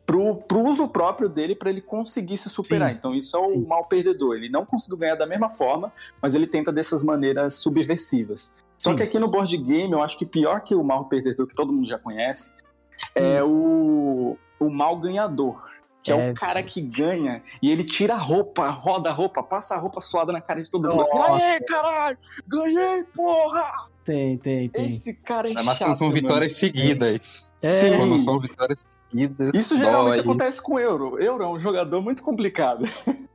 pro, pro uso próprio dele para ele conseguir se superar. Sim. Então isso é o mal perdedor. Ele não conseguiu ganhar da mesma forma, mas ele tenta dessas maneiras subversivas. Só Sim. que aqui no board game, eu acho que pior que o mal perdedor, que todo mundo já conhece, é hum. o, o mal ganhador. Que é, é, o cara que ganha e ele tira a roupa, roda a roupa, passa a roupa suada na cara de todo mundo. Assim, Aê, caralho! Ganhei, porra! Tem, tem, tem. Esse cara é, é Mas chato, são vitórias seguidas. É. Sim. Quando são vitórias seguidas. Isso geralmente dói. acontece com o Euro. Euro é um jogador muito complicado.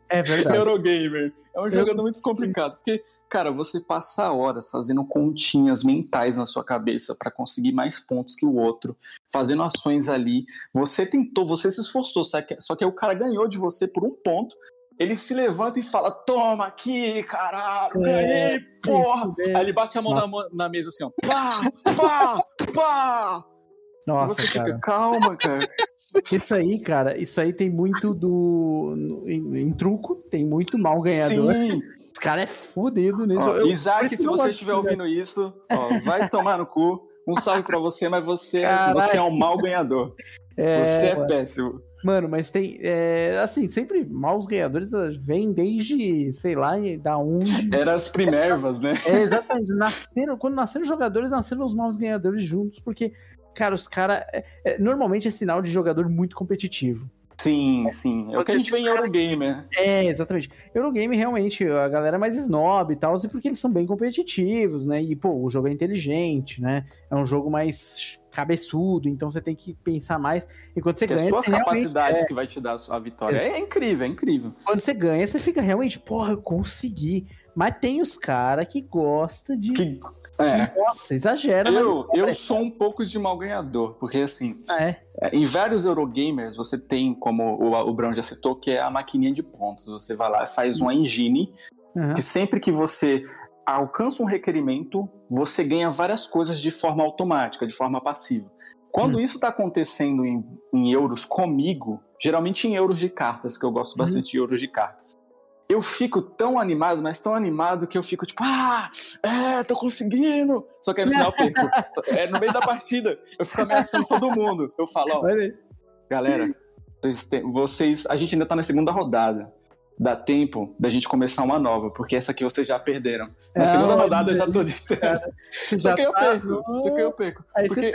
É verdade. Eurogamer. É um jogador muito complicado. Porque Cara, você passa horas fazendo continhas mentais na sua cabeça para conseguir mais pontos que o outro, fazendo ações ali. Você tentou, você se esforçou, só que, só que o cara ganhou de você por um ponto. Ele se levanta e fala: Toma aqui, caralho, é, ganhei, porra! É. Aí ele bate a mão na, na, mesa assim, ó. Pá, pá, pá! Nossa, você cara. fica, calma, cara. Isso aí, cara, isso aí tem muito do. Em, em truco, tem muito mal ganhador. Sim. Os caras é fudido nisso. Ó, Isaac, se você estiver ouvindo isso, ó, vai tomar no cu. Um salve pra você, mas você, você é um mau ganhador. É, você é mano. péssimo. Mano, mas tem. É, assim, sempre maus ganhadores ah, vêm desde, sei lá, da onde. Era as primervas, né? É, exatamente. Nasceram, quando nasceram os jogadores, nasceram os maus ganhadores juntos, porque, cara, os caras. É, é, normalmente é sinal de jogador muito competitivo. Sim, sim. É o que a gente vê em Eurogame, né? É, exatamente. Eurogame, realmente, a galera é mais snob e tal, e porque eles são bem competitivos, né? E, pô, o jogo é inteligente, né? É um jogo mais cabeçudo, então você tem que pensar mais. E quando você que ganha. As suas capacidades é... que vai te dar a vitória. É incrível, é incrível. Quando você ganha, você fica realmente, porra, eu consegui. Mas tem os caras que gostam de. Que, é. Nossa, exagera. Eu, eu sou um pouco de mal ganhador, porque assim, é. em vários Eurogamers você tem, como o, o Brown já citou, que é a maquininha de pontos. Você vai lá e faz uma engine uhum. que sempre que você alcança um requerimento, você ganha várias coisas de forma automática, de forma passiva. Quando uhum. isso está acontecendo em, em, euros comigo, geralmente em euros de cartas, que eu gosto bastante uhum. de euros de cartas, eu fico tão animado, mas tão animado que eu fico tipo, ah, é, tô conseguindo. Só que aí no final eu perco. é no meio da partida, eu fico ameaçando todo mundo. Eu falo, ó, galera, vocês, a gente ainda tá na segunda rodada dá tempo da gente começar uma nova, porque essa aqui vocês já perderam. Na é, segunda rodada eu já tô de Só que eu tá perco. Só que eu perco. Aí porque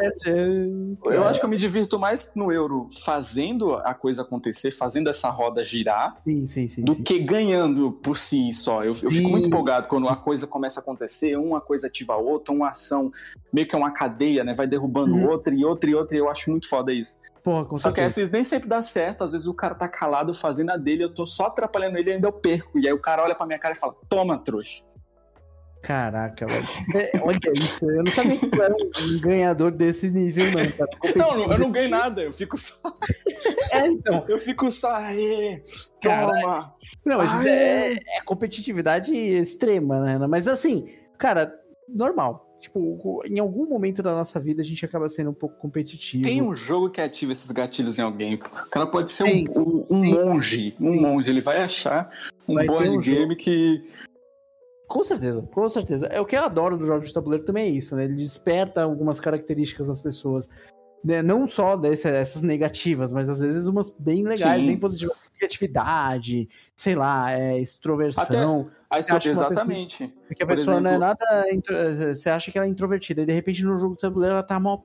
eu acho que eu me divirto mais no euro fazendo a coisa acontecer, fazendo essa roda girar, sim, sim, sim, do que ganhando por si só. Eu, eu fico muito empolgado quando uma coisa começa a acontecer, uma coisa ativa a outra, uma ação meio que é uma cadeia, né? Vai derrubando uhum. outra e outra e outra, e eu acho muito foda isso. Porra, com só certeza. que essa nem sempre dá certo, às vezes o cara tá calado fazendo a dele, eu tô só atrapalhando ele e ainda eu perco. E aí o cara olha pra minha cara e fala: Toma, trouxa. Caraca, velho. É, olha isso, eu não sabia que tu era um ganhador desse nível, não, cara. Não, eu não ganho nada, eu fico só. É, então. Eu fico só, aê, toma. Não, mas é, é competitividade extrema, né? Mas assim, cara, normal tipo, em algum momento da nossa vida a gente acaba sendo um pouco competitivo. Tem um jogo que ativa esses gatilhos em alguém. O cara pode ser um, um, um monge, um monge. Ele vai achar um vai board um game jogo. que. Com certeza, com certeza. É o que eu adoro dos jogos de tabuleiro também é isso, né? Ele desperta algumas características das pessoas. Né? Não só dessas negativas, mas às vezes umas bem legais, Sim. bem positivas. Criatividade, sei lá, é, extroversão. Até exatamente. Pessoa, porque a Por pessoa exemplo... não é nada. Você acha que ela é introvertida, e de repente no jogo do tabuleiro ela tá mal,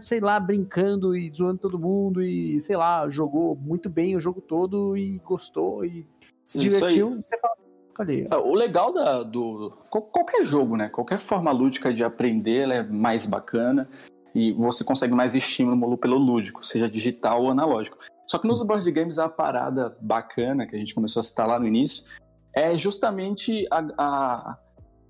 sei lá, brincando e zoando todo mundo, e sei lá, jogou muito bem o jogo todo e gostou e se divertiu. Você fala, Cadê? É, o legal da, do. Qualquer jogo, né? Qualquer forma lúdica de aprender ela é mais bacana e você consegue mais estímulo pelo lúdico, seja digital ou analógico. Só que nos board games a parada bacana que a gente começou a citar lá no início é justamente a, a,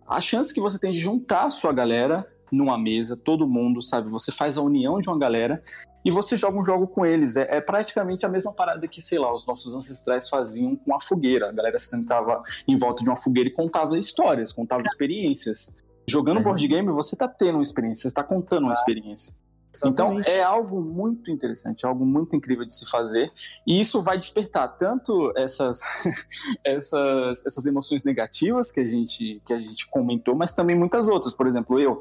a chance que você tem de juntar a sua galera numa mesa, todo mundo, sabe? Você faz a união de uma galera e você joga um jogo com eles. É, é, praticamente a mesma parada que, sei lá, os nossos ancestrais faziam com a fogueira. A galera sentava em volta de uma fogueira e contava histórias, contava experiências. Jogando uhum. board game, você está tendo uma experiência, você está contando uma experiência. Exatamente. Então é algo muito interessante, algo muito incrível de se fazer e isso vai despertar tanto essas essas, essas emoções negativas que a gente que a gente comentou, mas também muitas outras. Por exemplo, eu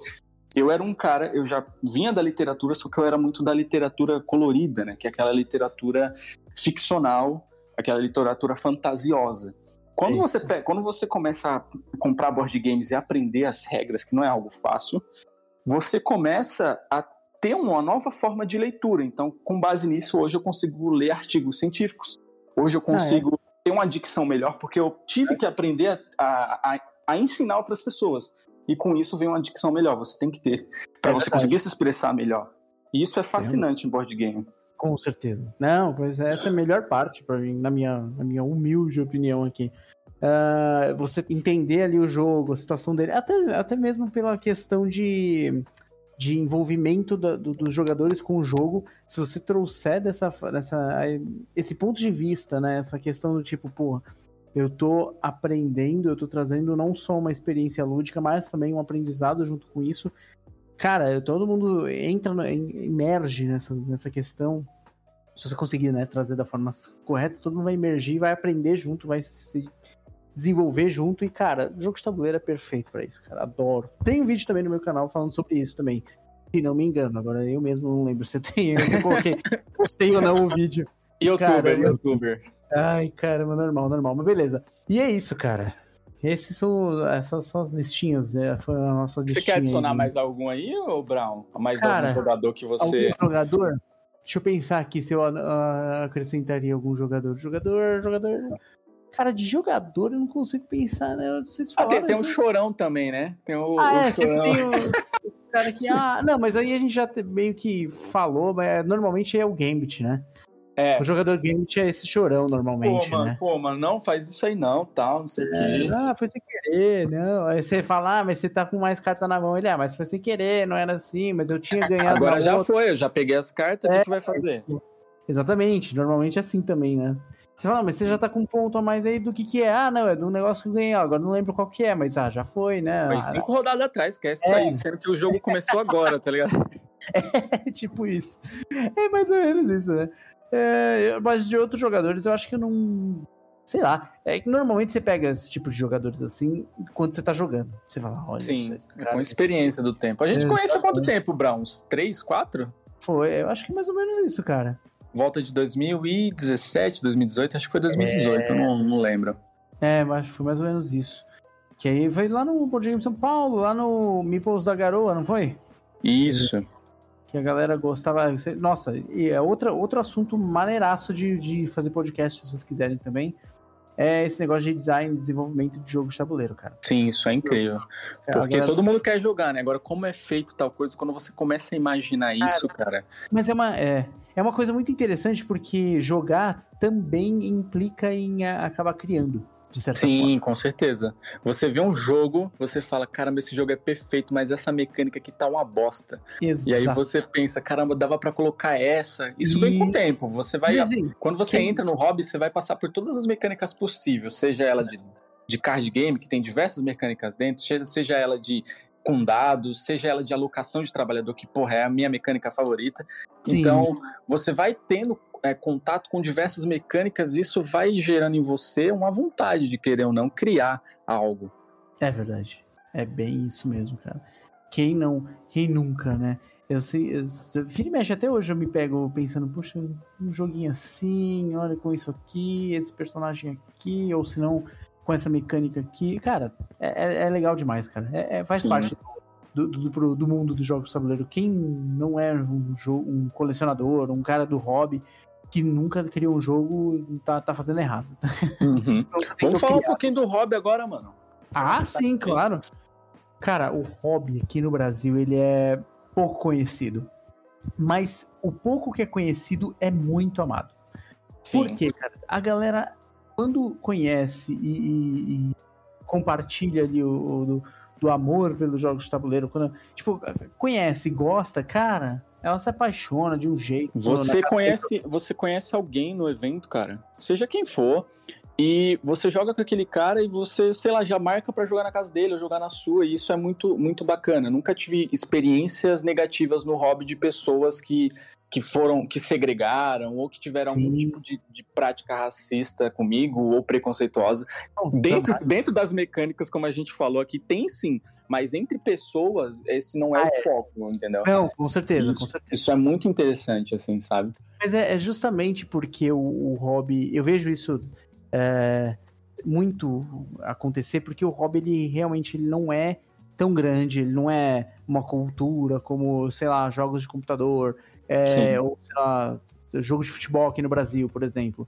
eu era um cara, eu já vinha da literatura, só que eu era muito da literatura colorida, né? Que é aquela literatura ficcional, aquela literatura fantasiosa. Quando você, quando você começa a comprar board games e aprender as regras, que não é algo fácil, você começa a ter uma nova forma de leitura. Então, com base nisso, hoje eu consigo ler artigos científicos. Hoje eu consigo ah, é? ter uma dicção melhor, porque eu tive que aprender a, a, a, ensinar outras pessoas. E com isso vem uma dicção melhor. Você tem que ter, para é você conseguir se expressar melhor. E isso é fascinante em board game. Com certeza. Não, pois essa é a melhor parte para mim, na minha, na minha humilde opinião aqui. Uh, você entender ali o jogo, a situação dele, até, até mesmo pela questão de, de envolvimento do, do, dos jogadores com o jogo, se você trouxer dessa, dessa, esse ponto de vista, né, essa questão do tipo, pô, eu tô aprendendo, eu tô trazendo não só uma experiência lúdica, mas também um aprendizado junto com isso, cara, todo mundo entra, emerge nessa, nessa questão. Se você conseguir, né, trazer da forma correta, todo mundo vai emergir, vai aprender junto, vai se desenvolver junto. E, cara, jogo de tabuleiro é perfeito para isso, cara. Adoro. Tem um vídeo também no meu canal falando sobre isso também. Se não me engano, agora eu mesmo não lembro se tem, se eu coloquei, postei ou não o vídeo. Youtuber, cara, youtuber. Ai, caramba, normal, normal. Mas beleza. E é isso, cara. Esses são, essas são as listinhas, é, foi a nossa listinha. Você quer adicionar aí, mais algum aí, ou Brown? Mais Cara, algum jogador que você. Algum jogador? Deixa eu pensar aqui se eu uh, acrescentaria algum jogador. Jogador, jogador. Cara, de jogador eu não consigo pensar, né? Vocês falaram, ah, tem, tem um chorão também, né? Tem o, ah, o é, chorão. tem o, o cara que. Ah, não, mas aí a gente já meio que falou, mas é, normalmente é o Gambit, né? É. O jogador game é esse chorão normalmente, pô, mano, né? Pô, mano, não faz isso aí não, tal, não sei o é, quê. Ah, foi sem querer, não. Aí você fala, ah, mas você tá com mais carta na mão. Ele, ah, mas foi sem querer, não era assim, mas eu tinha ganhado. Agora já outra. foi, eu já peguei as cartas, o é, que, que vai fazer? Exatamente, normalmente é assim também, né? Você fala, mas você já tá com um ponto a mais aí do que que é? Ah, não, é do negócio que eu ganhei, agora não lembro qual que é, mas ah, já foi, né? Foi ah, cinco rodadas atrás, esquece é. isso aí, sendo que o jogo começou agora, tá ligado? É, tipo isso. É mais ou menos isso, né? É, mas de outros jogadores, eu acho que eu não. Sei lá. É que normalmente você pega esse tipo de jogadores assim quando você tá jogando. Você fala, olha. Sim, cara, com experiência esse... do tempo. A gente conhece há quanto tempo, Brown? Uns 3, 4? Foi, eu acho que é mais ou menos isso, cara. Volta de 2017, 2018, acho que foi 2018, é... não, não lembro. É, mas foi mais ou menos isso. Que aí foi lá no Board Game São Paulo, lá no Meeples da Garoa, não foi? Isso que a galera gostava. Nossa, e é outra, outro assunto maneiraço de, de fazer podcast, se vocês quiserem também. É esse negócio de design e desenvolvimento de jogo de tabuleiro, cara. Sim, isso é incrível. Porque galera... todo mundo quer jogar, né? Agora, como é feito tal coisa, quando você começa a imaginar isso, cara. Mas é uma, é, é uma coisa muito interessante porque jogar também implica em acabar criando de certa Sim, forma. com certeza. Você vê um jogo, você fala, caramba, esse jogo é perfeito, mas essa mecânica aqui tá uma bosta. Exato. E aí você pensa, caramba, dava para colocar essa. Isso e... vem com o tempo. Você vai. Quando você Quem... entra no hobby, você vai passar por todas as mecânicas possíveis, seja ela de, de card game, que tem diversas mecânicas dentro, seja ela de com dados, seja ela de alocação de trabalhador, que, porra, é a minha mecânica favorita. Sim. Então, você vai tendo é, contato com diversas mecânicas, isso vai gerando em você uma vontade de querer ou não criar algo. É verdade. É bem isso mesmo, cara. Quem não, quem nunca, né? Eu sei, eu, e mexe, até hoje eu me pego pensando, puxa, um joguinho assim, olha com isso aqui, esse personagem aqui, ou se não, com essa mecânica aqui. Cara, é, é, é legal demais, cara. É, é faz Sim. parte do, do, do, mundo dos jogos de tabuleiro. Quem não é um, um colecionador, um cara do hobby, que nunca criou um jogo tá, tá fazendo errado. Uhum. então, Vamos falar um pouquinho do hobby agora, mano. Ah, sim, claro. Cara, o hobby aqui no Brasil, ele é pouco conhecido. Mas o pouco que é conhecido é muito amado. Sim. Por quê, cara? A galera, quando conhece e, e, e compartilha ali o, o do, do, amor pelos jogos de tabuleiro, quando, tipo, conhece, gosta, cara, ela se apaixona de um jeito. Você conhece, você conhece alguém no evento, cara? Seja quem for, e você joga com aquele cara e você, sei lá, já marca para jogar na casa dele ou jogar na sua, e isso é muito, muito bacana. Nunca tive experiências negativas no hobby de pessoas que que foram, que segregaram ou que tiveram Sim. algum tipo de, de, prática racista comigo ou preconceituosa. Não, dentro, dentro das mecânicas, como a gente falou aqui, tem sim, mas entre pessoas, esse não é ah, o é. foco, entendeu? Não, com certeza, isso, com certeza. Isso é muito interessante, assim, sabe? Mas é, é justamente porque o, o, hobby, eu vejo isso é, muito acontecer, porque o hobby, ele realmente ele não é tão grande, ele não é uma cultura como, sei lá, jogos de computador, é, ou, sei lá, jogo de futebol aqui no Brasil, por exemplo.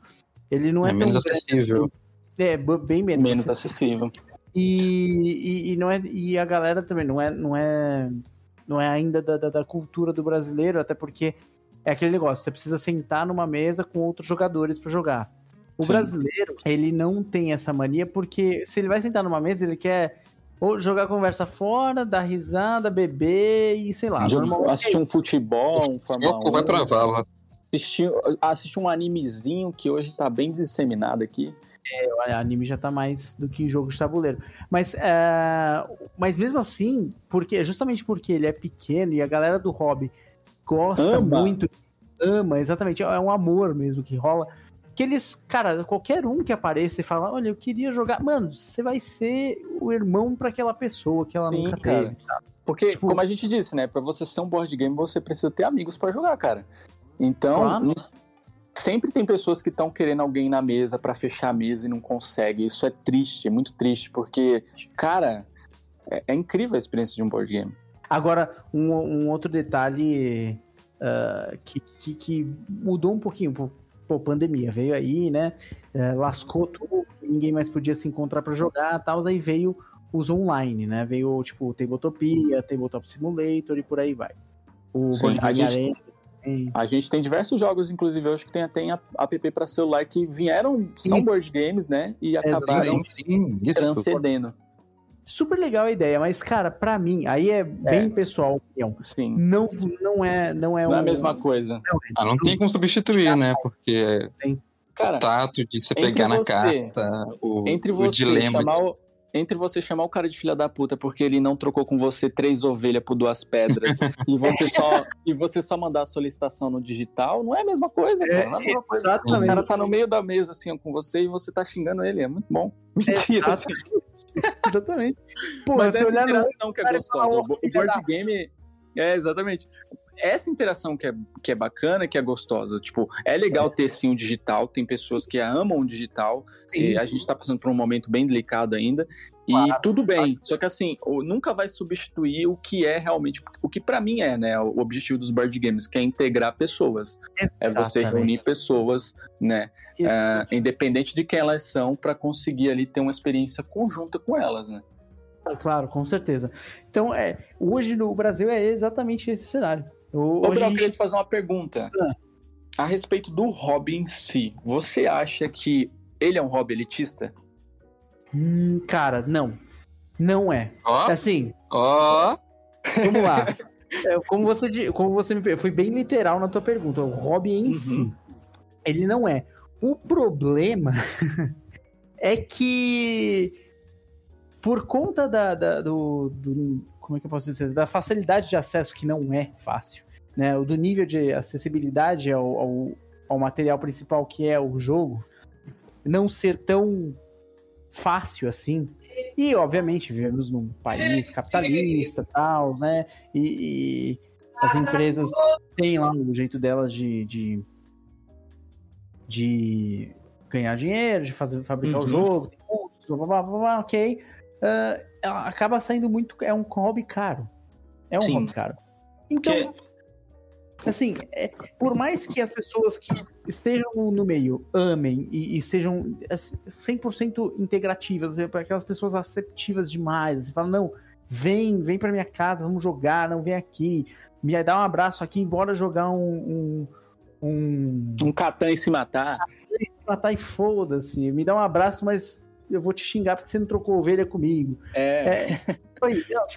Ele não é, é tão menos acessível. Assim. É, bem menos, menos acessível. E, e, e, não é, e a galera também não é, não é, não é ainda da, da, da cultura do brasileiro, até porque é aquele negócio, você precisa sentar numa mesa com outros jogadores para jogar. O Sim. brasileiro, ele não tem essa mania porque se ele vai sentar numa mesa, ele quer ou jogar conversa fora, dar risada, beber e sei lá. Assistir um futebol, um Fórmula 1. Vai pra vala. Assistir, assistir um animezinho que hoje tá bem disseminado aqui. É, o anime já tá mais do que jogo de tabuleiro. Mas, é, mas mesmo assim, porque justamente porque ele é pequeno e a galera do hobby gosta ama. muito, ama, exatamente, é um amor mesmo que rola que eles, cara, qualquer um que apareça e fala, olha, eu queria jogar, mano, você vai ser o irmão para aquela pessoa que ela Sim, nunca cara. teve, sabe? Porque, tipo, como a gente disse, né, para você ser um board game, você precisa ter amigos para jogar, cara. Então, claro. sempre tem pessoas que estão querendo alguém na mesa para fechar a mesa e não consegue. Isso é triste, é muito triste, porque, cara, é, é incrível a experiência de um board game. Agora, um, um outro detalhe uh, que, que, que, mudou um pouquinho, pô, pandemia veio aí, né? É, lascou tudo, ninguém mais podia se encontrar para jogar tal, aí veio os online, né? Veio, tipo, Tabletopia, Tabletop Simulator e por aí vai. O Sim, a gente, A gente tem diversos jogos, inclusive hoje, que tem até app para celular que vieram, são isso. board games, né? E acabaram sim. transcendendo. Super legal a ideia, mas, cara, para mim, aí é bem é. pessoal opinião. Sim. Não, não é, não é, não um... é a mesma coisa. Não, ah, não tem como substituir, né? Porque tem. Cara, o tato de você pegar na carta, o, entre você o dilema chamar o, entre você chamar o cara de filha da puta porque ele não trocou com você três ovelhas por duas pedras e você só e você só mandar a solicitação no digital, não é a mesma coisa, é, cara. É, exatamente. O cara tá no meio da mesa assim com você e você tá xingando ele, é muito bom. Mentira. Exatamente. exatamente. Pô, Mas essa interação que é gostosa. O board game é, exatamente essa interação que é, que é bacana, que é gostosa. Tipo, é legal ter sim o digital, tem pessoas que amam o digital, e a gente está passando por um momento bem delicado ainda, e claro, tudo bem. Só que assim, nunca vai substituir o que é realmente, o que para mim é, né, o objetivo dos board games, que é integrar pessoas. Exatamente. É você reunir pessoas, né, uh, independente de quem elas são, para conseguir ali ter uma experiência conjunta com elas, né. Claro, com certeza. Então, é, hoje no Brasil é exatamente esse cenário. Ô, Hoje... eu queria te fazer uma pergunta. Ah. A respeito do hobby em si, você acha que ele é um hobby elitista? Hum, cara, não. Não é. Oh. Assim. Ó. Oh. Vamos lá. É, como você, como você me foi bem literal na tua pergunta, o hobby em uhum. si, ele não é. O problema é que por conta da, da do, do, como é que eu posso dizer, da facilidade de acesso que não é fácil, né? O do nível de acessibilidade ao, ao, ao material principal que é o jogo, não ser tão fácil assim. E, obviamente, vivemos num país capitalista tal, né? E, e, as empresas têm lá o jeito delas de, de, de ganhar dinheiro, de fazer, fabricar uhum. o jogo, tem custos, blá, blá, blá, blá, ok. Uh, acaba saindo muito. É um hobby caro. É um Sim. hobby caro. Então, que assim, é, por mais que as pessoas que estejam no meio amem e, e sejam 100% assim, integrativas, para aquelas pessoas aceptivas demais, você fala, não, vem, vem para minha casa, vamos jogar, não vem aqui, me dá um abraço aqui, bora jogar um... Um, um, um Catan e se matar. E se matar e foda-se, me dá um abraço, mas eu vou te xingar porque você não trocou ovelha comigo. É. é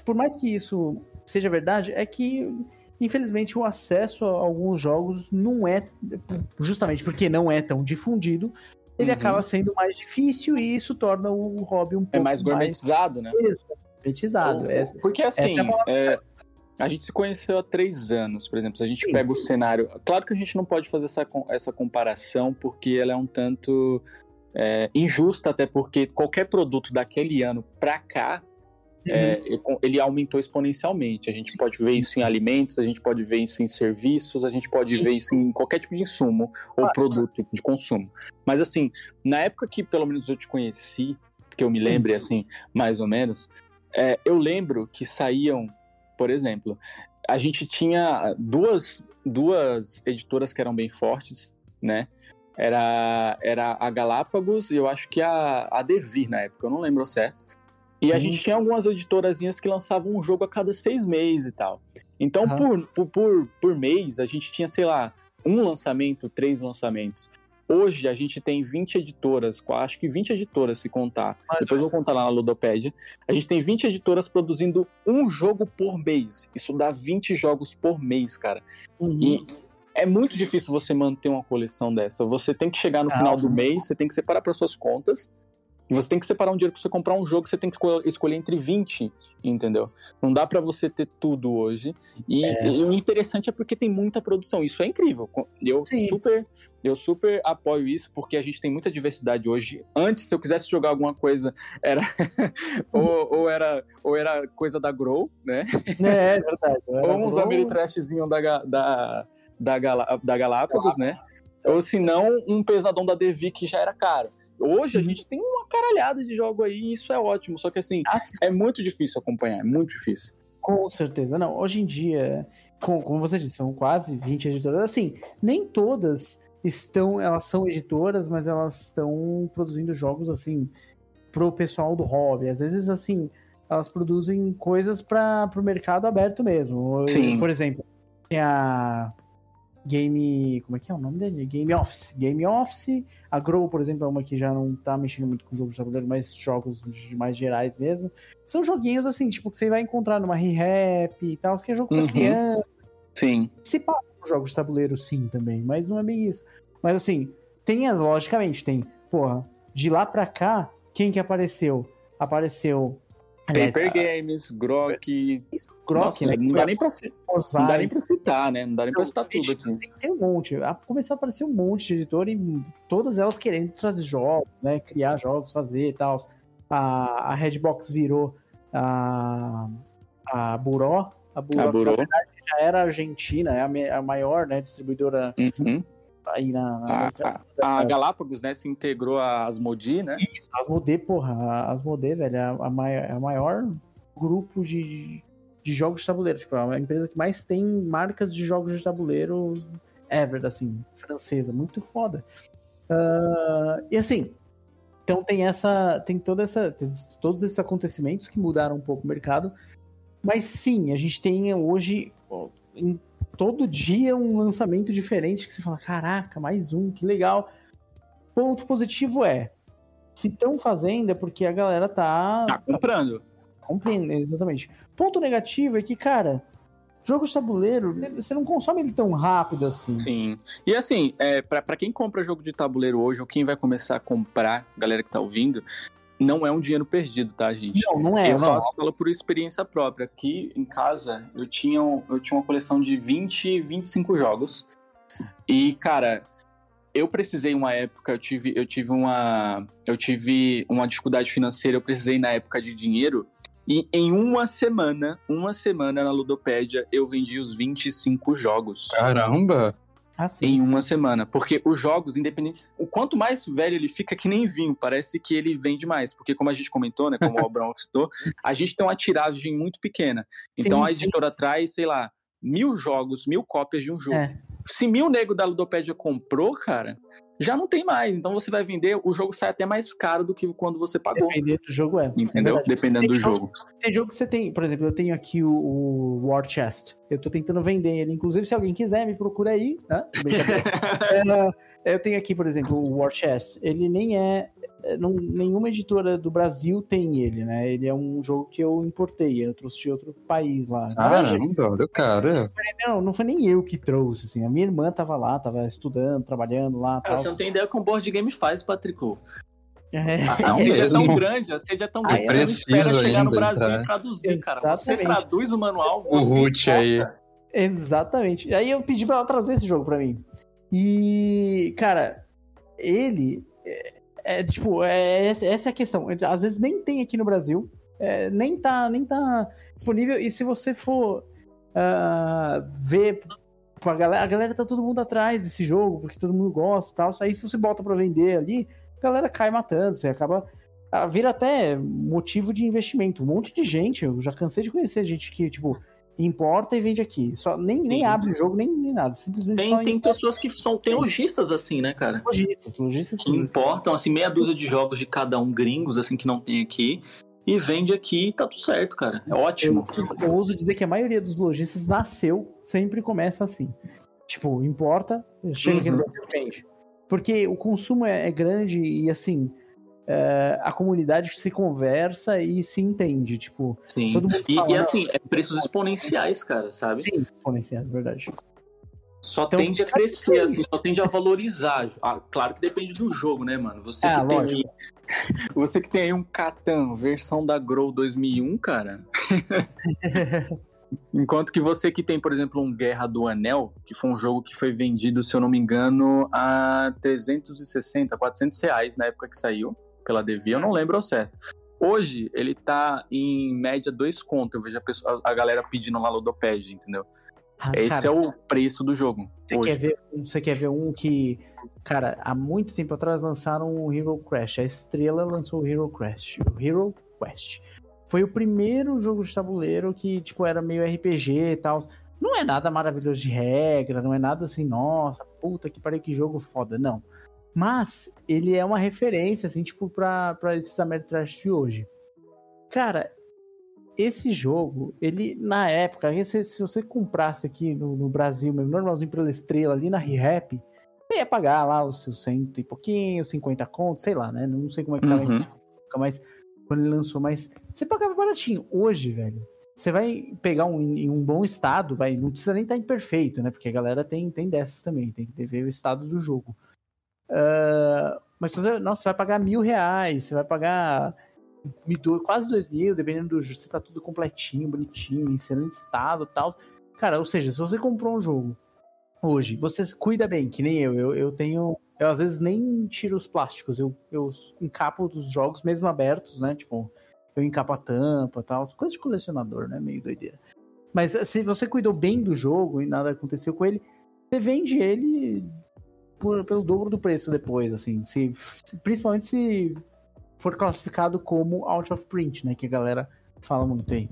por mais que isso seja verdade, é que infelizmente o acesso a alguns jogos não é, justamente porque não é tão difundido, ele uhum. acaba sendo mais difícil e isso torna o hobby um é pouco É mais gourmetizado, mais... né? Gourmetizado. Porque assim, é a, a, gente se conheceu há três anos, por exemplo, se a gente Sim. pega o cenário... Claro que a gente não pode fazer essa, essa comparação porque ela é um tanto... É, injusta, até porque qualquer produto daquele ano pra cá é, uhum. ele aumentou exponencialmente. A gente pode ver isso em alimentos, a gente pode ver isso em serviços, a gente pode ver isso em qualquer tipo de insumo ou produto de consumo. Mas assim, na época que pelo menos eu te conheci, que eu me lembre assim, mais ou menos, é, eu lembro que saíam, por exemplo, a gente tinha duas, duas editoras que eram bem fortes, né? Era, era a Galápagos e eu acho que a, a Devir na época, eu não lembro certo. E Sim. a gente tinha algumas editorazinhas que lançavam um jogo a cada seis meses e tal. Então, uhum. por, por, por, por mês, a gente tinha, sei lá, um lançamento, três lançamentos. Hoje a gente tem 20 editoras, acho que 20 editoras se contar. Mas, Depois eu vou contar lá na Ludopédia. A gente tem 20 editoras produzindo um jogo por mês. Isso dá 20 jogos por mês, cara. Uhum. E é muito difícil você manter uma coleção dessa. Você tem que chegar no final do mês, você tem que separar para suas contas e você tem que separar um dinheiro para você comprar um jogo, você tem que escolher entre 20, entendeu? Não dá para você ter tudo hoje. E, é. e, o interessante é porque tem muita produção. Isso é incrível. Eu Sim. super eu super apoio isso, porque a gente tem muita diversidade hoje. Antes, se eu quisesse jogar alguma coisa, era ou, ou, era, ou era coisa da Grow, né? É, é verdade. ou uns Ameritrashzinhos da, da, da, da Galápagos, né? Ou se não, um pesadão da Devi que já era caro. Hoje a uhum. gente tem uma caralhada de jogo aí e isso é ótimo, só que assim, é muito difícil acompanhar, é muito difícil. Com certeza, não. Hoje em dia, com, como você disse, são quase 20 editoras. Assim, nem todas estão, elas são editoras, mas elas estão produzindo jogos assim pro pessoal do hobby. Às vezes, assim, elas produzem coisas para o mercado aberto mesmo. Sim. Por exemplo, tem a Game. Como é que é o nome dele? Game Office. Game Office. A Grow, por exemplo, é uma que já não tá mexendo muito com jogos de tabuleiro, mas jogos mais gerais mesmo. São joguinhos assim, tipo, que você vai encontrar numa re-rap e tal, que é jogo pra Uhum. criança. Sim. Se passa por jogos de tabuleiro, sim, também, mas não é bem isso. Mas assim, tem as, logicamente, tem, porra, de lá pra cá, quem que apareceu? Apareceu. Aliás, Paper Games, Grok. Grok, Nossa, né? não, dá nem pra, não dá nem pra citar, né? Não dá nem pra citar tudo aqui. tem, tem um monte. Começou a aparecer um monte de editor e todas elas querendo trazer jogos, né? Criar jogos, fazer e tal. A, a Redbox virou a, a Buró. A Buró, A Buró. na verdade, já era argentina, é a, a maior né, distribuidora Uhum. Aí na, na A, América. a, a Galápagos, né, se integrou a Asmodee, né? Isso, Asmodee, porra, a Asmodee, velho, é a, maior, é a maior grupo de, de jogos de tabuleiro. Tipo, é a empresa que mais tem marcas de jogos de tabuleiro ever, assim, francesa. Muito foda. Ah, e assim, então tem essa. Tem toda essa. tem todos esses acontecimentos que mudaram um pouco o mercado. Mas sim, a gente tem hoje. Em todo dia um lançamento diferente que você fala: caraca, mais um, que legal. Ponto positivo é. Se estão fazendo é porque a galera tá Tá comprando. Compreendo, exatamente. Ponto negativo é que, cara, jogo de tabuleiro, você não consome ele tão rápido assim. Sim. E assim, é, pra quem compra jogo de tabuleiro hoje, ou quem vai começar a comprar, galera que tá ouvindo, não é um dinheiro perdido, tá, gente? Não, não é, eu não. falo, falo por experiência própria. Aqui em casa, eu tinha, eu tinha uma coleção de 20, 25 jogos. E, cara, eu precisei uma época, eu tive, eu tive uma. Eu tive uma dificuldade financeira, eu precisei na época de dinheiro. E em uma semana, uma semana na Ludopédia, eu vendi os 25 jogos. Caramba! Assim. Em uma semana. Porque os jogos, independentes. O quanto mais velho ele fica, que nem vinho. Parece que ele vende mais. Porque, como a gente comentou, né? Como o Abraão citou, a gente tem uma tiragem muito pequena. Então Sim, a sim. editora traz, sei lá, mil jogos, mil cópias de um jogo. É. Se mil nego da Ludopédia comprou, cara, já não tem mais. Então você vai vender, o jogo sai até mais caro do que quando você pagou. Dependendo do jogo, é. É Entendeu? verdade. Dependendo Tem do jogo- jogo. Tem jogo que você tem, por exemplo, eu tenho aqui o, o War Chest. Eu tô tentando vender ele. Inclusive, se alguém quiser, me procura aí. Né? É, eu tenho aqui, por exemplo, o War Chest. Ele nem é. É, não- nenhuma editora do Brasil tem ele, né? Ele é um jogo que eu importei. Eu trouxe de outro país lá. Verdade, Caramba, olha o cara. Não, não foi nem eu que trouxe, assim. A minha irmã tava lá, tava estudando, trabalhando lá. Cara, tal. você não tem ideia como o board game faz, Patrico. É, A sede é tão grande, a sede é tão Ah, grande, é você não espera chegar no Brasil entrar. e traduzir, cara. Você Exatamente. traduz o manual, O você root aí. exatamente. Aí eu pedi pra ela trazer esse jogo pra mim. E, cara, ele. É, tipo, é, essa é a questão. Às vezes nem tem aqui no Brasil. é, nem, tá, nem tá disponível. E se você for ah, ver. A galera, a galera tá todo mundo atrás desse jogo, porque todo mundo gosta e tal. Aí se você bota pra vender ali, a galera cai matando. Você acaba. ah, Vira até motivo de investimento. Um monte de gente, eu já cansei de conhecer gente que, tipo, importa e vende aqui. Só, nem, nem Sim. abre o jogo, nem, nem nada. Simplesmente Tem, tem pessoas que são tem lojistas assim, né, cara? lojistas. Lojistas Que importam, assim, meia dúzia de jogos de cada um gringos, assim, que não tem aqui. E vende aqui e tá tudo certo, cara. É ótimo. Eu, eu ouso dizer que a maioria dos lojistas nasceu, sempre começa assim. Tipo, importa, chega aqui no Uhum. Brasil e vende. Porque o consumo é, é grande e, assim, é, a comunidade se conversa e se entende. Tipo, Sim. todo mundo E, fala, e, "Não, assim, é preços exponenciais, cara, sabe? Sim, exponenciais, verdade. Só Então, tende a crescer, aí. assim, só tende a valorizar. Ah, claro que depende do jogo, né, mano? Você Ah, que tem lógico. aí, você que tem aí um Catan, versão da Grow 2001, cara. Enquanto que você que tem, por exemplo, um Guerra do Anel, que foi um jogo que foi vendido, se eu não me engano, a 360, 400 reais na época que saiu, pela Devi, eu não lembro ao certo. Hoje, ele tá em média dois contos. Eu vejo a, pessoa- a galera pedindo lá Ludopad, entendeu? Ah, Esse cara, é o preço do jogo. Você quer, ver, um- você quer ver um que, cara, há muito tempo atrás lançaram o Hero Crash. A Estrela lançou o Hero Crash. O Hero Quest. Foi o primeiro jogo de tabuleiro que, tipo, era meio RPG e tal. Não é nada maravilhoso de regra, não é nada assim, nossa, puta que pariu, que jogo foda, não. Mas ele é uma referência, assim, tipo, pra, pra esses Ameritrash de hoje. Cara, esse jogo, ele, na época, esse, se você comprasse aqui no, no Brasil, mesmo, normalzinho pela estrela, ali na ReHap, você ia pagar lá os seus cento e pouquinho, 50 contos, sei lá, né? Não sei como é que tava Uhum. mas quando ele lançou, mas você pagava baratinho. Hoje, velho, você vai pegar um, em um bom estado, vai, não precisa nem estar imperfeito, né? Porque a galera tem, tem dessas também, tem que ver o estado do jogo. Ah, mas você, nossa, você vai pagar mil reais, você vai pagar quase dois mil, dependendo do jogo, se tá tudo completinho, bonitinho, excelente estado e tal. Cara, ou seja, se você comprou um jogo hoje, você cuida bem, que nem eu, eu, eu tenho. Eu às vezes nem tiro os plásticos, eu, eu encapo dos jogos mesmo abertos, né? Tipo, eu encapo a tampa e tal, coisas de colecionador, né? Meio doideira. Mas se você cuidou bem do jogo e nada aconteceu com ele, você vende ele por- pelo dobro do preço depois, assim. Se, se- principalmente se for classificado como out of print, né? Que a galera fala muito aí.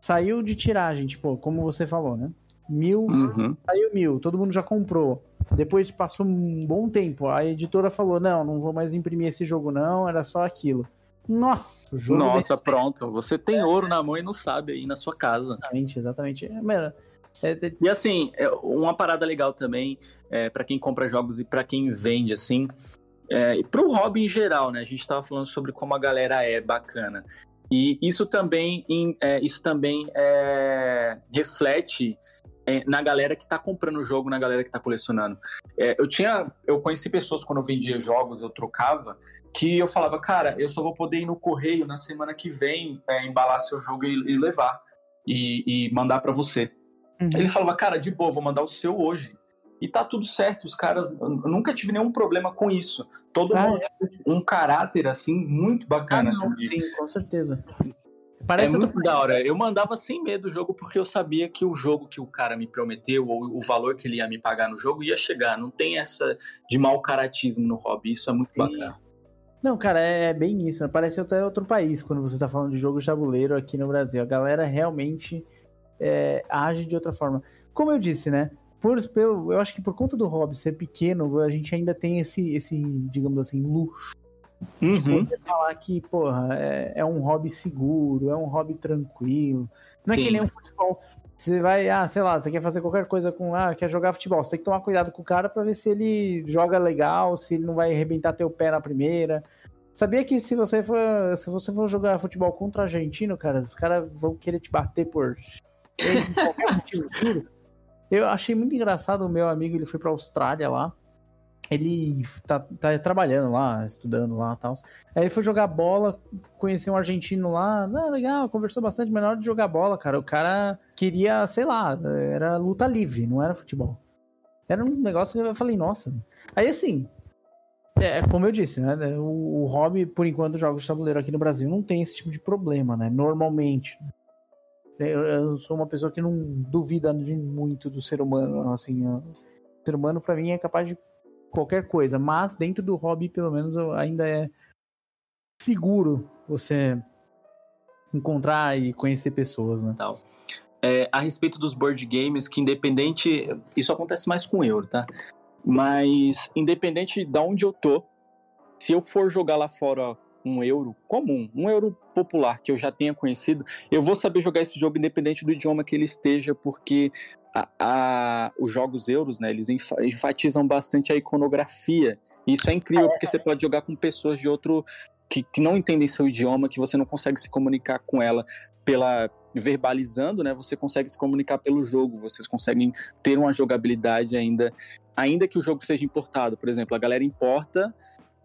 Saiu de tiragem, tipo, como você falou, né? Mil, Uhum. saiu mil, todo mundo já comprou. Depois passou um bom tempo, a editora falou: não, não vou mais imprimir esse jogo, não, era só aquilo. Nossa, o jogo. Nossa, pronto. Você tem ouro na mão e não sabe aí na sua casa. Exatamente, exatamente. É, mano, é- é- E assim, é, uma parada legal também, é, para quem compra jogos e para quem vende, assim, é, e pro hobby em geral, né? A gente tava falando sobre como a galera é bacana. E isso também, em- é, isso também é, reflete é, na galera que tá comprando o jogo, na galera que tá colecionando. É, eu tinha, eu conheci pessoas quando eu vendia jogos, eu trocava, que eu falava, cara, eu só vou poder ir no correio na semana que vem, é, embalar seu jogo e, e levar e, e mandar para você. Uhum. Ele falava, cara, de boa, vou mandar o seu hoje. E tá tudo certo, os caras. Eu nunca tive nenhum problema com isso. Todo Ah, mundo um caráter, assim, muito Ah, bacana. não, assim, de- sim, com certeza. é Parece muito outro da hora. Eu mandava sem medo o jogo porque eu sabia que o jogo que o cara me prometeu, ou o valor que ele ia me pagar no jogo, ia chegar. Não tem essa de mau caratismo no hobby. Isso é muito Sim. bacana. Não, cara, é bem isso. né? Parece até outro país quando você tá falando de jogo de tabuleiro aqui no Brasil. A galera realmente é, age de outra forma. Como eu disse, né? Por, pelo, eu acho que por conta do hobby ser pequeno, a gente ainda tem esse, esse digamos assim, luxo de Uhum. poder falar que, porra, é, é um hobby seguro, é um hobby tranquilo. Não é que Sim. nem um futebol. Você vai, ah, sei lá, você quer fazer qualquer coisa com, ah, quer jogar futebol, você tem que tomar cuidado com o cara pra ver se ele joga legal, se ele não vai arrebentar teu pé na primeira. Sabia que se você for, se você for jogar futebol contra argentino, cara, os caras vão querer te bater por por qualquer motivo, juro. Eu achei muito engraçado o meu amigo, ele foi pra Austrália lá. Ele tá, tá trabalhando lá, estudando lá e tal. Aí ele foi jogar bola, conheceu um argentino lá, legal, conversou bastante, mas na hora de jogar bola, cara, o cara queria, sei lá, era luta livre, não era futebol. Era um negócio que eu falei, nossa. Aí assim, é como eu disse, né? O, o hobby, por enquanto, jogos de tabuleiro aqui no Brasil não tem esse tipo de problema, né? Normalmente. Eu, eu sou uma pessoa que não duvida muito do ser humano, assim. O ser humano, pra mim, é capaz de qualquer coisa, mas dentro do hobby, pelo menos, ainda é seguro você encontrar e conhecer pessoas, né? tal. É, a respeito dos board games, que independente. Isso acontece mais com euro, tá? Mas independente de onde eu tô, se eu for jogar lá fora um euro comum, um euro popular que eu já tenha conhecido, eu vou saber jogar esse jogo independente do idioma que ele esteja, porque a- a- os jogos euros, né, eles enfa- enfatizam bastante a iconografia. Isso é incrível, porque você pode jogar com pessoas de outro. Que, que não entendem seu idioma, que você não consegue se comunicar com ela pela verbalizando, né? Você consegue se comunicar pelo jogo, vocês conseguem ter uma jogabilidade ainda, ainda que o jogo seja importado. Por exemplo, a galera importa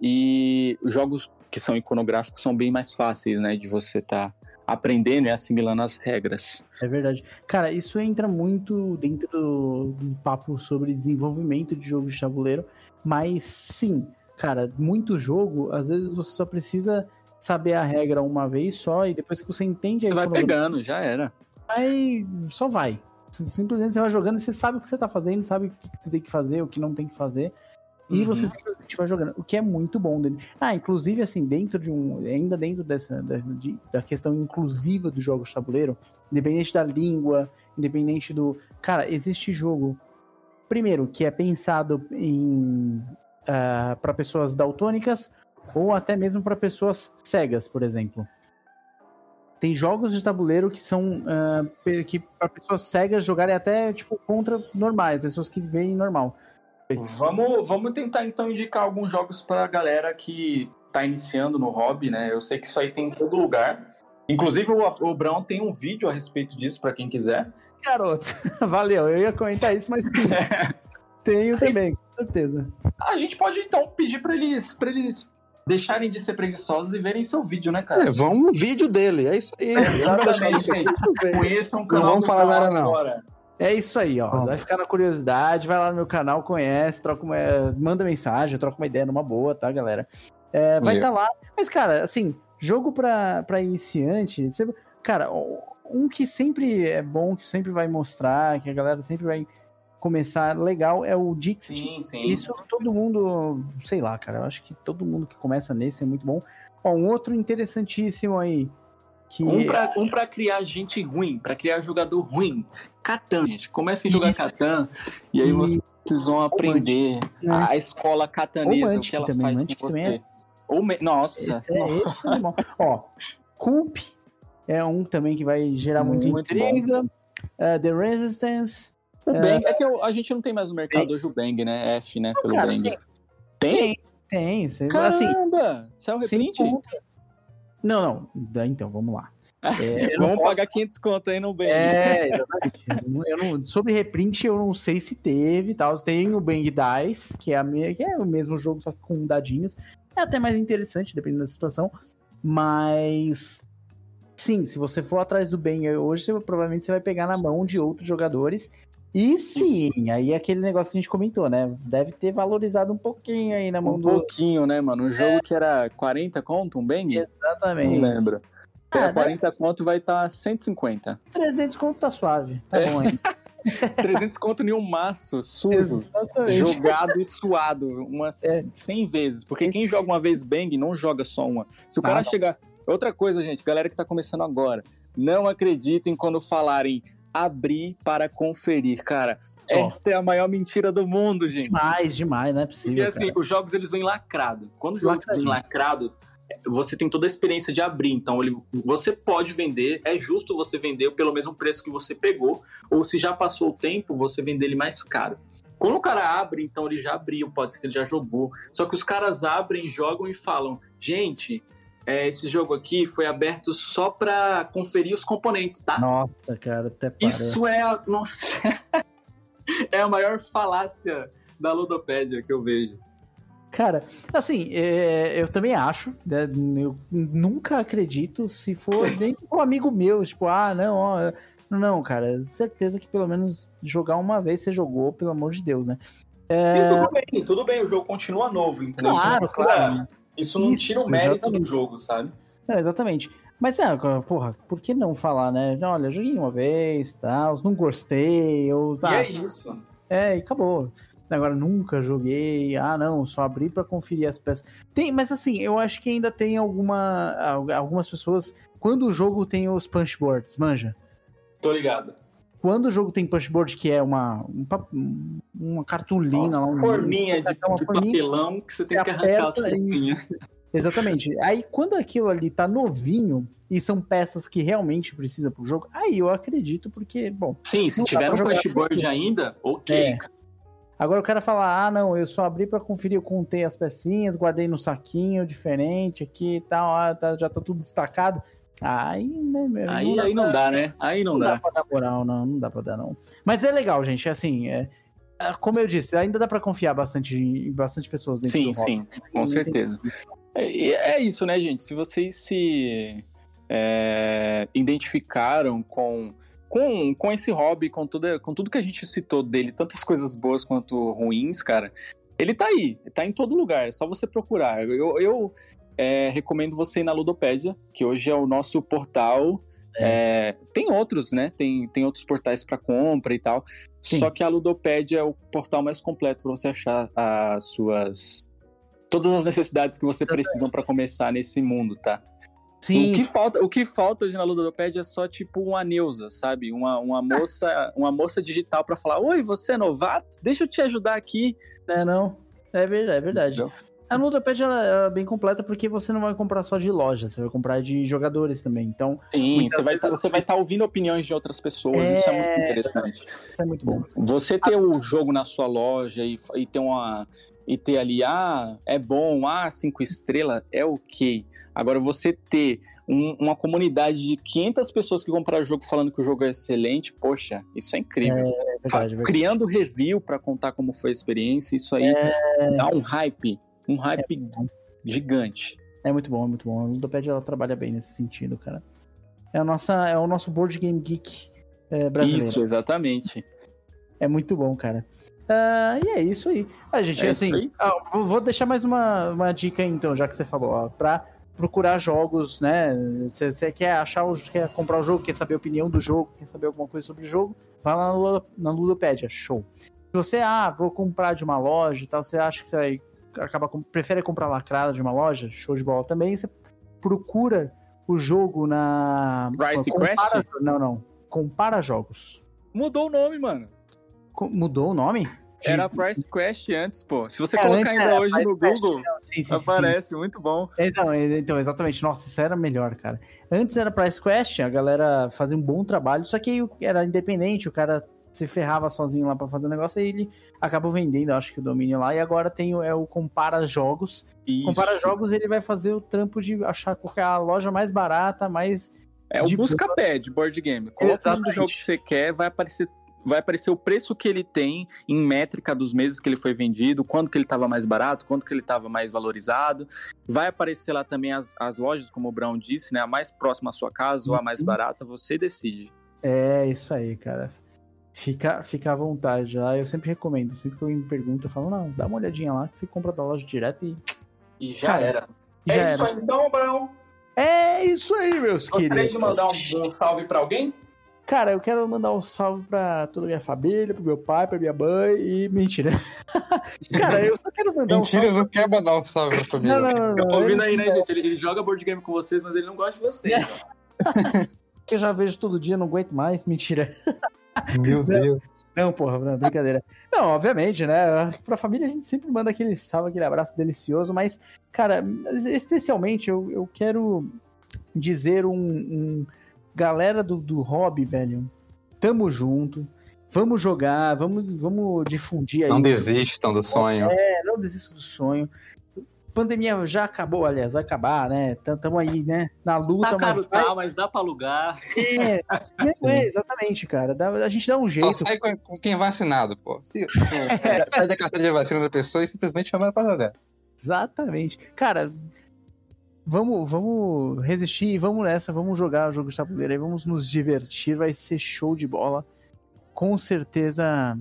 e os jogos que são iconográficos são bem mais fáceis, né? De você estar aprendendo e assimilando as regras. É verdade. Cara, isso entra muito dentro do, papo sobre desenvolvimento de jogos de tabuleiro, mas sim, cara, muito jogo, às vezes você só precisa saber a regra uma vez só e depois que você entende Você vai pegando, já era. aí só vai. Simplesmente você vai jogando e você sabe o que você tá fazendo, sabe o que você tem que fazer, o que não tem que fazer. E Uhum. você simplesmente vai jogando, o que é muito bom dele. Ah, inclusive, assim, dentro de um. Ainda dentro dessa. Da, de- da questão inclusiva dos jogos de tabuleiro, independente da língua, independente do. Cara, existe jogo. Primeiro, que é pensado em. para pessoas daltônicas ou até mesmo para pessoas cegas, por exemplo. tem jogos de tabuleiro que são uh, que para pessoas cegas jogarem até tipo contra normais, pessoas que veem normal. Vamos, vamos tentar então indicar alguns jogos para a galera que está iniciando no hobby, né? Eu sei que isso aí tem em todo lugar. Inclusive o, o Brown tem um vídeo a respeito disso para quem quiser. Garoto, valeu. Eu ia comentar isso, mas sim. tenho também, com certeza. A gente pode então pedir para eles, para eles deixarem de ser preguiçosos e verem seu vídeo, né, cara? É, vão no vídeo dele, é isso aí. Exatamente, gente. Conheçam o canal Não vamos falar nada, não. Agora. É isso aí, ó. Vai ficar na curiosidade, vai lá no meu canal, conhece, troca uma, manda mensagem, troca uma ideia numa boa, tá, galera? É, vai estar tá lá. Mas, cara, assim, jogo pra, pra iniciante, você, cara, um que sempre é bom, que sempre vai mostrar, que a galera sempre vai começar legal é o Dixit. Sim, sim. Isso todo mundo, sei lá, cara, eu acho que todo mundo que começa nesse é muito bom. Ó, um outro interessantíssimo aí. Que... Um, pra, um pra criar gente ruim, pra criar jogador ruim. Catan, gente. Comecem a jogar Catan e aí vocês vão aprender né? a escola catanesa, o que ela também, faz com você. É... Ou me... Nossa. Esse é, esse é bom. Ó, Coop é um também que vai gerar muita muito intriga. Uh, The Resistance. O é... Bang, é que eu, a gente não tem mais no mercado Bang. hoje o Bang, né? F, né? Pelo cara, Bang. Tem? Tem, tem. Caramba! Assim, Isso é um reprint? Não, não. Então, vamos lá. É, vamos posso... pagar 500 conto aí no Bang. É, exatamente. eu não, sobre reprint, eu não sei se teve tal. Tem o Bang Dice, que é, a minha, que é o mesmo jogo, só que com dadinhos. É até mais interessante, dependendo da situação. Mas sim, se você for atrás do Bang hoje, você, provavelmente você vai pegar na mão de outros jogadores. E sim, aí é aquele negócio que a gente comentou, né? Deve ter valorizado um pouquinho aí na mão um do. Um pouquinho, né, mano? Um jogo é. que era 40 conto, um bang? Exatamente. Não lembro. Ah, era 40 deve... conto vai estar tá 150. 300 conto tá suave. Tá é. bom aí. 300 conto em um maço sujo, Exatamente. jogado e suado umas é. 100 vezes. Porque Esse... quem joga uma vez bang não joga só uma. Se o cara ah, chegar. Outra coisa, gente, galera que tá começando agora, não acreditem quando falarem abrir para conferir, cara. Só. Esta é a maior mentira do mundo, gente. Demais, demais, não é possível. Porque assim, cara. os jogos eles vêm lacrado. Quando o jogo vem lacrado, você tem toda a experiência de abrir. Então, ele, você pode vender, é justo você vender pelo mesmo preço que você pegou, ou se já passou o tempo, você vender ele mais caro. Quando o cara abre, então ele já abriu, pode ser que ele já jogou. Só que os caras abrem, jogam e falam: gente, é, esse jogo aqui foi aberto só para conferir os componentes, tá? Nossa, cara, até parou. Isso é a, nossa, é a maior falácia da ludopédia que eu vejo. Cara, assim, é, eu também acho, né, eu nunca acredito se for nem um amigo meu, tipo, ah, não, ó, não, cara, certeza que pelo menos jogar uma vez você jogou, pelo amor de Deus, né? É... tudo bem, tudo bem, o jogo continua novo, entendeu? Claro, claro. Isso não Isso, tira o mérito exatamente. do jogo, sabe? É, exatamente. Mas, é, porra, por que não falar, né? Olha, joguei uma vez, tal, não gostei, ou tá. E é isso. É, e acabou. Agora, nunca joguei, ah, não, só abri para conferir as peças. Tem, mas assim, eu acho que ainda tem alguma, algumas pessoas, quando o jogo tem os punchboards, manja? Tô ligado. Quando o jogo tem punchboard, que é uma, uma cartolina... Uma forminha de, uma de forminha, papelão que você, você tem que arrancar as pecinhas. Exatamente. Aí quando aquilo ali tá novinho e são peças que realmente precisa pro jogo, aí eu acredito, porque, bom. Sim, se tiver um punchboard ainda, ok. É. Agora o cara fala, ah, não, eu só abri para conferir, eu contei as pecinhas, guardei no saquinho diferente aqui e tal, ah, tá, já tá tudo destacado. Aí, né, meu, aí, não, aí não dá, né? Aí não, não dá. dá pra dar moral, não, não dá pra dar, não. Mas é legal, gente, assim, é, é como eu disse, ainda dá para confiar bastante em bastante pessoas dentro sim, do Sim, sim, com certeza. É, é, isso, né, gente? Se vocês se é, identificaram com, com, com esse hobby, com tudo, com tudo que a gente citou dele, tantas coisas boas quanto ruins, cara, ele tá aí, tá em todo lugar, é só você procurar. Eu, eu é, recomendo você ir na Ludopédia, que hoje é o nosso portal. É. Tem outros, né? Tem, tem outros portais para compra e tal. Sim. Só que a Ludopédia é o portal mais completo para você achar as suas. Todas as necessidades que você precisa para começar nesse mundo, tá? Sim. O que falta, o que falta hoje na Ludopédia é só tipo uma Neuza, sabe? Uma, uma moça, uma moça digital para falar: "Oi, você é novato? Deixa eu te ajudar aqui". É não. É verdade, é verdade. Então, A Ludopad é bem completa porque você não vai comprar só de loja, você vai comprar de jogadores também. Então, Sim, você vai, tá, você vai estar tá ouvindo opiniões de outras pessoas, é... isso é muito interessante. Isso é muito bom. Você ter o jogo na sua loja e, e ter uma e ter ali, ah, é bom, ah, cinco estrelas, é ok. Agora, você ter um, uma comunidade de 500 pessoas que compraram o jogo falando que o jogo é excelente, poxa, isso é incrível. É, é verdade, é Criando review para contar como foi a experiência, isso aí é... dá um hype, um hype é gigante. É muito bom, é muito bom. A Ludopad, ela trabalha bem nesse sentido, cara. É, a nossa, é o nosso board game geek é, brasileiro. Isso, exatamente. É muito bom, cara. Uh, e é isso aí. A gente, é assim, ah, vou deixar mais uma, uma dica aí, então, já que você falou, ó, pra procurar jogos, né? Se você quer achar, o, quer comprar o jogo, quer saber a opinião do jogo, quer saber alguma coisa sobre o jogo, vai lá na, na Ludopédia, show. Se você, ah, vou comprar de uma loja e tal, você acha que você vai, acaba, prefere comprar lacrada de uma loja, show de bola também, você procura o jogo na... Compara, Crash? Não, não. Compara jogos. Mudou o nome, mano. Mudou o nome? Era Price Quest antes, pô. Se você é, colocar ainda hoje no Quest, Google, sim, sim, aparece, sim. muito bom. Então, então, exatamente. Nossa, isso era melhor, cara. Antes era Price Quest, a galera fazia um bom trabalho, só que era independente, o cara se ferrava sozinho lá para fazer o negócio e ele acabou vendendo, acho que o domínio lá. E agora tem o, é o Compara Jogos. Isso. Compara Jogos, ele vai fazer o trampo de achar qualquer a loja mais barata, mais. É o busca-pé de board game. Coloca o jogo que você quer, vai aparecer vai aparecer o preço que ele tem em métrica dos meses que ele foi vendido, quando que ele estava mais barato, quando que ele estava mais valorizado. Vai aparecer lá também as, as lojas, como o Brown disse, né? A mais próxima à sua casa ou a mais uhum. barata, você decide. É, isso aí, cara. Fica, fica à vontade lá. Eu sempre recomendo. Sempre que alguém me pergunta, eu falo, não, dá uma olhadinha lá que você compra da loja direto e. E já cara, era. Já é isso aí então, Brown. É isso aí, meus Gostaria queridos. Gostaria de mandar um, um salve para alguém? Cara, eu quero mandar um salve pra toda a minha família, pro meu pai, pra minha mãe e. Mentira. Cara, eu só quero mandar Mentira, um salve. Mentira, não quer mandar um salve pra família. Não, não, não. não ouvindo aí, né, gente? Ele, ele, joga board game com vocês, mas ele não gosta de vocês. eu já vejo todo dia, não aguento mais. Mentira. Meu Deus. Não, porra, não, brincadeira. Não, obviamente, né? Pra família a gente sempre manda aquele salve, aquele abraço delicioso, mas, cara, especialmente eu, eu quero dizer um, um galera do, do hobby, velho, tamo junto. Vamos jogar, vamos, vamos difundir aí. Não desistam do sonho. É, não desistam do sonho. Pandemia já acabou, aliás, vai acabar, né? Tamo aí, né? Na luta. Tá caro, mas, tá, mas dá pra alugar. É, é, exatamente, cara. Dá, a gente dá um jeito. Só sai com, com quem é vacinado, pô. Se, é, sai da carteira de vacina da pessoa e simplesmente chama pra jogar. Exatamente. Cara, vamos, vamos resistir, vamos nessa, vamos jogar o jogo de tabuleiro aí, vamos nos divertir, vai ser show de bola. Com certeza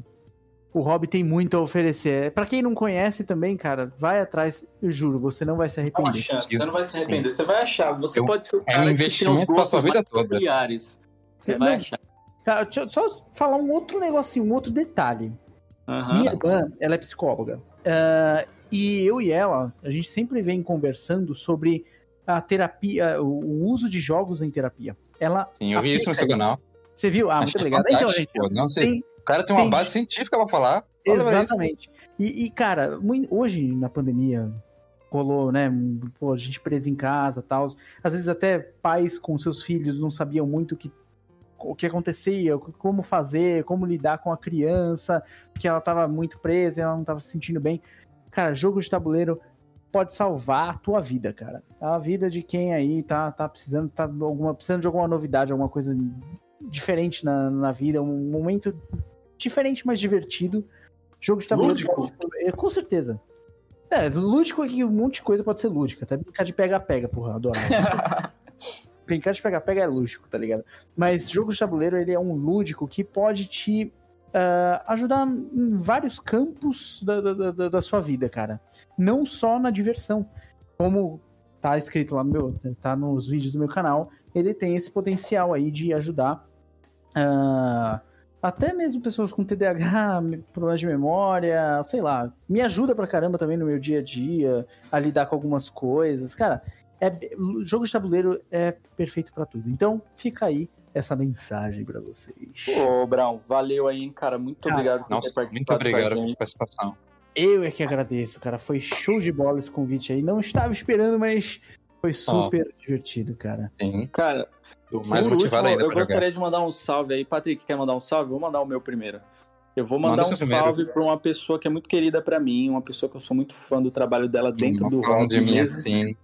o Hobby tem muito a oferecer. Para quem não conhece também, cara, vai atrás, eu juro, você não vai se arrepender. É uma chance, você não vai se arrepender, Sim. você vai achar, você eu, pode ser o cara é um investimento que tem sua vida toda. Familiares. Você vai achar. Cara, deixa eu só falar um outro negocinho, um outro detalhe. Uhum. Minha irmã, ela é psicóloga. Uh, e eu e ela, a gente sempre vem conversando sobre a terapia, o uso de jogos em terapia. Ela Sim, eu vi isso no seu canal. Você viu? Ah, muito obrigado. Então, gente, pô, não sei. Tem, cara tem uma tem... base científica pra falar. Exatamente. E, e, cara, hoje na pandemia rolou, né? Pô, a gente presa em casa tal. Às vezes até pais com seus filhos não sabiam muito o que, o que acontecia, como fazer, como lidar com a criança, porque ela tava muito presa, ela não tava se sentindo bem. Cara, jogo de tabuleiro pode salvar a tua vida, cara. A vida de quem aí tá, tá precisando, tá alguma, precisando de alguma novidade, alguma coisa diferente na, na vida, um momento diferente, mas divertido. Jogo de tabuleiro. Lúdico. É, com certeza. É, lúdico é que um monte de coisa pode ser lúdica. Até brincar de pega-pega, porra, adorava. brincar de pega-pega é lúdico, tá ligado? Mas jogo de tabuleiro, ele é um lúdico que pode te uh, ajudar em vários campos da, da, da, da, sua vida, cara. Não só na diversão. Como tá escrito lá no meu, tá nos vídeos do meu canal, ele tem esse potencial aí de ajudar uh, até mesmo pessoas com TDAH, problemas de memória, sei lá, me ajuda pra caramba também no meu dia a dia a lidar com algumas coisas. Cara, é, jogo de tabuleiro é perfeito para tudo. Então, fica aí essa mensagem para vocês. Ô, Brown, valeu aí, cara. Muito cara, obrigado por nossa, ter participado. Muito obrigado pela participação. Eu é que agradeço, cara. Foi show de bola esse convite aí. Não estava esperando, mas foi super oh. divertido, cara. Sim. Cara, mais motivado último, Eu gostaria jogar. de mandar um salve aí. Patrick, quer mandar um salve? Vou mandar o meu primeiro. Eu vou mandar Manda um salve para uma pessoa que é muito querida para mim, uma pessoa que eu sou muito fã do trabalho dela dentro do rock. De mim, assim.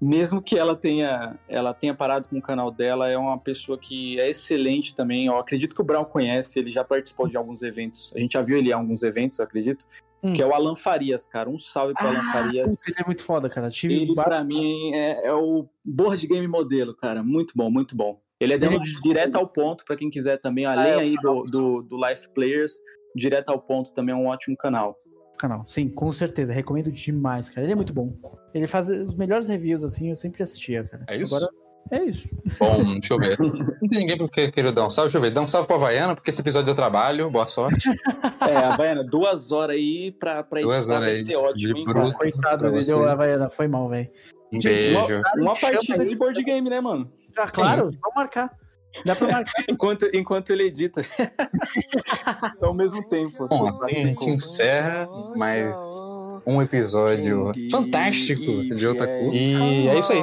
Mesmo que ela tenha, ela tenha parado com o canal dela, é uma pessoa que é excelente também. Eu acredito que o Brown conhece, ele já participou de alguns eventos. A gente já viu ele em alguns eventos, eu acredito. Hum. Que é o Alan Farias, cara. Um salve pro ah, Alan Farias. Ele é muito foda, cara. Tive ele, vários... pra mim, é, é, o board game modelo, cara. Muito bom, muito bom. Ele é dando ele... direto ao ponto, para quem quiser também, além ah, é, aí do, do, do Life Players, direto ao ponto também é um ótimo canal. Canal, sim, com certeza. Recomendo demais, cara. Ele é muito bom. Ele faz os melhores reviews, assim, eu sempre assistia, cara. É isso? Agora, é isso. Bom, deixa eu ver. Não tem ninguém porque queria dar um salve. Deixa eu ver. Dá um salve pra Havaiana, porque esse episódio deu trabalho. Boa sorte. É, Havaiana, duas horas aí pra, pra duas horas aí ser ótimo, hein? Bruto Coitado do vídeo, Havaiana. Foi mal, velho. Um beijo. Uma, uma partida de board game, né, mano? Ah, claro. Sim. Vamos marcar. Dá pra marcar. enquanto, enquanto ele edita. Ao mesmo tempo. Bom, assim a gente encerra mais um episódio fantástico de Otaku. E é isso aí.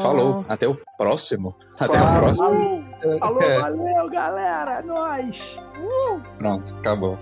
Falou. Até o próximo. Até o próximo. Falou, é. valeu, galera. Nós. Uh! Pronto, acabou.